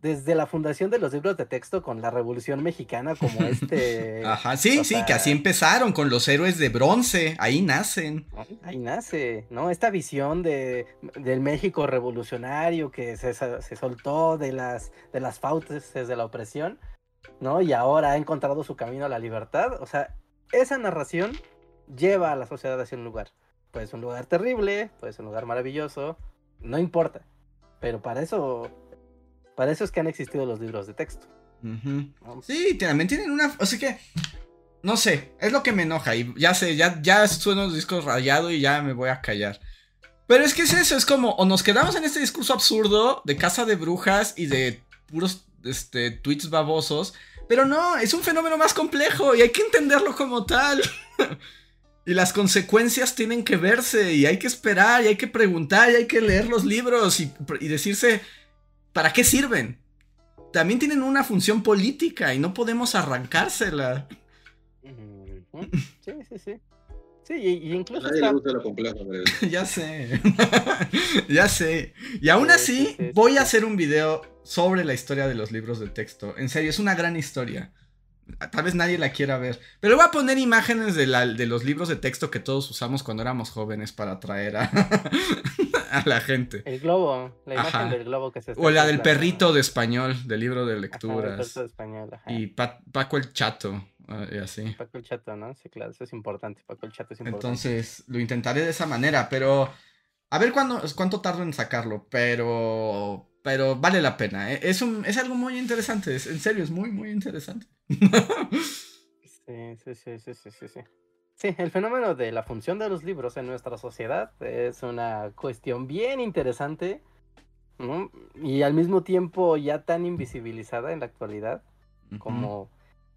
desde la fundación de los libros de texto con la Revolución Mexicana como este... *laughs* Ajá, sí, o sí, que así empezaron con los héroes de bronce. Ahí nacen. Ahí nace, ¿no? Esta visión de, del México revolucionario que se, se soltó de las, de las fauces de la opresión, ¿no? Y ahora ha encontrado su camino a la libertad. O sea, esa narración lleva a la sociedad hacia un lugar. Puede ser un lugar terrible, puede ser un lugar maravilloso, no importa. Pero para eso, para eso es que han existido los libros de texto. Sí, también tienen una. O sea que. No sé, es lo que me enoja. Y ya sé, ya, ya suenan los discos rayados y ya me voy a callar. Pero es que es eso, es como. O nos quedamos en este discurso absurdo de casa de brujas y de puros este, tweets babosos. Pero no, es un fenómeno más complejo y hay que entenderlo como tal. *laughs* y las consecuencias tienen que verse y hay que esperar y hay que preguntar y hay que leer los libros y, y decirse, ¿para qué sirven? también tienen una función política y no podemos arrancársela. Sí, sí, sí. Sí, y, y A incluso nadie le gusta lo complejo, *laughs* ya sé. *laughs* ya sé. Y aún Sí, así, sí, sí, sí, voy a hacer un video sobre la historia de los libros de texto. En serio, es una gran historia. Tal vez nadie la quiera ver. Pero voy a poner imágenes de, la- de los libros de texto que todos usamos cuando éramos jóvenes para atraer a, *laughs* a la gente. El globo, la imagen Ajá. del globo que se está O la del perrito de español, del libro de Ajá, el lecturas. perrito de español, ajá. Y Pa- Paco el Chato, ah, y así. Paco el Chato, ¿no? Sí, claro, eso es importante. Paco el Chato es importante. Entonces lo intentaré de esa manera, pero a ver cuándo, cuánto tardo en sacarlo, pero pero vale la pena. ¿eh? Es, un, es algo muy interesante, es- en serio, es muy, muy interesante. Sí, sí, sí, sí, sí, sí, sí. Sí, el fenómeno de la función de los libros en nuestra sociedad es una cuestión bien interesante ¿no? y al mismo tiempo ya tan invisibilizada en la actualidad como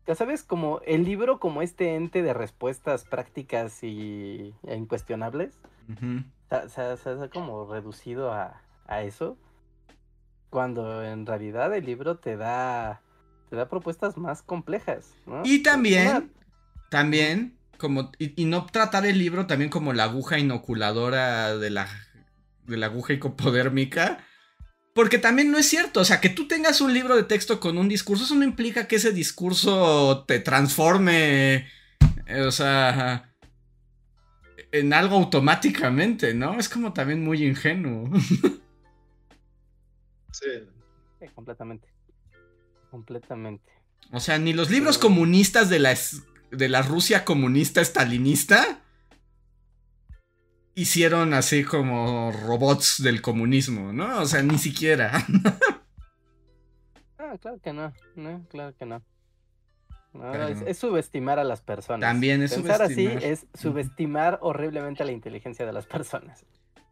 Ya sabes, como el libro como este ente de respuestas prácticas y e incuestionables. Se, ha como reducido a, a eso, cuando en realidad el libro te da, te da propuestas más complejas, ¿no? Y también, Una- también, como, y, y no tratar el libro también como la aguja inoculadora de la, de la aguja hipopodérmica. Porque también no es cierto, o sea, que tú tengas un libro de texto con un discurso, eso no implica que ese discurso te transforme, eh, o sea, en algo automáticamente, ¿no? Es como también muy ingenuo. *laughs* Sí. Sí, completamente. Completamente. O sea, ni los libros Pero- comunistas de la, de la Rusia comunista estalinista hicieron así como robots del comunismo, ¿no? O sea, ni siquiera. *laughs* Ah, claro que no, no, claro que no. No, Pero- es, es subestimar a las personas. También es Pensar subestimar. así es subestimar horriblemente la inteligencia de las personas.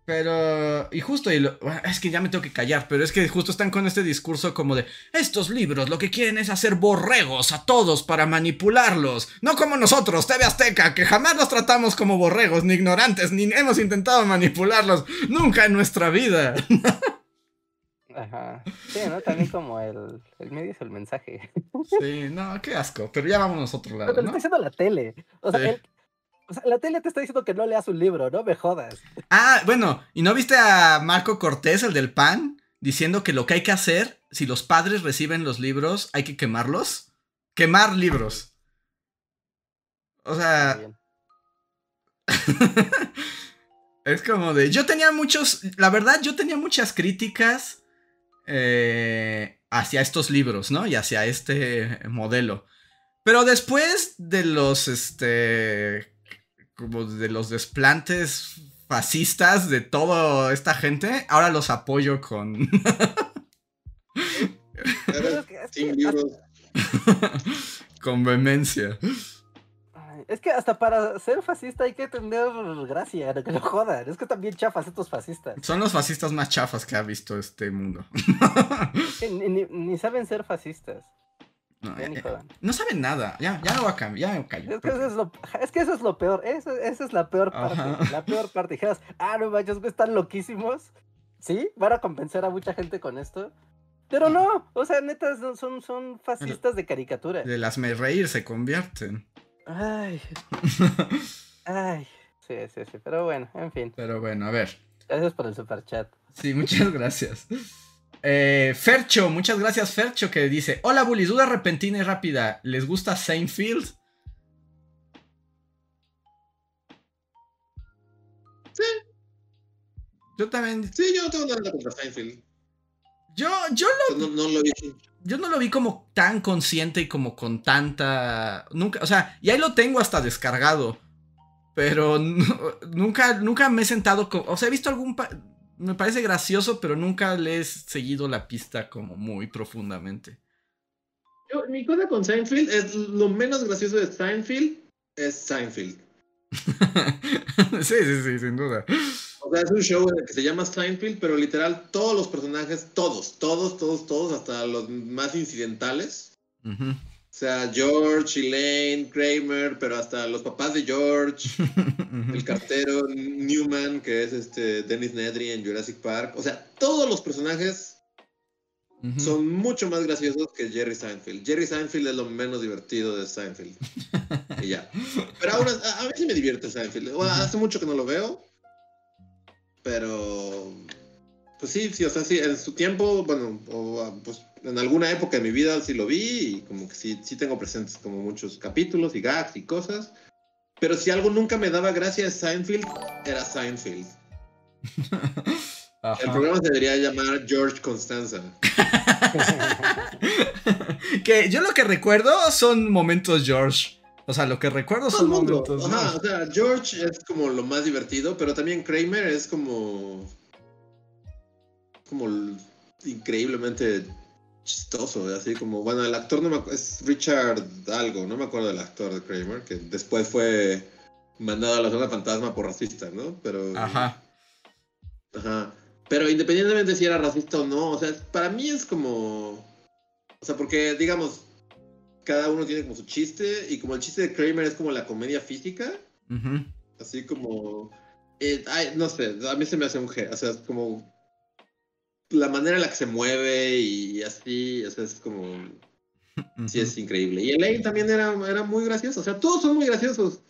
Pero, y justo, y lo- es que ya me tengo que callar, pero es que justo están con este discurso como de, estos libros lo que quieren es hacer borregos a todos para manipularlos, no como nosotros, TV Azteca, que jamás los tratamos como borregos, ni ignorantes, ni hemos intentado manipularlos, nunca en nuestra vida. *laughs* Ajá. Sí, ¿no? También como el, el medio es el mensaje. Sí, no, qué asco, pero ya vamos a otro Pero lado, te lo ¿no? está diciendo la tele. O sea, Sí. el- o sea, la tele te está diciendo que no leas un libro, no me jodas. Ah, bueno, ¿y no viste a Marco Cortés, el del PAN, diciendo que lo que hay que hacer, si los padres reciben los libros, hay que quemarlos? Quemar libros. O sea, *laughs* es como de. Yo tenía muchos. La verdad, yo tenía muchas críticas eh, hacia estos libros, ¿no? Y hacia este modelo. Pero después de los. Este. Como de los desplantes fascistas de toda esta gente, ahora los apoyo con. *laughs* Con vehemencia. Es que hasta para ser fascista hay que tener gracia, no que no jodan. Es que también chafas estos fascistas. Son los fascistas más chafas que ha visto este mundo. Ni, ni- ni saben ser fascistas. No, ni eh, jodan. no saben nada. Ya, ya me voy a cambiar. Ya me callo. Es que, eso es, lo, es que eso es lo peor. Eso, esa es la peor parte. Ajá. La peor parte. Dijeras, ah, no manches, están loquísimos. Sí, van a convencer a mucha gente con esto. Pero no, o sea, neta, son, son, son fascistas de caricatura. De las me reír se convierten. Ay, *laughs* ay. Sí, sí, sí. Pero bueno, en fin. Pero bueno, a ver. Gracias por el super chat. Sí, muchas *laughs* gracias. Eh, Fercho, muchas gracias Fercho que dice, hola bullies, duda repentina y rápida, ¿les gusta Seinfeld? Sí. Yo también, Sí, yo no tengo nada contra Seinfeld. yo, yo, O sea, No, no lo vi. Yo no lo vi como tan consciente y como con tanta, nunca, o sea, y ahí lo tengo hasta descargado, pero nu- nunca, nunca me he sentado, co- o sea, he visto algún, pa- me parece gracioso, pero nunca le he seguido la pista como muy profundamente. Yo, mi cosa con Seinfeld es lo menos gracioso de Seinfeld es Seinfeld. *laughs* sí, sí, sí, sin duda. O sea, es un show en el que se llama Seinfeld, pero literal todos los personajes, todos, todos, todos, todos, hasta los más incidentales. Ujú. O sea, George, Elaine, Kramer, pero hasta los papás de George, *laughs* el cartero Newman, que es este Dennis Nedry en Jurassic Park. O sea, todos los personajes son mucho más graciosos que Jerry Seinfeld. Jerry Seinfeld es lo menos divertido de Seinfeld. *laughs* y ya. Pero aún as- a, a mí sí me divierte Seinfeld. Bueno, hace mucho que no lo veo. Pero. Pues sí, sí, o sea, sí, en su tiempo, bueno, o, ah, pues en alguna época de mi vida sí lo vi y como que sí, sí tengo presentes como muchos capítulos y gags y cosas. Pero si algo nunca me daba gracia de Seinfeld, era Seinfeld. *laughs* Ajá. El programa se debería llamar George Constanza. *laughs* que yo lo que recuerdo son momentos George. O sea, lo que recuerdo son momentos Ajá, o sea, George es como lo más divertido, pero también Kramer es como. como increíblemente chistoso, así como, bueno, el actor no me es Richard algo, no me acuerdo del actor de Kramer, que después fue mandado a la zona fantasma por racista, ¿no? Pero. Ajá. Ajá. Pero independientemente si era racista o no, o sea, para mí es como. O sea, porque, digamos, cada uno tiene como su chiste y como el chiste de Kramer es como la comedia física, Ujú. así como, eh, ay, no sé, a mí se me hace un G, o sea, es como la manera en la que se mueve y así, o sea, es como, sí es increíble. Y Elaine también era, era muy gracioso, o sea, todos son muy graciosos.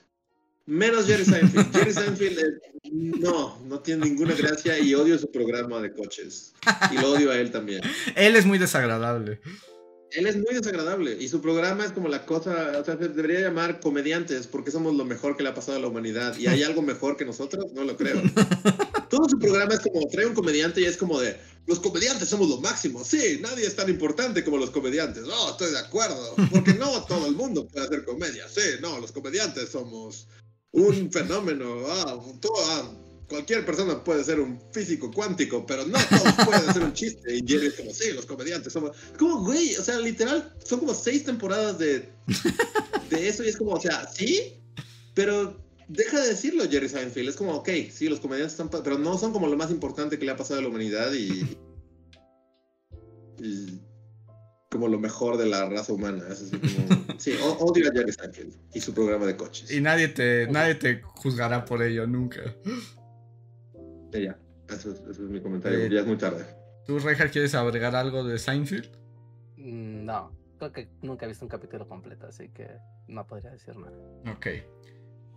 Menos Jerry Seinfeld. *laughs* Jerry Seinfeld no, no tiene ninguna gracia y odio su programa de coches. Y lo odio a él también. Él es muy desagradable. Él es muy desagradable y su programa es como la cosa, o sea, se debería llamar comediantes porque somos lo mejor que le ha pasado a la humanidad. ¿Y hay algo mejor que nosotros? No lo creo. *laughs* Todo su programa es como, trae un comediante y es como de, los comediantes somos lo máximo. Sí, nadie es tan importante como los comediantes. No, estoy de acuerdo. Porque no todo el mundo puede hacer comedia. Sí, no, los comediantes somos un fenómeno. Ah, tú, ah, cualquier persona puede ser un físico cuántico, pero no todos *laughs* pueden hacer un chiste. Y Jerry es como, sí, los comediantes somos. Como, güey, o sea, literal, son como seis temporadas de, de eso y es como, o sea, sí, pero deja de decirlo, Jerry Seinfeld. Es como, ok, sí, los comediantes están, pero no son como lo más importante que le ha pasado a la humanidad y. y como lo mejor de la raza humana. Es así como, sí, odio a Jerry Seinfeld y su programa de coches. Y nadie te, nadie te juzgará por ello nunca. Y ya, eso es, eso es mi comentario. Eh, ya es muy tarde. ¿Tú, Rejar, quieres agregar algo de Seinfeld? Mm, No, creo que nunca he visto un capítulo completo, así que no podría decir nada. Ok.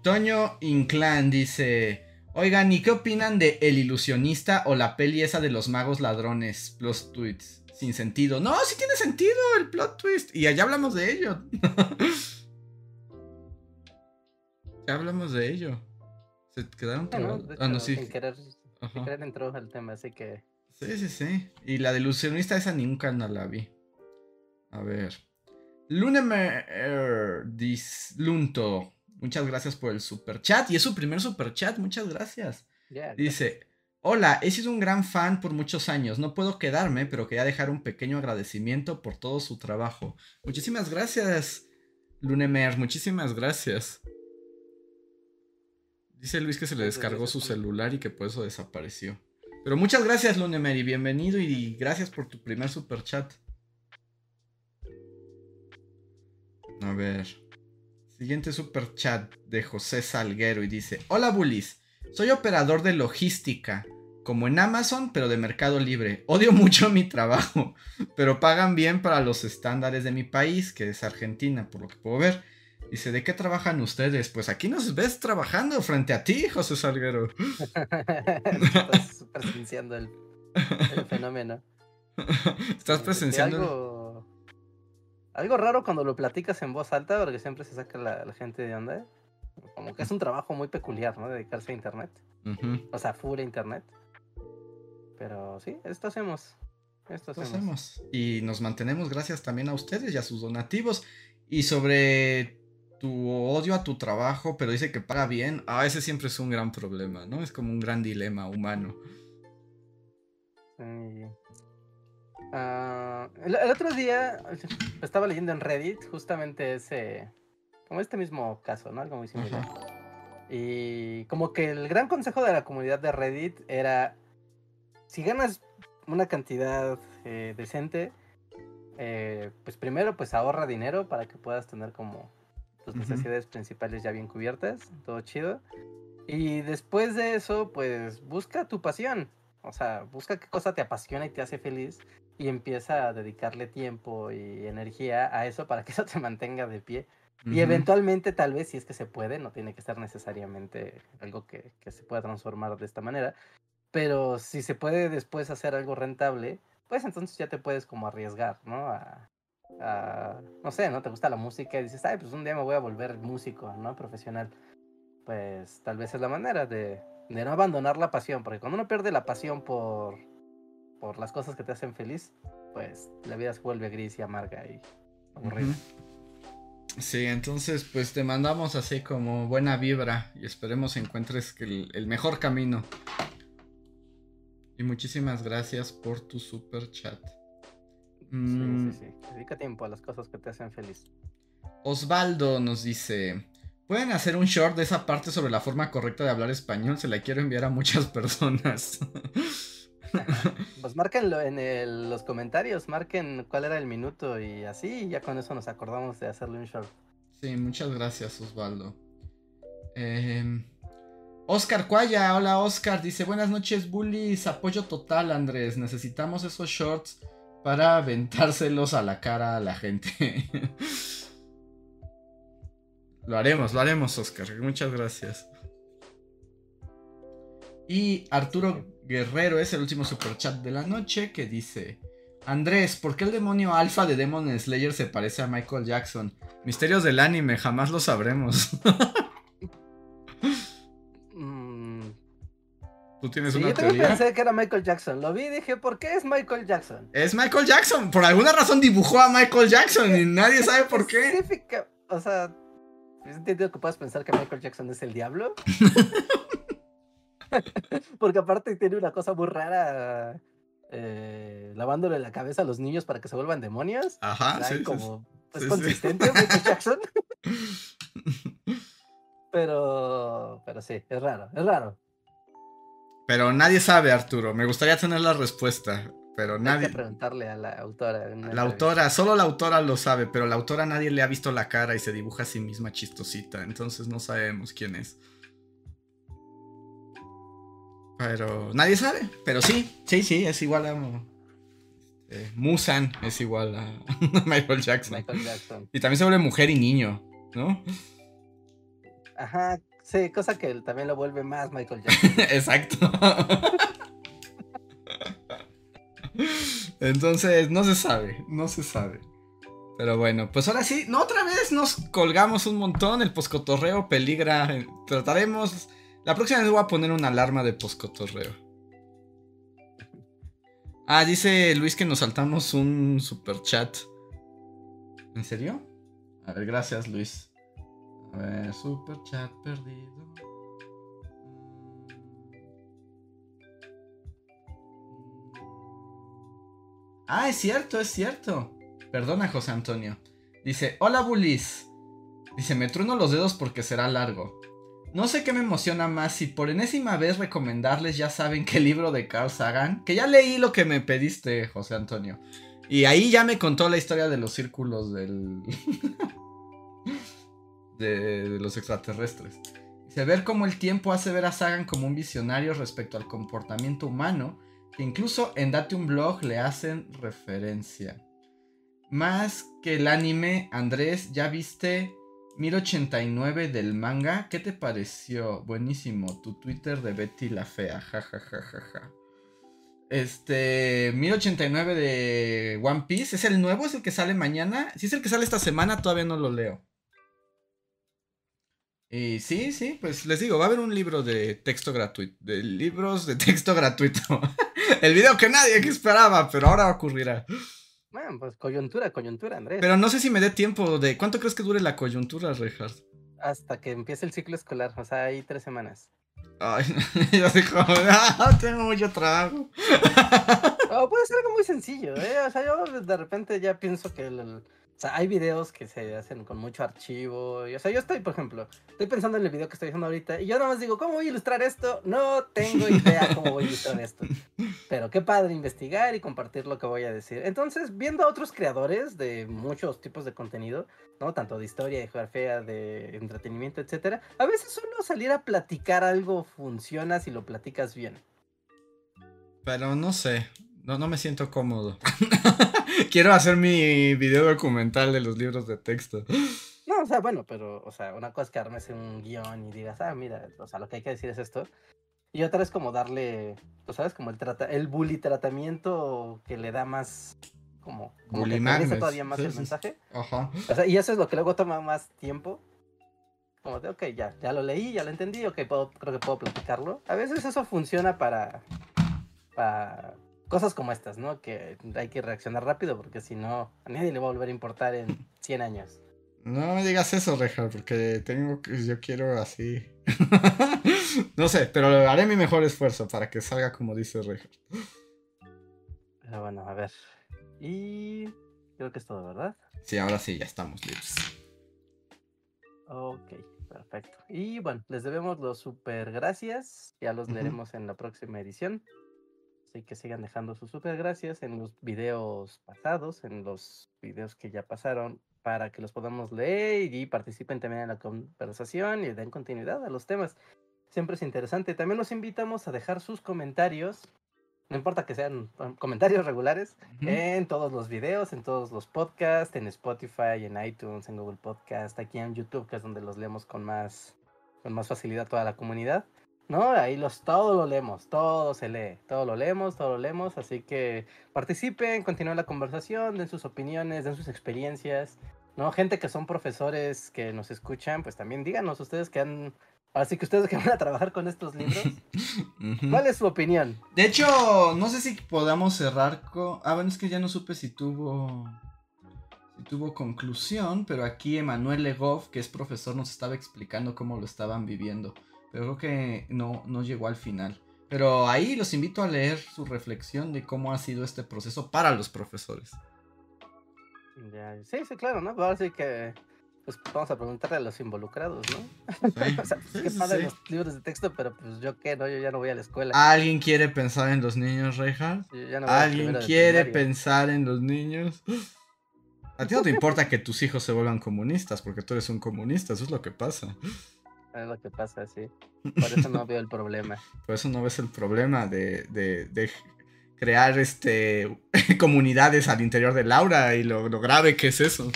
Toño Inclán dice: Oigan, ¿y qué opinan de El Ilusionista o la peli esa de los magos ladrones? Los tweets. Sin sentido. No, sí tiene sentido el plot twist. Y allá hablamos de ello. *laughs* ya hablamos de ello. Se quedaron de Ah, no, hecho, sí. sin querer, Ajá. entró al tema, así que Sí, sí, sí. Y la de ilusionista esa nunca no la vi. A ver. Lunemer Dislunto. Muchas gracias por el super chat. Y es su primer super chat. Muchas gracias. Dice. Hola, he sido un gran fan por muchos años. No puedo quedarme, pero quería dejar un pequeño agradecimiento por todo su trabajo. Muchísimas gracias, Lunemer. Muchísimas gracias. Dice Luis que se le descargó su celular y que por eso desapareció. Pero muchas gracias, Lunemer, y bienvenido y gracias por tu primer super chat. A ver. Siguiente super chat de José Salguero y dice: Hola Bullies, soy operador de logística, como en Amazon, pero de Mercado Libre. Odio *laughs* mucho mi trabajo, pero pagan bien para los estándares de mi país, que es Argentina, por lo que puedo ver. Dice, ¿de qué trabajan ustedes? Pues aquí nos ves trabajando frente a ti, José Salguero. *laughs* Estás presenciando el, el fenómeno. Estás presenciando... Algo, algo raro cuando lo platicas en voz alta, porque siempre se saca la, la gente de onda. Como que es un trabajo muy peculiar, ¿no? Dedicarse a internet. O sea, full internet. Pero sí, esto hacemos. Esto hacemos. hacemos. Y nos mantenemos gracias también a ustedes y a sus donativos. Y sobre tu odio a tu trabajo, pero dice que paga bien. Ah, ese siempre es un gran problema, ¿no? Es como un gran dilema humano. Sí. Ah, el, el otro día estaba leyendo en Reddit justamente ese, como este mismo caso, ¿no? Algo muy similar. Y como que el gran consejo de la comunidad de Reddit era, si ganas una cantidad eh, decente, eh, pues primero pues ahorra dinero para que puedas tener como tus necesidades principales ya bien cubiertas, todo chido. Y después de eso, pues busca tu pasión. O sea, busca qué cosa te apasiona y te hace feliz y empieza a dedicarle tiempo y energía a eso para que *laughs* eso te mantenga de pie. Y eventualmente, tal vez, si es que se puede, no tiene que ser necesariamente algo que, que se pueda transformar de esta manera, pero si se puede después hacer algo rentable, pues entonces ya te puedes como arriesgar, ¿no? A, a- no sé, ¿no? Te gusta la música y dices, ay, pues un día me voy a volver músico, ¿no? Profesional. Pues tal vez es la manera de, de no abandonar la pasión, porque cuando uno pierde la pasión por, por las cosas que te hacen feliz, pues la vida se vuelve gris y amarga y aburrida. Sí, entonces pues te mandamos así como buena vibra y esperemos encuentres el mejor camino. Y muchísimas gracias por tu super chat. Mm, Sí, sí, sí. Dedica tiempo a las cosas que te hacen feliz. Osvaldo nos dice, ¿pueden hacer un short de esa parte sobre la forma correcta de hablar español? Se la quiero enviar a muchas *laughs* personas. *laughs* Pues márquenlo en el- los comentarios, marquen cuál era el minuto y así, ya con eso nos acordamos de hacerle un short. Sí, muchas gracias, Osvaldo. Eh, Oscar Cuaya, hola Oscar, dice buenas noches, bullies, apoyo total, Andrés. Necesitamos esos shorts para aventárselos a la cara a la gente. *laughs* lo haremos, lo haremos, Oscar. Muchas gracias. Y Arturo Guerrero es el último superchat de la noche que dice: Andrés, ¿por qué el demonio alfa de Demon Slayer se parece a Michael Jackson? Misterios del anime, jamás lo sabremos. *laughs* tienes sí, una yo teoría. pensé que era Michael Jackson. Lo vi y dije, ¿por qué es Michael Jackson? Es Michael Jackson. Por alguna razón dibujó a Michael Jackson y *laughs* nadie sabe por qué. Específica- O sea, ¿es entendido que puedas pensar que Michael Jackson es el diablo? *laughs* Porque aparte tiene una cosa muy rara. eh, lavándole la cabeza a los niños para que se vuelvan demonios. Ajá, O sea, sí, sí, como, sí, es sí. consistente Michael *laughs* Jackson. pero, pero sí, es raro, es raro. Pero nadie sabe, Arturo. Me gustaría tener la respuesta. Pero Hay que nadie. preguntarle a la autora. La autora, solo la autora lo sabe, pero la autora nadie le ha visto la cara y se dibuja a sí misma chistosita, entonces no sabemos quién es. Pero nadie sabe, pero sí, sí, sí, es igual a... eh, Musan es igual a *laughs* Michael Jackson. Michael Jackson. Y también se vuelve mujer y niño, ¿no? Ajá, sí, cosa que también lo vuelve más Michael *laughs* Jackson. Exacto. Entonces, no se sabe, no se sabe. Pero bueno, pues ahora sí, no otra vez nos colgamos un montón, el poscotorreo peligra. Trataremos, la próxima vez voy a poner una alarma de poscotorreo. Ah, dice Luis que nos saltamos un super chat. ¿En serio? A ver, gracias Luis. A ver, super chat perdido. Ah, es cierto, es cierto. Perdona, José Antonio. Dice, hola Bulis. Dice, me trueno los dedos porque será largo. No sé qué me emociona más si por enésima vez recomendarles ya saben qué libro de Carl Sagan, que ya leí lo que me pediste, José Antonio. Y ahí ya me contó la historia de los círculos del... *laughs* de, los extraterrestres. Dice, ver cómo el tiempo hace ver a Sagan como un visionario respecto al comportamiento humano, que incluso en Date un Blog le hacen referencia. Más que el anime, Andrés, ¿ya viste 1089 del manga? ¿Qué te pareció? Buenísimo, tu Twitter de Betty la Fea, jajajajaja. Este, 1089 de One Piece, ¿es el nuevo? ¿Es el que sale mañana? Si es el que sale esta semana, todavía no lo leo. Y sí, sí, pues les digo, va a haber un libro de texto gratuito, de libros de texto *laughs* gratuito. el video que nadie esperaba, pero ahora ocurrirá. Bueno, pues coyuntura, coyuntura, Andrés. Pero no sé si me dé tiempo de... ¿Cuánto crees que dure la coyuntura, Reinhardt? Hasta que empiece el ciclo escolar, o sea, hay tres semanas. Ay, *laughs* yo digo, ah, tengo mucho trabajo. O puede ser algo muy sencillo, ¿eh? O sea, yo de repente ya pienso que el- sea, hay videos que se hacen con mucho archivo. Y, o sea, yo estoy, por ejemplo, estoy pensando en el video que estoy haciendo ahorita y yo nada más digo, ¿cómo voy a ilustrar esto? No tengo idea cómo voy a ilustrar esto. *laughs* Pero qué padre investigar y compartir lo que voy a decir. Entonces, viendo a otros creadores de muchos tipos de contenido, ¿no? Tanto de historia, de geografía, de entretenimiento, etcétera, a veces solo salir a platicar algo funciona si lo platicas bien. Pero no sé, no, no me siento cómodo. *laughs* Quiero hacer mi video documental de los libros de texto. No, o sea, bueno, pero, o sea, una cosa es que armes un guion y digas, ah, mira, o sea, lo que hay que decir es esto. Y otra es como darle, tú sabes, como el trata el bully tratamiento que le da más, como, como Bully que todavía más sí, el sí. mensaje. Ajá. O sea, y eso es lo que luego toma más tiempo. Como de, ok, ya, ya lo leí, ya lo entendí, ok, puedo, creo que puedo platicarlo. A veces eso funciona para, para cosas como estas, ¿no? Que hay que reaccionar rápido porque si no, a nadie le va a volver a importar en 100 años. No me digas eso, Reja, porque tengo que, yo quiero así. *laughs* no sé, pero haré mi mejor esfuerzo para que salga como dice Reja. Pero bueno, a ver. Y creo que es todo, ¿verdad? Sí, ahora sí, ya estamos libres. Ok, perfecto. Y bueno, les debemos los super gracias. Ya los Ujú. leeremos en la próxima edición. Así que sigan dejando sus super gracias en los videos pasados, en los videos que ya pasaron, para que los podamos leer y participen también en la conversación y den continuidad a los temas. Siempre es interesante. También los invitamos a dejar sus comentarios, no importa que sean um, comentarios regulares, en todos los videos, en todos los podcasts, en Spotify, en iTunes, en Google Podcast, aquí en YouTube, que es donde los leemos con más, con más facilidad toda la comunidad. ¿No? Ahí los, todo lo leemos, todo se lee, todo lo leemos, todo lo leemos, así que participen, continúen la conversación, den sus opiniones, den sus experiencias, ¿no? Gente que son profesores que nos escuchan, pues también díganos ustedes que han, así que ustedes que *laughs* van a trabajar con estos libros. ¿cuál es su opinión? De hecho, no sé si podamos cerrar con. Ah, bueno, es que ya no supe si tuvo. Si tuvo conclusión, pero aquí Emanuel Legoff, que es profesor, nos estaba explicando cómo lo estaban viviendo. Pero creo que no, no llegó al final. Pero ahí los invito a leer su reflexión de cómo ha sido este proceso para los profesores. Ya, sí, sí, claro, ¿no? Ahora sí que pues vamos a preguntarle a los involucrados, ¿no? Sí, *laughs* o sea, pues, qué padre sí. los libros de texto, pero pues yo qué, ¿no? Yo ya no voy a la escuela. ¿Alguien quiere pensar en los niños, Reinhardt? Yo ya no voy a ¿Alguien quiere pensar en los niños? A ti no te importa que tus hijos se vuelvan comunistas, porque tú eres un comunista, eso es lo que pasa. Es lo que pasa, sí. Por eso no veo el problema. *laughs* Por eso no ves el problema de, de- de crear este *laughs* comunidades al interior de Laura y lo, lo grave que es eso.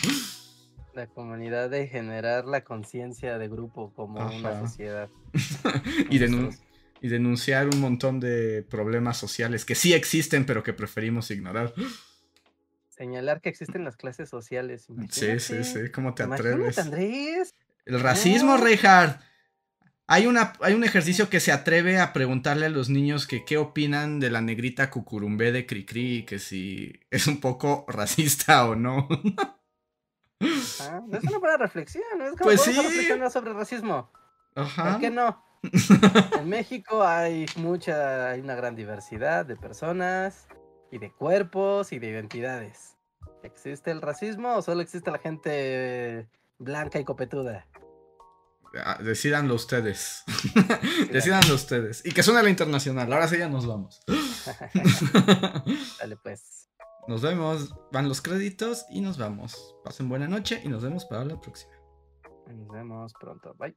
La comunidad de generar la conciencia de grupo como una sociedad. *laughs* Y, denun- y denunciar un montón de problemas sociales que sí existen, pero que preferimos ignorar. Señalar que existen las clases sociales. Sí, sí, sí, ¿cómo te Imagínate, atreves? Andrés. El racismo, No. Reinhardt. Hay, una, hay un ejercicio que se atreve a preguntarle a los niños que qué opinan de la negrita cucurumbé de Cricri, que si es un poco *laughs* racista o no. Ah, es una buena reflexión. Es como Pues sí. reflexionar sobre racismo. Ajá. ¿Por qué no? *laughs* En México hay mucha, hay una gran diversidad de personas y de cuerpos y de identidades. ¿Existe el racismo o solo existe la gente blanca y copetuda? Ah, Decídanlo ustedes. *laughs* Decídanlo ustedes. Y que suene la internacional. Ahora sí ya nos vamos. *laughs* Dale pues. Nos vemos. Van los créditos y nos vamos. Pasen buena noche y nos vemos para la próxima. Nos vemos pronto. Bye.